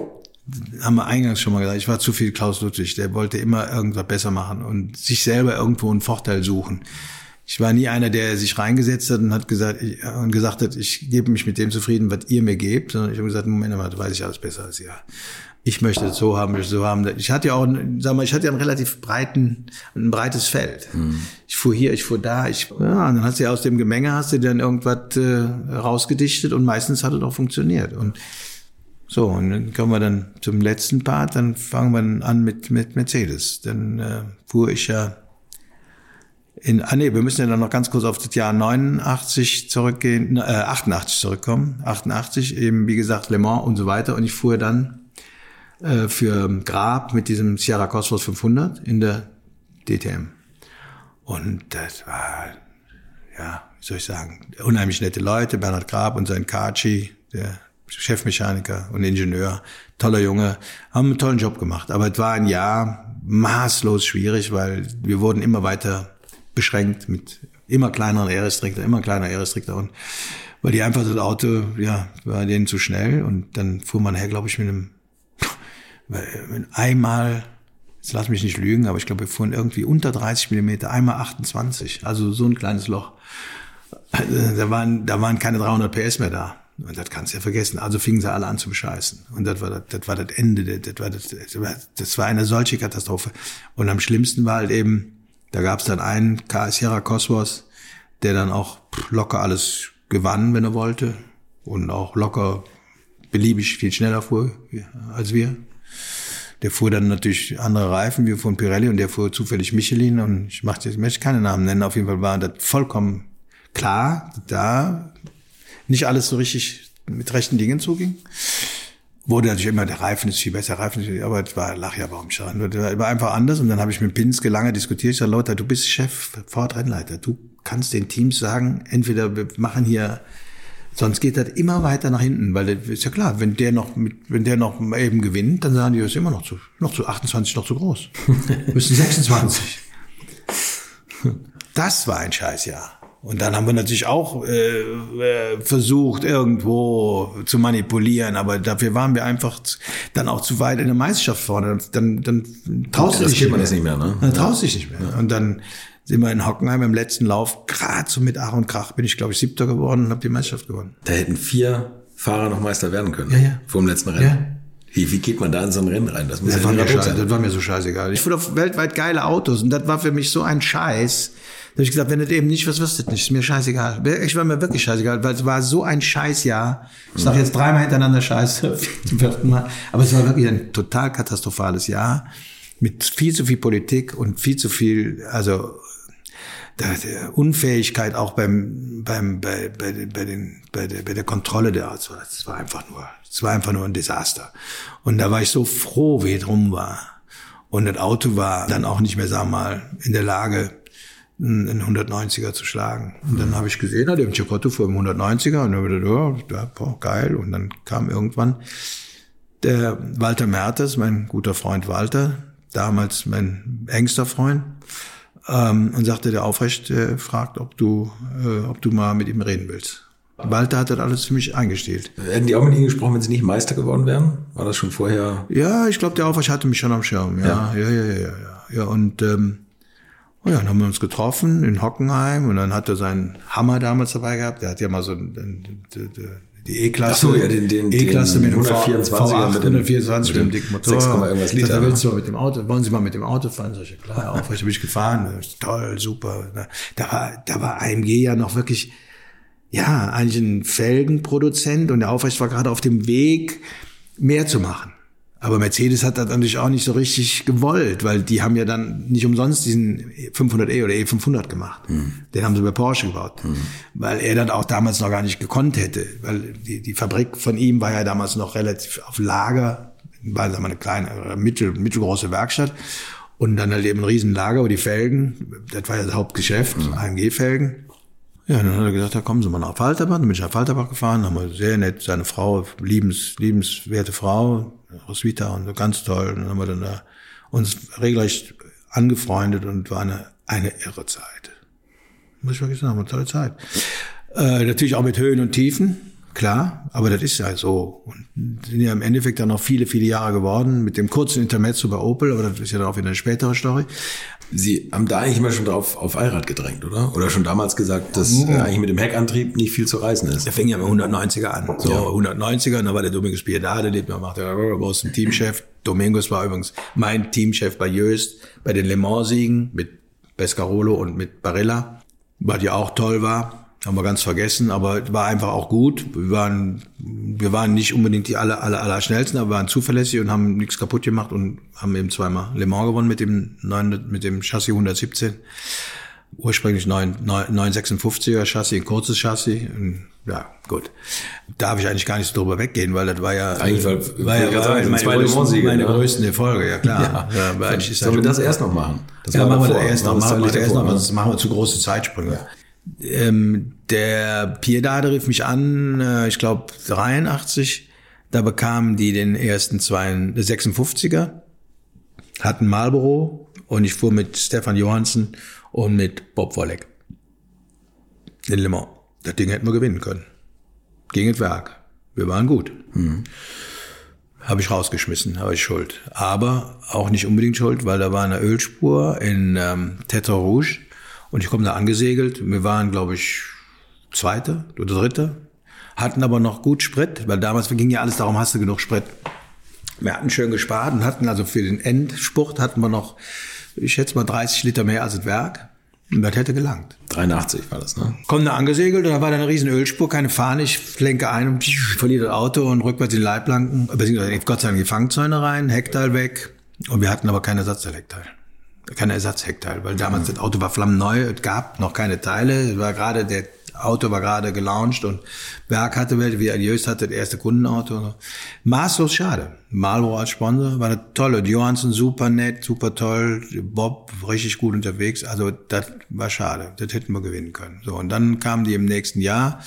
haben wir eingangs schon mal gesagt, ich war zu viel Klaus Ludwig. Der wollte immer irgendwas besser machen und sich selber irgendwo einen Vorteil suchen. Ich war nie einer, der sich reingesetzt hat und hat gesagt, ich, und gesagt hat, ich gebe mich mit dem zufrieden, was ihr mir gebt, sondern ich habe gesagt, Moment mal, da weiß ich alles besser als ihr. Ich möchte es so haben, ich möchte es so haben. Ich hatte ja auch, sag mal, ich hatte ja einen relativ breiten, ein breites Feld. Ich fuhr hier, ich fuhr da, ich, ja, und dann hast du ja aus dem Gemenge hast du dann irgendwas äh, rausgedichtet und meistens hat es auch funktioniert. Und so, und dann kommen wir dann zum letzten Part, dann fangen wir dann an mit, mit Mercedes. Dann äh, fuhr ich ja in, ah nee, wir müssen ja dann noch ganz kurz auf das Jahr 89 zurückgehen, äh, 88 zurückkommen. 88, eben wie gesagt Le Mans und so weiter. Und ich fuhr dann äh, für Grab mit diesem Sierra Cosmos 500 in der DTM. Und das war, ja, wie soll ich sagen, unheimlich nette Leute. Bernhard Grab und sein Kachi, der Chefmechaniker und Ingenieur, toller Junge, haben einen tollen Job gemacht. Aber es war ein Jahr maßlos schwierig, weil wir wurden immer weiter beschränkt mit immer kleineren Air-Restrictor, immer kleiner Air-Restrictor und weil die einfach das Auto, ja, war denen zu schnell und dann fuhr man her, glaube ich, mit einem, einmal, jetzt lass mich nicht lügen, aber ich glaube, wir fuhren irgendwie unter 30 Millimeter, einmal 28, also so ein kleines Loch. Also, da waren, da waren keine 300 PS mehr da. Und das kannst du ja vergessen. Also fingen sie alle an zu bescheißen. Und das war das, das, war das Ende. Das war, das, das war eine solche Katastrophe. Und am schlimmsten war halt eben, da gab es dann einen KS Sierra Cosmos, der dann auch locker alles gewann, wenn er wollte. Und auch locker beliebig viel schneller fuhr als wir. Der fuhr dann natürlich andere Reifen, wie von Pirelli, und der fuhr zufällig Michelin. Und ich möchte, ich möchte keine Namen nennen. Auf jeden Fall war das vollkommen klar, da nicht alles so richtig mit rechten Dingen zuging. Wurde natürlich immer, der Reifen ist viel besser, Reifen ist viel, aber es war, lach ja, warum schon? Das war einfach anders und dann habe ich mit Pinske lange diskutiert. Ich sage, Leute, du bist Chef, Ford-Rennleiter. Du kannst den Teams sagen, entweder wir machen hier, sonst geht das immer weiter nach hinten, weil das ist ja klar, wenn der noch mit, wenn der noch eben gewinnt, dann sagen die, das ist immer noch zu, noch zu 28 noch zu groß. Müssen 26. Das war ein Scheißjahr. Und dann haben wir natürlich auch äh, äh, versucht, irgendwo zu manipulieren, aber dafür waren wir einfach dann auch zu weit in der Meisterschaft vorne. Dann, dann traust du dich nicht, nicht mehr. Ne? Dann traust du dich nicht mehr. Und dann sind wir in Hockenheim im letzten Lauf, gerade so mit Ach und Krach bin ich, glaube ich, siebter geworden und habe die Meisterschaft gewonnen. Da hätten vier Fahrer noch Meister werden können. Ja, ja. Vor dem letzten Rennen. Ja. Wie, wie geht man da in so ein Rennen rein? Das, muss das, ja war mir scheiße, das war mir so scheißegal. Ich fuhr auf weltweit geile Autos und das war für mich so ein Scheiß. Da habe ich gesagt, wenn das eben nicht, was wirst du nicht? Ist mir scheißegal. Ich war mir wirklich scheißegal, weil es war so ein Scheißjahr. Ich sage jetzt dreimal hintereinander Scheiße, zum vierten Mal. Aber es war wirklich ein total katastrophales Jahr mit viel zu viel Politik und viel zu viel, also Unfähigkeit auch beim, beim, bei, bei, bei, den, bei, der, bei der Kontrolle der Autos. Das war einfach nur, es war einfach nur ein Desaster. Und da war ich so froh, wie es rum war. Und das Auto war dann auch nicht mehr, sagen wir mal, in der Lage, einen 190er zu schlagen. Und dann habe ich gesehen, der im Chicotto fuhr im 190er und dann wieder, ja, boah, geil. Und dann kam irgendwann der Walter Mertes, mein guter Freund Walter, damals mein engster Freund, ähm, und sagte, der Aufrecht äh, fragt, ob du, äh, ob du mal mit ihm reden willst. Walter hat das alles für mich eingestellt. Hätten die auch mit Ihnen gesprochen, wenn Sie nicht Meister geworden wären? War das schon vorher? Ja, ich glaube, der Aufrecht hatte mich schon am Schirm. Ja, ja, ja, ja, ja. ja. ja und ähm, Oh ja, dann haben wir uns getroffen in Hockenheim und dann hat er seinen Hammer damals dabei gehabt. Der hat ja mal so die E-Klasse. so, ja, den, den, E-Klasse mit dem V24 V8, mit dem 124 mit dem dicken Motor. 6, irgendwas Liter. Da willst du mal mit dem Auto, wollen Sie mal mit dem Auto fahren? Sag ich, klar, auch, ich bin ich gefahren. Toll, super. Da war, da war AMG ja noch wirklich, ja, eigentlich ein Felgenproduzent und der Aufrecht war gerade auf dem Weg, mehr zu machen. Aber Mercedes hat das natürlich auch nicht so richtig gewollt, weil die haben ja dann nicht umsonst diesen 500e oder E500 gemacht. Mhm. Den haben sie bei Porsche gebaut, mhm. weil er das auch damals noch gar nicht gekonnt hätte, weil die, die Fabrik von ihm war ja damals noch relativ auf Lager, war sagen wir eine kleine, mittel, mittelgroße Werkstatt und dann halt eben ein Riesenlager, wo die Felgen, das war ja das Hauptgeschäft, mhm. AMG-Felgen. Ja, dann hat er gesagt, da kommen Sie mal nach Falterbach. Dann bin ich nach Falterbach gefahren, haben wir sehr nett, seine Frau, liebens, liebenswerte Frau, Roswitha und so ganz toll. Und dann haben wir dann da uns regelrecht angefreundet und war eine, eine irre Zeit. Muss ich wirklich sagen, eine tolle Zeit. Äh, natürlich auch mit Höhen und Tiefen, klar, aber das ist ja so. Und sind ja im Endeffekt dann noch viele, viele Jahre geworden, mit dem kurzen Intermezzo bei Opel, aber das ist ja dann auch wieder eine spätere Story. Sie haben da eigentlich immer schon drauf auf Allrad gedrängt, oder? Oder schon damals gesagt, dass mhm. eigentlich mit dem Heckantrieb nicht viel zu reißen ist? Er fing ja mit 190er an. So, ja. 190er, und da war der Domingos Piedade, der macht der aus dem Teamchef. Domingos war übrigens mein Teamchef bei Jöst, bei den Le Mans-Siegen mit Pescarolo und mit Barilla, was ja auch toll war haben wir ganz vergessen, aber war einfach auch gut. Wir waren, wir waren nicht unbedingt die aller, aller, aller schnellsten, aber wir waren zuverlässig und haben nichts kaputt gemacht und haben eben zweimal Le Mans gewonnen mit dem, 9, mit dem Chassis 117. Ursprünglich 9, 956er Chassis, ein kurzes Chassis. Ja, gut. Darf ich eigentlich gar nicht so drüber weggehen, weil das war ja, eigentlich war, war ja, war sagen, meine, größten, meine ja. größten Erfolge, ja klar. Ja, ja, ja Sollen wir das erst noch machen? Das ja, machen wir das erst noch, machen wir erst noch, sonst machen wir zu große Zeitsprünge. Ja. Ähm, der Piedade rief mich an, äh, ich glaube 83. Da bekamen die den ersten zwei, 56er, hatten Marlboro und ich fuhr mit Stefan Johansen und mit Bob Wolleck in Le Mans. Das Ding hätten wir gewinnen können. Gegen das Werk. Wir waren gut. Habe ich rausgeschmissen, habe ich schuld. Aber auch nicht unbedingt schuld, weil da war eine Ölspur in ähm, Tetra Rouge und ich komme da angesegelt. Wir waren, glaube ich, Zweite oder Dritte, hatten aber noch gut Sprit, weil damals ging ja alles darum, hast du genug Sprit. Wir hatten schön gespart und hatten also für den Endspurt hatten wir noch, ich schätze mal 30 Liter mehr als das Werk. Und das hätte gelangt. 83 war das, ne? Komm da angesegelt und da war da eine riesen Ölspur, keine Fahne. Ich lenke ein und verliere das Auto und rückwärts in die Leitplanken, beziehungsweise Gott sei Dank die Fangzäune rein, Heckteil weg. Und wir hatten aber kein Ersatzteilheckteil. Kein Ersatzheckteil, weil damals das Auto war flammenneu, es gab noch keine Teile, es war gerade der Auto war gerade gelauncht und Berg hatte welche, wie Adios hatte das erste Kundenauto. Maßlos schade. Marlboro als Sponsor war eine tolle. Johansson super nett, super toll. Bob richtig gut unterwegs. Also das war schade. Das hätten wir gewinnen können. So und dann kamen die im nächsten Jahr.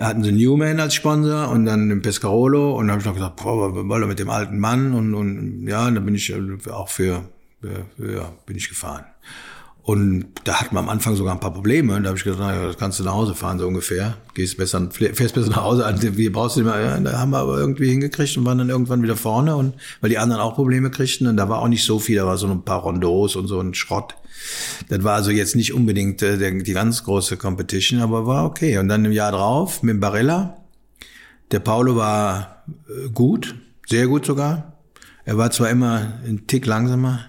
Hatten sie Newman als Sponsor und dann den Pescarolo und dann habe ich noch gesagt, boah, was wollen wir mit dem alten Mann und, und ja, und dann bin ich auch für, für ja, bin ich gefahren. Und da hatten wir am Anfang sogar ein paar Probleme. Und da habe ich gesagt, naja, das kannst du nach Hause fahren, so ungefähr. Gehst besser, fährst besser nach Hause. Wie brauchst du immer? Ja, da haben wir aber irgendwie hingekriegt und waren dann irgendwann wieder vorne. Und weil die anderen auch Probleme kriegten. Und da war auch nicht so viel, da war so ein paar Rondos und so ein Schrott. Das war also jetzt nicht unbedingt äh, der, die ganz große Competition, aber war okay. Und dann im Jahr drauf mit Barella. Der Paulo war äh, gut, sehr gut sogar. Er war zwar immer ein Tick langsamer,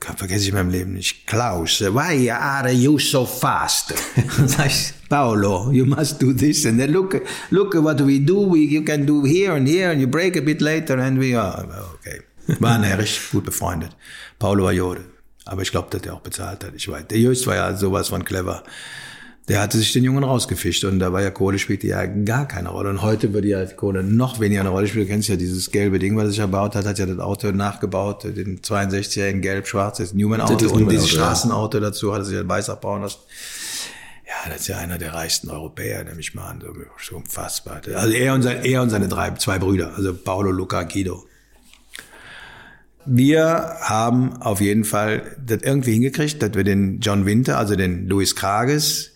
vergesse ich in meinem Leben nicht. Klaus, why are you so fast? Sag ich, Paolo, you must do this and then look, look what we do. We, you can do here and here and you break a bit later and we are okay. Waren ja richtig gut befreundet. Paolo war Jode. Aber ich glaube, dass er auch bezahlt hat. Ich weiß. Der Just war ja sowas von clever der hatte sich den Jungen rausgefischt und da war ja Kohle spielte ja gar keine Rolle. Und heute würde ja Kohle noch weniger eine Rolle spielen. Du kennst ja dieses gelbe Ding, was er sich erbaut hat, hat ja das Auto nachgebaut, den 62er in gelb-schwarz, das Newman-Auto und Newman dieses Straßenauto dazu hat er sich ein weiß abbauen lassen. Ja, das ist ja einer der reichsten Europäer, nehme ich mal an, so unfassbar. Also er und, sein, er und seine drei, zwei Brüder, also Paolo, Luca, Guido. Wir haben auf jeden Fall das irgendwie hingekriegt, dass wir den John Winter, also den Louis Krages,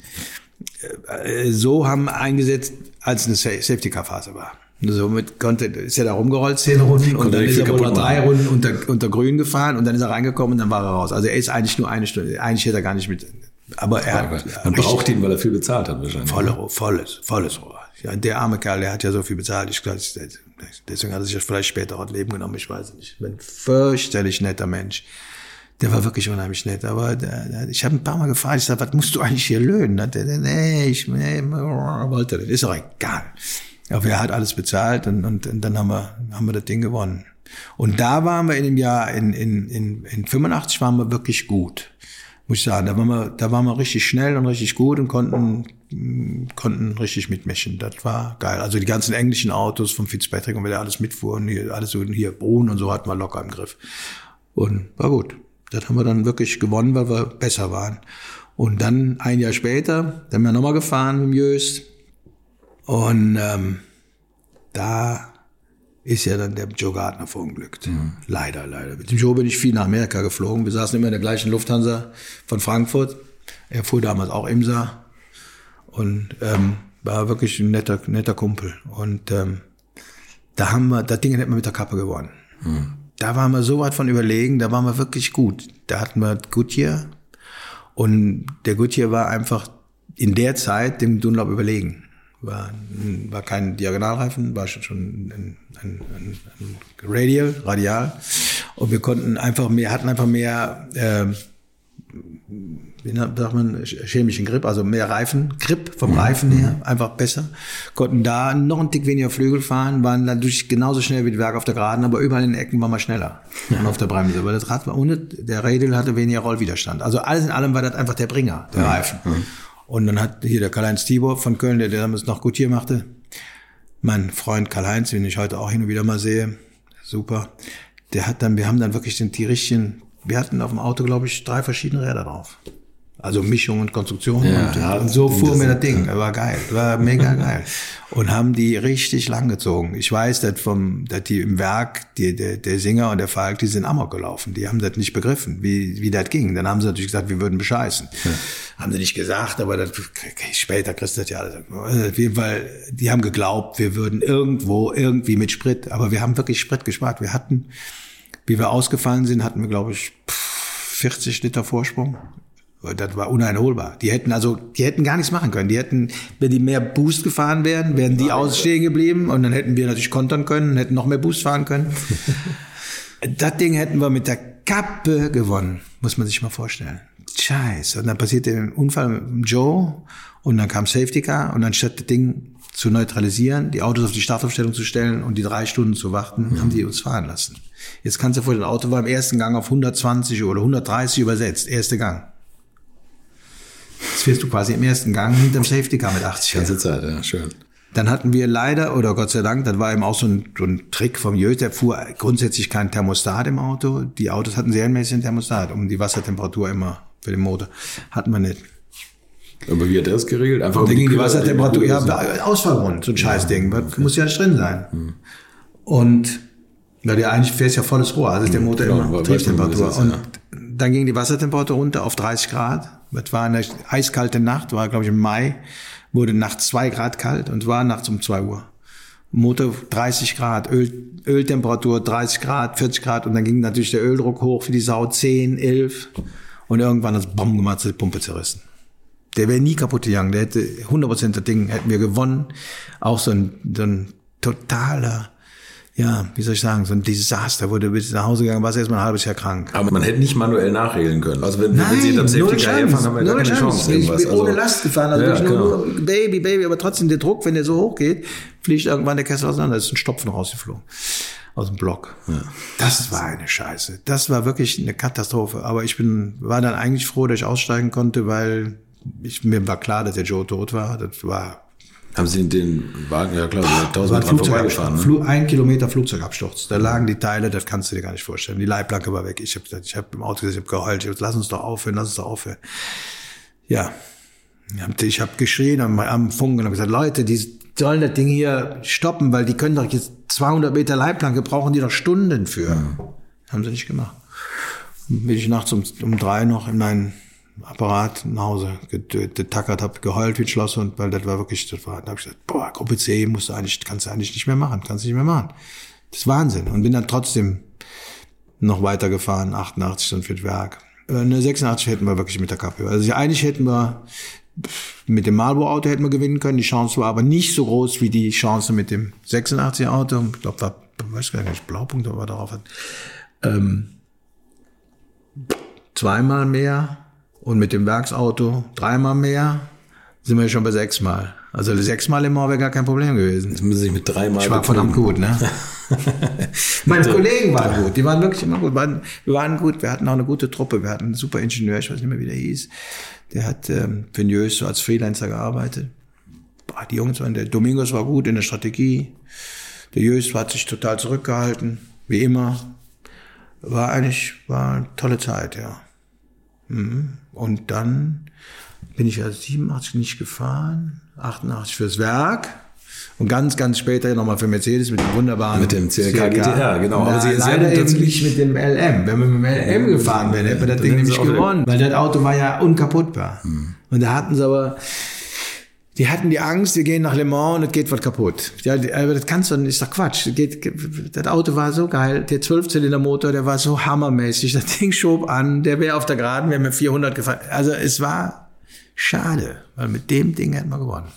so haben eingesetzt, als eine Safety-Car-Phase war. Somit konnte, ist er da rumgerollt, zehn Runden, und dann ist er wohl noch drei Runden unter, unter Grün gefahren und dann ist er reingekommen und dann war er raus. Also er ist eigentlich nur eine Stunde, eigentlich hätte er gar nicht mit, aber er hat, Man braucht ihn, weil er viel bezahlt hat wahrscheinlich. Volle, volles, volles Rohr. Ja, der arme Kerl, der hat ja so viel bezahlt. Ich glaube, deswegen hat er sich vielleicht später auch Leben genommen, ich weiß nicht. Ein fürchterlich netter Mensch. Der war wirklich unheimlich nett, aber der, ich habe ein paar Mal gefragt, ich sag, was musst du eigentlich hier löhnen? Der, der, nee, ich nee, wollte das, ist doch egal. Aber er hat alles bezahlt und, und, und dann haben wir, haben wir das Ding gewonnen. Und da waren wir in dem Jahr, in, in, in, in 85 waren wir wirklich gut. Muss ich sagen, da waren wir, da waren wir richtig schnell und richtig gut und konnten, konnten richtig mitmischen. Das war geil. Also die ganzen englischen Autos von Fitzpatrick und wer da alles mitfuhren, hier, alles so hier, Brun und so hatten wir locker im Griff. Und war gut. Das haben wir dann wirklich gewonnen, weil wir besser waren. Und dann ein Jahr später, dann sind wir nochmal gefahren mit dem Jös. Und ähm, da ist ja dann der Joe Gardner verunglückt. Mhm. Leider, leider. Mit dem Joe bin ich viel nach Amerika geflogen. Wir saßen immer in der gleichen Lufthansa von Frankfurt. Er fuhr damals auch IMSA und ähm, war wirklich ein netter, netter Kumpel. Und ähm, da haben wir, das Ding hätten wir mit der Kappe gewonnen. Mhm da waren wir so weit von überlegen, da waren wir wirklich gut. Da hatten wir Goodyear und der Goodyear war einfach in der Zeit dem Dunlop überlegen. War, war kein Diagonalreifen, war schon, ein, ein, ein, ein Radial, Radial. Und wir konnten einfach mehr, hatten einfach mehr äh, wie sagt man, chemischen Grip, also mehr Reifen, Grip vom mhm. Reifen her, einfach besser. Konnten da noch ein Tick weniger Flügel fahren, waren natürlich genauso schnell wie die Werk auf der Geraden, aber überall in den Ecken waren wir schneller. Und auf der Bremse. Weil das Rad war ohne, der Radial hatte weniger Rollwiderstand. Also alles in allem war das einfach der Bringer, der Reifen. Mhm. Und dann hat hier der Karl-Heinz Tibor von Köln, der, der damals noch gut hier machte, mein Freund Karl-Heinz, den ich heute auch hin und wieder mal sehe, super, der hat dann, wir haben dann wirklich den, die richtigen, wir hatten auf dem Auto, glaube ich, drei verschiedene Räder drauf. Also Mischung und Konstruktion. Ja, und, ja, und so fuhr mir das Ding. Das war geil. Das war mega geil. Und haben die richtig lang gezogen. Ich weiß, dass vom, dass die im Werk, die, der, der Singer und der Falk, die sind Amok gelaufen. Die haben das nicht begriffen, wie, wie das ging. Dann haben sie natürlich gesagt, wir würden bescheißen. Haben sie nicht gesagt, aber das, später kriegst du das ja alles. Auf jeden Fall, die haben geglaubt, wir würden irgendwo, irgendwie mit Sprit, aber wir haben wirklich Sprit gespart. Wir hatten, wie wir ausgefallen sind, hatten wir, glaube ich, 40 Liter Vorsprung. Das war uneinholbar. Die hätten also, die hätten gar nichts machen können. Die hätten, wenn die mehr Boost gefahren wären, wären die ausstehen geblieben und dann hätten wir natürlich kontern können, und hätten noch mehr Boost fahren können. das Ding hätten wir mit der Kappe gewonnen, muss man sich mal vorstellen. Scheiße. Und dann passierte ein Unfall mit Joe und dann kam Safety Car und dann statt das Ding zu neutralisieren, die Autos auf die Startaufstellung zu stellen und die drei Stunden zu warten, haben die uns fahren lassen. Jetzt kannst du vorstellen, das Auto war im ersten Gang auf 120 oder 130 übersetzt, erste Gang. Jetzt fährst du quasi im ersten Gang hinterm Safety Car mit 80 Ganze Zeit, ja, schön. dann hatten wir leider, oder Gott sei Dank, das war eben auch so ein, so ein Trick vom Jös, der fuhr grundsätzlich kein Thermostat im Auto. Die Autos hatten serienmäßig ein Thermostat, um die Wassertemperatur immer für den Motor. Hatten wir nicht. Aber wie hat er das geregelt? Einfach Und um dann ging die Wassertemperatur, ja, Ausfallgrund, so ein Scheißding, das muss ja nicht drin sein. Und, weil der eigentlich fährst ja volles Rohr, also ist der Motor Genau, immer das ist, Und ja. dann ging die Wassertemperatur runter auf 30 Grad. Das war eine eiskalte Nacht, war glaube ich im Mai, wurde nachts zwei Grad kalt und war nachts um zwei Uhr. Motor 30 Grad, Öl, Öltemperatur 30 Grad, 40 Grad und dann ging natürlich der Öldruck hoch für die Sau 10, 11 und irgendwann hat es Bomben gemacht, hat die Pumpe zerrissen. Der wäre nie kaputt gegangen, der hätte 100% das Ding hätten wir gewonnen. Auch so ein, so ein totaler, ja, wie soll ich sagen, so ein Desaster, wo du bis nach Hause gegangen warst, erstmal ein halbes Jahr krank. Aber man hätte nicht manuell nachregeln können. Also wenn, wenn sie hinterm Safety Car herfahren, haben wir gar keine Chance. Ich Irgendwas. bin ohne Also- Last gefahren, also Ja, genau. nur, Baby, Baby, aber trotzdem der Druck, wenn der so hoch geht, fliegt irgendwann der Kessel auseinander, ist ein Stopfen rausgeflogen. Aus dem Block. Das war eine Scheiße. Das war wirklich eine Katastrophe. Aber ich bin, war dann eigentlich froh, dass ich aussteigen konnte, weil ich, mir war klar, dass der Joe tot war. Das war Haben sie den Wagen, ja klar, tausend ein dran vorbeigefahren. Ne? Ein Kilometer Flugzeugabsturz. Da lagen die Teile, das kannst du dir gar nicht vorstellen. Die Leitplanke war weg. Ich habe ich hab im Auto gesagt, ich habe geheult. Ich hab, gesagt, lass uns doch aufhören, lass uns doch aufhören. Ja, ich habe geschrien am, am Funk und habe gesagt, Leute, die sollen das Ding hier stoppen, weil die können doch jetzt 200 Meter Leitplanke, brauchen die doch Stunden für. Haben sie nicht gemacht. Bin ich nachts um, um drei noch in meinen Apparat nach Hause getackert, habe geheult wie ein Schlosshund, weil das war wirklich, das war, da habe ich gesagt, boah, Gruppe C musst du eigentlich, kannst du eigentlich nicht mehr machen, kannst du nicht mehr machen. Das ist Wahnsinn. Und bin dann trotzdem noch weitergefahren, 88 dann für das Werk. Äh, Eine 86 hätten wir wirklich mit der Kappe. Also eigentlich hätten wir mit dem Marlboro-Auto hätten wir gewinnen können. Die Chance war aber nicht so groß wie die Chance mit dem 86er-Auto. Ich glaube, war, weiß gar nicht, Blaupunkt, aber darauf hat. Ähm, zweimal mehr und mit dem Werksauto dreimal mehr sind wir schon bei sechsmal. Also sechsmal im Mauer wäre gar kein Problem gewesen. Jetzt müssen sie sich mit dreimal Ich war verdammt gut, ne? Meine Kollegen waren gut, die waren wirklich immer gut. Waren, wir waren gut, wir hatten auch eine gute Truppe. Wir hatten einen super Ingenieur, ich weiß nicht mehr, wie der hieß. Der hat ähm, für den Jös so als Freelancer gearbeitet. Boah, die Jungs waren, der Domingos war gut in der Strategie. Der Jös hat sich total zurückgehalten, wie immer. War eigentlich, war eine tolle Zeit, ja. Mhm. Und dann bin ich ja 87 nicht gefahren, 88 fürs Werk. Und ganz, ganz später nochmal für Mercedes mit dem wunderbaren Mit dem CLK GTR, genau. Aber Aber sie- leider eben nicht mit dem LM. Wenn wir mit dem LM gefahren wären, hätten wir das Ding nämlich gewonnen. Weil das Auto war ja unkaputtbar. Hm. Und da hatten sie aber, die hatten die Angst, wir gehen nach Le Mans und es geht was kaputt. Ja, aber das kannst du nicht, ist doch Quatsch. Das, geht, das Auto war so geil, der Zwölfzylindermotor, der war so hammermäßig, das Ding schob an, der wäre auf der Geraden, wäre mit 400 gefahren. Also es war schade, weil mit dem Ding hätten wir gewonnen.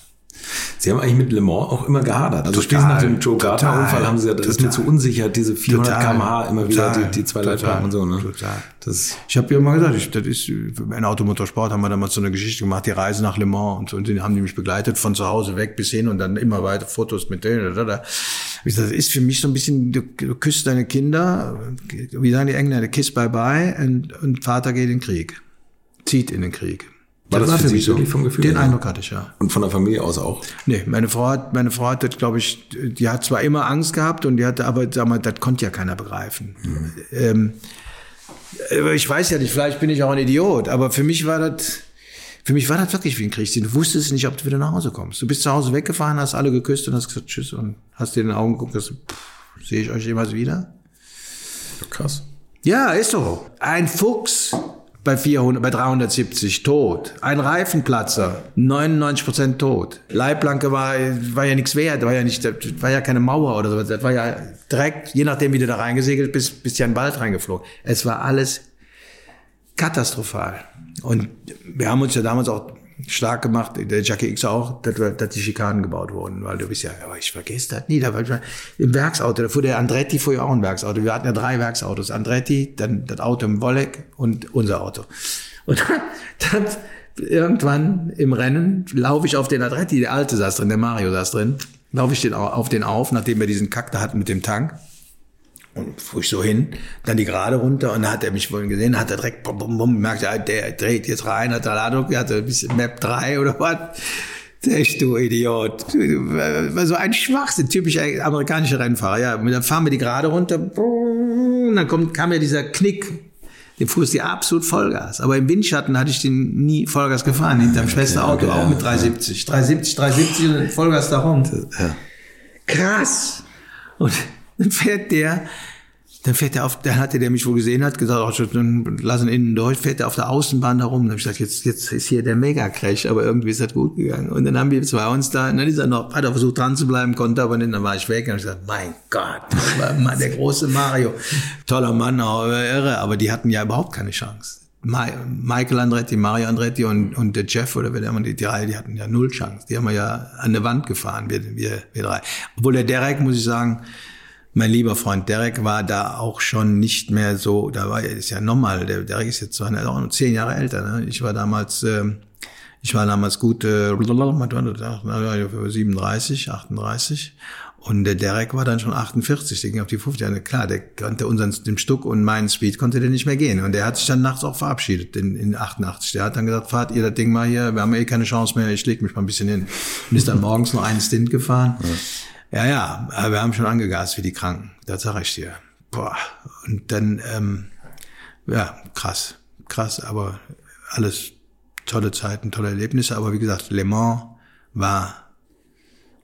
Sie haben eigentlich mit Le Mans auch immer gehadert. Also Total, spätestens nach dem Joe total, Gardner-Unfall haben sie ja, das ist mir total. zu unsicher, diese 400 Total, km/h immer wieder, total, die, die zwei total, Leitplanken und so. Ne? total. Das, Ich habe ja mal gesagt, ich, das ist ein Automotorsport, haben wir damals so eine Geschichte gemacht, die Reise nach Le Mans und so, und die haben die mich begleitet von zu Hause weg bis hin und dann immer weiter Fotos mit denen. Da, da, da. Ich sag, Das ist für mich so ein bisschen, du, du küsst deine Kinder, wie sagen die Engländer, kiss bye bye und, und Vater geht in den Krieg, zieht in den Krieg. War das für Sie wirklich vom Gefühl Den her? Eindruck hatte ich, ja. und von der Familie aus auch. Nee, meine Frau hat, meine Frau hat das, glaube ich, die hat zwar immer Angst gehabt und die hatte, aber sag mal, das konnte ja keiner begreifen. Ähm, aber ich weiß ja nicht, vielleicht bin ich auch ein Idiot, aber für mich war das, Für mich war das wirklich wie ein Kriegsdienst. Du wusstest nicht, ob du wieder nach Hause kommst. Du bist zu Hause weggefahren, hast alle geküsst und hast gesagt Tschüss und hast dir in den Augen geguckt, hast, pff, sehe ich euch jemals wieder? Krass. Ja, ist so. Ein Fuchs bei 400, bei 370 tot. Ein Reifenplatzer 99 Prozent tot. Leitplanke war, war ja nichts wert, war ja nicht, war ja keine Mauer oder so. Das war ja direkt, je nachdem, wie du da reingesegelt bist, bist du ja in den Wald reingeflogen. Es war alles katastrophal. Und wir haben uns ja damals auch stark gemacht, der Jackie X auch, dass, dass die Schikanen gebaut wurden, weil du bist ja, aber ich vergesse das nie, da war ich mal im Werksauto, da fuhr der Andretti, fuhr ja auch ein Werksauto, wir hatten ja drei Werksautos, Andretti, dann das Auto im Wolleck und unser Auto. Und dann, dann irgendwann im Rennen laufe ich auf den Andretti, der alte saß drin, der Mario saß drin, laufe ich den, auf den auf, nachdem wir diesen Kack da hatten mit dem Tank. Und fuhr ich so hin, dann die Gerade runter und dann hat er mich wohl gesehen, hat er direkt bum, bum, bum, merkt, ja, der dreht jetzt rein, hat er Ladung, hat er ein bisschen Map 3 oder was. Echt, du Idiot. War so ein Schwachsinn, typisch amerikanischer Rennfahrer. Ja, und dann fahren wir die Gerade runter, und dann kommt, kam ja dieser Knick, den fuhr es dir absolut Vollgas. Aber im Windschatten hatte ich den nie Vollgas gefahren, hinterm Schwesterauto, okay, auch mit 370. 370, 370 und Vollgas da rum. Ja. Krass. Und dann fährt der, dann fährt er auf, dann hatte der mich wohl gesehen, hat gesagt, oh, dann lassen innen durch, fährt er auf der Außenbahn da rum. Dann habe ich gesagt, jetzt, jetzt ist hier der Mega-Crash, aber irgendwie ist das gut gegangen. Und dann haben wir zwei uns da, und dann ist er noch, hat er versucht dran zu bleiben, konnte aber nicht, dann war ich weg und habe gesagt, mein Gott, das der große Mario. Toller Mann, auch irre, aber die hatten ja überhaupt keine Chance. Michael Andretti, Mario Andretti und, und der Jeff oder wer der immer, die drei, die hatten ja null Chance. Die haben wir ja an der Wand gefahren, wir, wir, wir drei. Obwohl der Derek, muss ich sagen, mein lieber Freund Derek war da auch schon nicht mehr so, da war ist ja normal, der Derek ist jetzt auch zehn Jahre älter, ne? Ich war damals, ähm, ich war damals gut, äh, 37, 38 und der Derek war dann schon 48, der ging auf die 50. Ja, klar, der konnte unseren, dem Stuck und meinen Speed konnte der nicht mehr gehen. Und der hat sich dann nachts auch verabschiedet in, in 88. Der hat dann gesagt, fahrt ihr das Ding mal hier, wir haben eh keine Chance mehr, ich leg mich mal ein bisschen hin. Und ist dann morgens noch einen Stint gefahren. Ja, ja, aber wir haben schon angegast wie die Kranken. Das sag ich dir. Boah. Und dann, ähm, ja, krass, krass, aber alles tolle Zeiten, tolle Erlebnisse. Aber wie gesagt, Le Mans war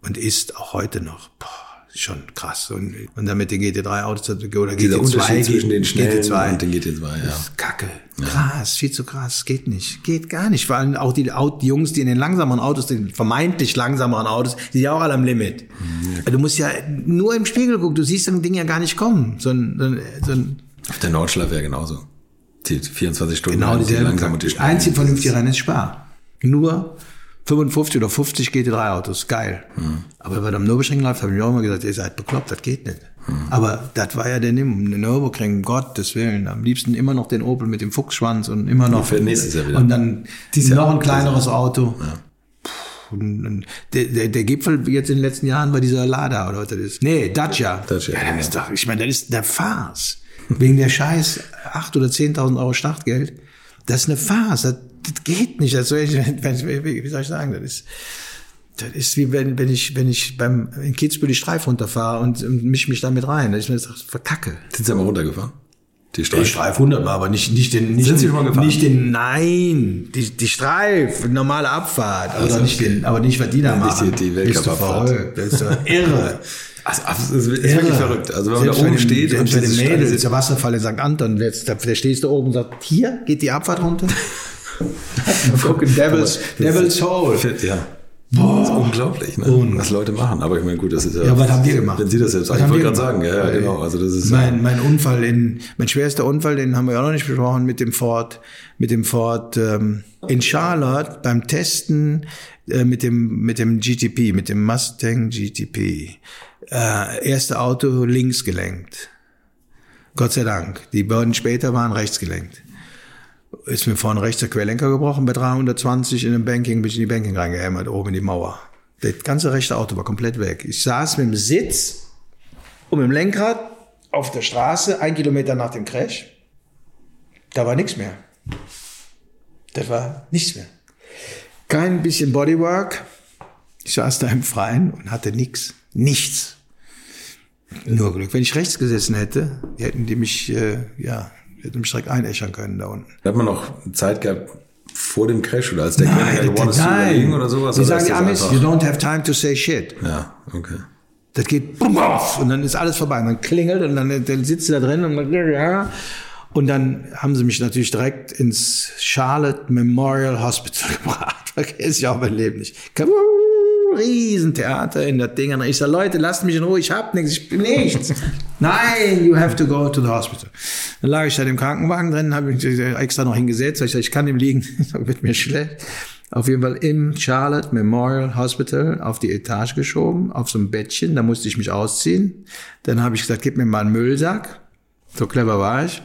und ist auch heute noch boah, schon krass. Und, und dann mit den GT3-Autos oder Dieser GT2, Unterschied zwischen den schnellen GT2, und den GT2, ja. Kacke. Krass, viel zu krass. Geht nicht. Geht gar nicht. Vor allem auch die, die Jungs, die in den langsameren Autos, den vermeintlich langsameren Autos, die sind ja auch alle am Limit. Mhm. Du musst ja nur im Spiegel gucken. Du siehst so ein Ding ja gar nicht kommen. So ein, so ein, so ein Auf der Nordschleife ja genauso. Die 24 Stunden. genau die langsam und die Kacke. schnell. Einzig vernünftige Rennen ist Spar. Nur 55 oder 50 GT3-Autos. Geil. Mhm. Aber bei dem Nürburgring läuft, habe ich auch immer gesagt, ihr seid bekloppt, das geht nicht. Mhm. Aber das war ja der Nimm, der Nürburgring, Gottes Willen. Am liebsten immer noch den Opel mit dem Fuchsschwanz und immer noch. fährt nächstes Jahr wieder. Und dann Dieses Jahr noch ein kleineres Auto. Und der, der, der Gipfel jetzt in den letzten Jahren bei dieser Lada oder was das ist. Nee, Dacia. Dacia, ja, genau. das ist doch, ich meine, das ist der Farce. Wegen der Scheiß 8 oder 10.000 Euro Startgeld. Das ist eine Farce. Das, das geht nicht. Soll ich, wie soll ich sagen? Das ist, das ist wie wenn, wenn ich, wenn ich beim, in Kitzbühel die Streif runterfahre und, und misch mich damit rein. Das ist mir das verkacke. Sind sie mal runtergefahren? Die Die Streifen. Streif 100 Mal, aber nicht, nicht den, nicht, Sind Sie schon mal gefahren? nicht den, nein, die, die Streif, normale Abfahrt, aber Also, doch nicht den, aber nicht, was die da Nicht machen. die- die Bist du Weltcup-Abfahrt. verrückt, Das ist doch irre. Also, das ist wirklich verrückt. Also wenn man Selbst da oben bei den, steht und bei den Mädels, ist der Wasserfall in St. Anton, da, da stehst du oben und sagst, hier geht die Abfahrt runter. Gucken, Devil's, Devil's Soul. Ja. Das ist unglaublich, ne? was Leute machen. Aber ich meine, gut, das ist ja. Ja, was haben wir gemacht? Wenn Sie das selbst Was sagen. Ich wollte gerade sagen, ja, ja, genau. Also das ist mein, mein Unfall in, mein schwerster Unfall, den haben wir auch noch nicht besprochen, mit dem Ford, mit dem Ford ähm, in Charlotte beim Testen äh, mit dem mit dem GTP, mit dem Mustang GTP. Äh, erste Auto links gelenkt. Gott sei Dank. Die beiden später waren rechts gelenkt. Ist mir vorne rechts der Querlenker gebrochen, bei 320 in dem Banking bin ich in die Banking reingehämmert, oben in die Mauer. Das ganze rechte Auto war komplett weg. Ich saß mit dem Sitz und mit dem Lenkrad auf der Straße, ein Kilometer nach dem Crash. Da war nichts mehr. Das war nichts mehr. Kein bisschen Bodywork. Ich saß da im Freien und hatte nichts. Nichts. Nur Glück. Wenn ich rechts gesessen hätte, hätten die mich, äh, ja, hätten mich direkt einäschern können da unten. Da hat man noch Zeit gehabt, vor dem Crash oder als der zu überlegen oder sowas? Sie oder sagen die Amis, you don't have time to say shit. Ja, okay. Das geht bumm, auf und dann ist alles vorbei. Und dann klingelt und dann, dann sitzt sie da drin und dann, ja. Und dann haben sie mich natürlich direkt ins Charlotte Memorial Hospital gebracht. Vergiss ich auch mein Leben nicht. Riesentheater in der Dinger. Ich sage, Leute, lasst mich in Ruhe, ich hab nichts, ich bin nichts. Nein, you have to go to the hospital. Dann lag ich da im Krankenwagen drin, habe mich extra noch hingesetzt. Ich sag, ich kann im liegen, wird mir schlecht. Auf jeden Fall im Charlotte Memorial Hospital auf die Etage geschoben, auf so ein Bettchen. Da musste ich mich ausziehen. Dann habe ich gesagt, gib mir mal einen Müllsack. So clever war ich.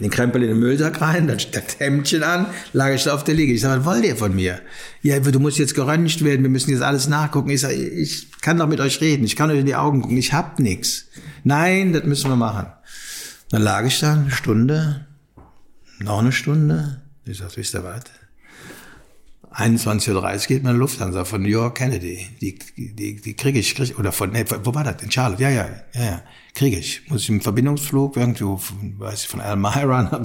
Den Krempel in den Müllsack rein, dann das Hemdchen an, lag ich da auf der Liege. Ich sage, was wollt ihr von mir? Ja, du musst jetzt geröntgt werden, wir müssen jetzt alles nachgucken. Ich sage, ich kann doch mit euch reden, ich kann euch in die Augen gucken, ich hab nix. Nein, das müssen wir machen. Dann lag ich da eine Stunde, noch eine Stunde. Ich sag, wisst ihr was? 21.30 Uhr geht meine Lufthansa von New York Kennedy. Die, die, die kriege ich, krieg, oder von, nee, wo war das? In Charlotte? Ja, ja, ja, ja. Kriege ich. Muss ich im Verbindungsflug irgendwo, von, weiß ich, von Elmira,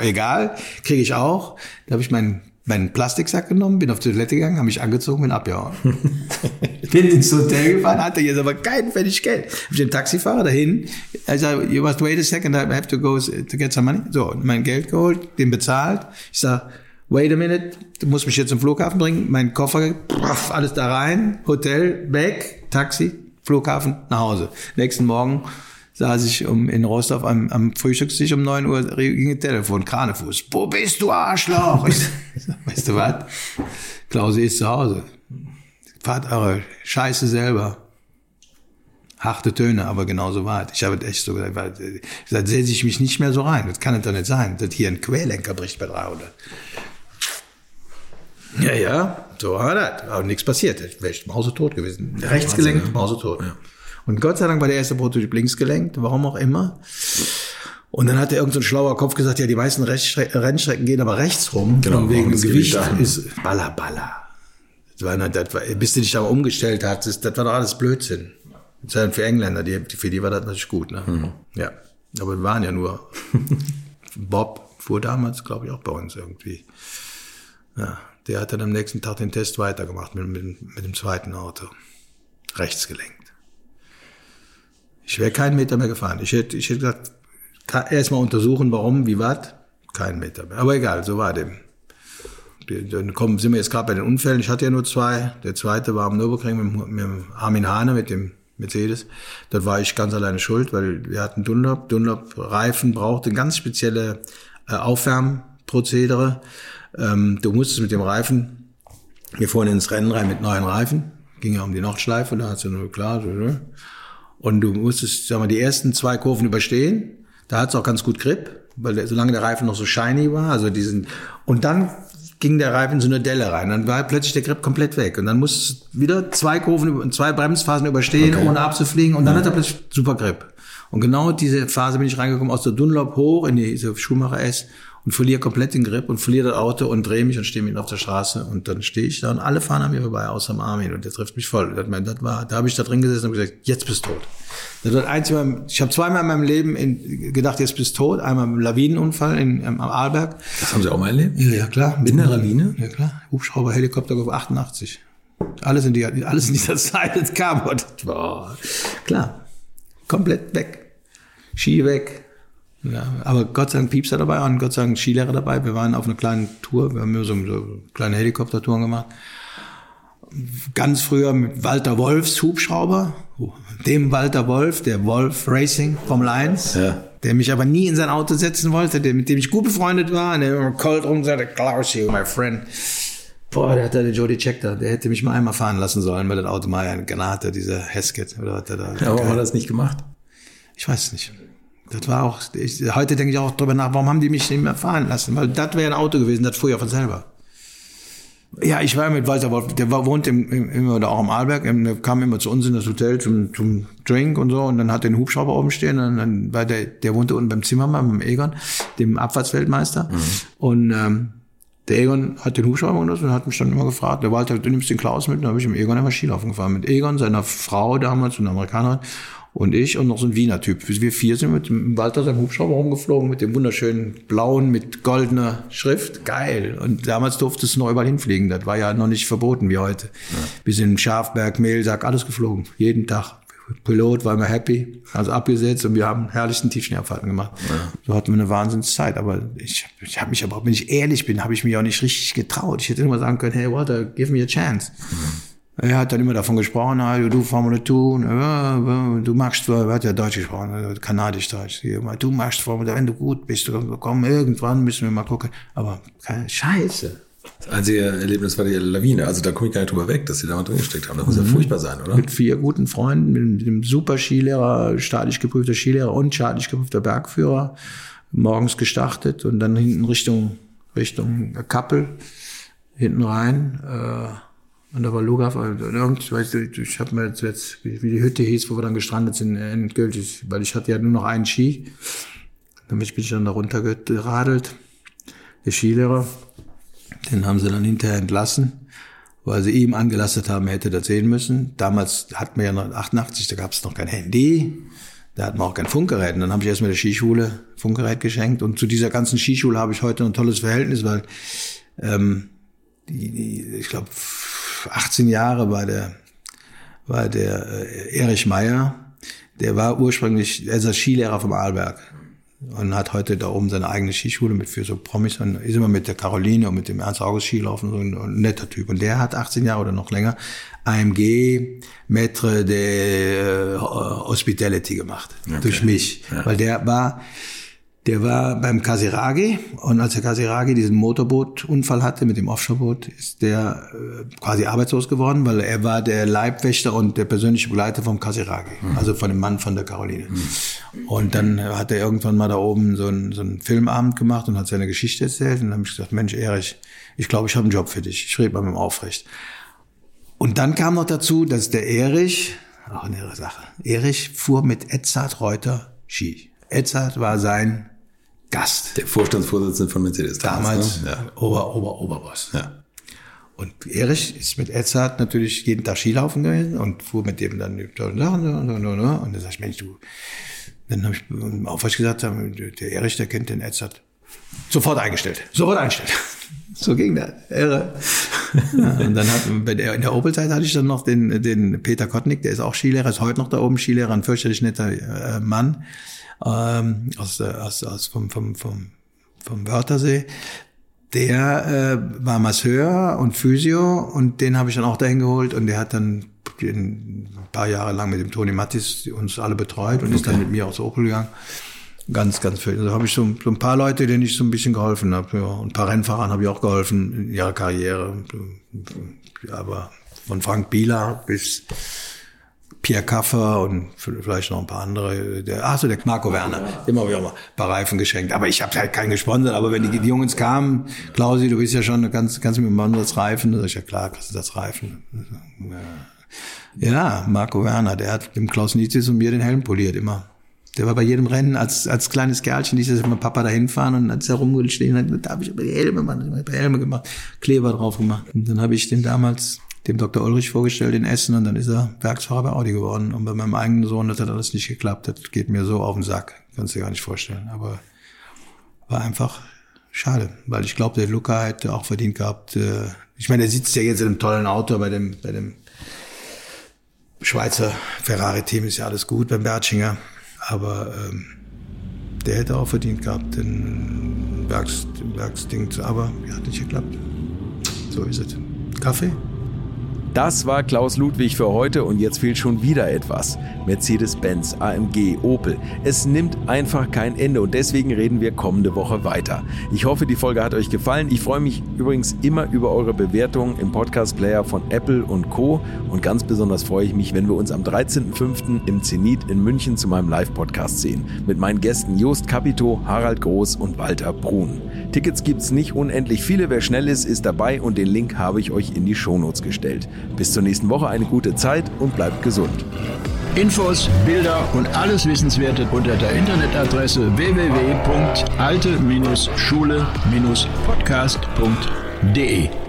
egal, kriege ich auch. Da habe ich meinen meinen Plastiksack genommen, bin auf die Toilette gegangen, habe mich angezogen, bin abgehauen. bin ins Hotel gefahren, hatte jetzt aber kein Pfennig Geld. Hab ich den Taxifahrer dahin, er sagt, you must wait a second, I have to go to get some money. So, mein Geld geholt, den bezahlt. Ich sag, wait a minute, du musst mich jetzt zum Flughafen bringen, mein Koffer, alles da rein, Hotel, weg, Taxi, Flughafen, nach Hause. Nächsten Morgen saß ich um, in Rostock am, am Frühstückstisch um 9 Uhr, ging ein Telefon, Kranefuß. Wo bist du, Arschloch? Ich weißt du was? Klausi ist zu Hause. Fahrt eure Scheiße selber. Harte Töne, aber genauso war es. Ich habe echt so gesagt, da setze ich mich nicht mehr so rein. Das kann es doch nicht sein, dass hier ein Querlenker bricht bei 300. Ja, ja, so war das. Aber nichts passiert. Ich wäre mausetot gewesen. Rechtsgelenkt, mausetot. Ja. Und Gott sei Dank war der erste Prototyp linksgelenkt, warum auch immer. Und dann hat er irgendein so ein schlauer Kopf gesagt, ja, die meisten Rechtsstrecken, Rennstrecken gehen aber rechts rum. Genau, und wegen Gewicht ist Baller, Baller. Das war, das war, bis du dich aber umgestellt hast, das, das war doch alles Blödsinn. Das war für Engländer, die, für die war das natürlich gut. Ne? Mhm. Ja, aber wir waren ja nur. Bob fuhr damals, glaube ich, auch bei uns irgendwie. Ja, der hat dann am nächsten Tag den Test weitergemacht mit, mit, mit dem zweiten Auto. Rechts gelenkt. Ich wäre keinen Meter mehr gefahren. Ich hätte, ich hätte gesagt, erstmal untersuchen, warum, wie was. Keinen Meter mehr. Aber egal, so war dem. Dann kommen, sind wir jetzt gerade bei den Unfällen. Ich hatte ja nur zwei. Der zweite war am Nürburgring mit, mit Armin Hane, mit dem Mercedes. Dort war ich ganz alleine schuld, weil wir hatten Dunlop. Dunlop-Reifen brauchte ganz spezielle äh, Aufwärmprozedere. Ähm, du musstest mit dem Reifen, wir fuhren ins Rennen rein mit neuen Reifen. Ging ja um die Nordschleife, da hast du nur klar. Und du musstest, sag mal, die ersten zwei Kurven überstehen. Da hat es auch ganz gut Grip, weil der, solange der Reifen noch so shiny war, also diesen, und dann ging der Reifen in so eine Delle rein. Dann war plötzlich der Grip komplett weg. Und dann musst du wieder zwei Kurven, zwei Bremsphasen überstehen, okay. ohne abzufliegen. Und dann ja. hat er plötzlich super Grip. Und genau diese Phase bin ich reingekommen, aus der Dunlop hoch in diese Schumacher S und verliere komplett den Grip und verliere das Auto und drehe mich und stehe mitten auf der Straße. Und dann stehe ich da und alle fahren an mir vorbei, außer Armin. Und der trifft mich voll. Das, das war, da habe ich da drin gesessen und gesagt, jetzt bist du tot. Das war einzig Mal, ich habe zweimal in meinem Leben in, gedacht, jetzt bist du tot. Einmal im Lawinenunfall in, am Arlberg. Das haben Sie auch mal erlebt? Ja, ja klar. In der Lawine? Ja klar. Hubschrauber, Helikopter auf 88. Alles in, die, alles in dieser Zeit, das kam. Und, boah, klar. Komplett weg. Ski weg. Ja, aber Gott sei Dank Piepser dabei und Gott sei Dank Skilehrer dabei. Wir waren auf einer kleinen Tour, wir haben so, so kleine Helikoptertouren gemacht. Ganz früher mit Walter Wolfs Hubschrauber, dem Walter Wolf, der Wolf Racing Formel 1, ja. der mich aber nie in sein Auto setzen wollte, der, mit dem ich gut befreundet war, und der immer cold rum sagte, Klaus, you, my friend. Boah, der hat da den Jody Check da, der hätte mich mal einmal fahren lassen sollen, weil das Auto mal eine Granate, dieser Heskett, oder was der da. Ja, warum hat er das nicht gemacht? Ich weiß es nicht. Das war auch, ich, heute denke ich auch drüber nach, warum haben die mich nicht mehr fahren lassen? Weil das wäre ein Auto gewesen, das fuhr ja von selber. Ja, ich war mit Walter Wolf, der war, wohnt im, im, immer da auch am Arlberg, der kam immer zu uns in das Hotel zum, zum Drink und so und dann hat er den Hubschrauber oben stehen und dann war der, der wohnte unten beim Zimmermann, beim Egon, dem Abfahrtsweltmeister mhm. und ähm, der Egon hat den Hubschrauber genutzt und hat mich dann immer gefragt, der Walter, du nimmst den Klaus mit, und dann habe ich im Egon immer Skilaufen gefahren, mit Egon, seiner Frau damals, einer Amerikanerin und ich und noch so ein Wiener Typ. Wir vier sind mit dem Walter seinem Hubschrauber rumgeflogen, mit dem wunderschönen blauen, mit goldener Schrift. Geil. Und damals durfte es noch überall hinfliegen. Das war ja noch nicht verboten wie heute. Ja. Wir sind in Schafberg, Mehlsack, alles geflogen. Jeden Tag. Pilot war immer happy, also abgesetzt und wir haben herrlichsten Tiefschnee-Abfahrten gemacht. Ja. So hatten wir eine Wahnsinnszeit. Aber ich, ich habe mich aber, wenn ich ehrlich bin, habe ich mich auch nicht richtig getraut. Ich hätte immer sagen können, hey Walter, give me a chance. Mhm. Er hat dann immer davon gesprochen, du Formel 2, du machst, er hat ja Deutsch gesprochen, also Kanadisch-Deutsch. Du machst Formel, wenn du gut bist, komm, irgendwann müssen wir mal gucken. Aber keine Scheiße. Das einzige Erlebnis war die Lawine. Also da komme ich gar nicht drüber weg, dass sie da mal drin gesteckt haben. Das muss mhm. ja furchtbar sein, oder? Mit vier guten Freunden, mit einem super Skilehrer, staatlich geprüfter Skilehrer und staatlich geprüfter Bergführer. Morgens gestartet und dann hinten Richtung, Richtung Kappel, hinten rein. Äh, und da war Lugaf, also ich weiß, ich habe mir jetzt, wie die Hütte hieß, wo wir dann gestrandet sind, endgültig, weil ich hatte ja nur noch einen Ski. Damit bin ich dann da runtergeradelt. Der Skilehrer, den haben sie dann hinterher entlassen, weil sie ihm angelastet haben, er hätte das sehen müssen. Damals hatten wir ja noch 88, da gab es noch kein Handy. Da hatten wir auch kein Funkgerät. Und dann habe ich erstmal der Skischule Funkgerät geschenkt. Und zu dieser ganzen Skischule habe ich heute ein tolles Verhältnis, weil ähm, die, die, ich glaube, 18 Jahre war der, war der äh, Erich Meyer. Der war ursprünglich, er ist der Skilehrer vom Arlberg und hat heute da oben seine eigene Skischule mit für so Promis und ist immer mit der Caroline und mit dem Ernst August Skilaufen, so ein, ein netter Typ. Und der hat 18 Jahre oder noch länger AMG Maître de äh, Hospitality gemacht. Okay. Durch mich. Ja. Weil der war, der war beim Kasiragi und als der Kasiragi diesen Motorbootunfall hatte mit dem Offshoreboot, ist der äh, quasi arbeitslos geworden, weil er war der Leibwächter und der persönliche Begleiter vom Kasiragi, mhm. also von dem Mann von der Caroline. Mhm. Und dann hat er irgendwann mal da oben so einen, so einen Filmabend gemacht und hat seine Geschichte erzählt und dann habe ich gesagt, Mensch Erich, ich glaube, ich habe einen Job für dich. Ich rede mal mit dem Aufrecht. Und dann kam noch dazu, dass der Erich, auch eine irre Sache, Erich fuhr mit Edzard Reuter Ski. Edzard war sein Gast. Der Vorstandsvorsitzende von Mercedes. Damals ne? ja. Ober, Ober, Oberboss. Ja. Und Erich ist mit Edzard natürlich jeden Tag Skilaufen gewesen und fuhr mit dem dann und dann sag ich, Mensch, du, dann habe ich auf was gesagt, der Erich, der kennt den Edzard. Sofort eingestellt. Sofort eingestellt. So ging das. Irre. Ja, und dann hat, in der Opel-Zeit hatte ich dann noch den, den Peter Kottnick, der ist auch Skilehrer, ist heute noch da oben Skilehrer, ein fürchterlich netter äh, Mann ähm, aus, aus, aus vom, vom, vom, vom Wörthersee. Der äh, war Masseur und Physio und den habe ich dann auch dahin geholt und der hat dann ein paar Jahre lang mit dem Toni Mattis uns alle betreut und okay. ist dann mit mir aus Opel gegangen. Ganz, ganz viel. Also habe ich so, so, ein paar Leute, denen ich so ein bisschen geholfen habe. Ja. Und ein paar Rennfahrern habe ich auch geholfen in ihrer Karriere. Aber von Frank Bieler bis Pierre Kaffer und vielleicht noch ein paar andere. Der, ach so, der Marco Werner, dem habe ich auch mal ein paar Reifen geschenkt. Aber ich habe halt keinen gesponsert. Aber wenn die, die Jungs kamen, Klausi, du bist ja schon, kannst du mit dem das Reifen? Da sag ich, ja klar, kannst du das Reifen. Ja, Marco Werner, der hat dem Klaus Nietzsche und mir den Helm poliert, immer. Der war bei jedem Rennen als, als kleines Kerlchen, ich mit Papa dahin fahren und als er rumgestehen hat, da habe ich aber die Helme, Mann, Helme gemacht, Kleber drauf gemacht. Und dann habe ich den damals dem Dr. Ulrich vorgestellt in Essen und dann ist er Werksfahrer bei Audi geworden. Und bei meinem eigenen Sohn das hat alles nicht geklappt. Das geht mir so auf den Sack. Kannst du dir gar nicht vorstellen. Aber war einfach schade, weil ich glaube, der Luca hätte auch verdient gehabt. Äh, ich meine, der sitzt ja jetzt in einem tollen Auto bei dem, bei dem Schweizer Ferrari-Team ist ja alles gut beim Bertschinger. Aber ähm, der hätte auch verdient gehabt, den Werks, Werksding zu. Aber ja, hat nicht geklappt. So ist es. Kaffee? Das war Klaus Ludwig für heute und jetzt fehlt schon wieder etwas. Mercedes-Benz, AMG, Opel. Es nimmt einfach kein Ende und deswegen reden wir kommende Woche weiter. Ich hoffe, die Folge hat euch gefallen. Ich freue mich übrigens immer über eure Bewertungen im Podcast-Player von Apple und Co. Und ganz besonders freue ich mich, wenn wir uns am 13.05. im Zenit in München zu meinem Live-Podcast sehen. Mit meinen Gästen Jost Capito, Harald Groß und Walter Brun. Tickets gibt's nicht unendlich viele. Wer schnell ist, ist dabei und den Link habe ich euch in die Shownotes gestellt. Bis zur nächsten Woche eine gute Zeit und bleibt gesund. Infos, Bilder und alles Wissenswerte unter der Internetadresse www.alte-schule-podcast.de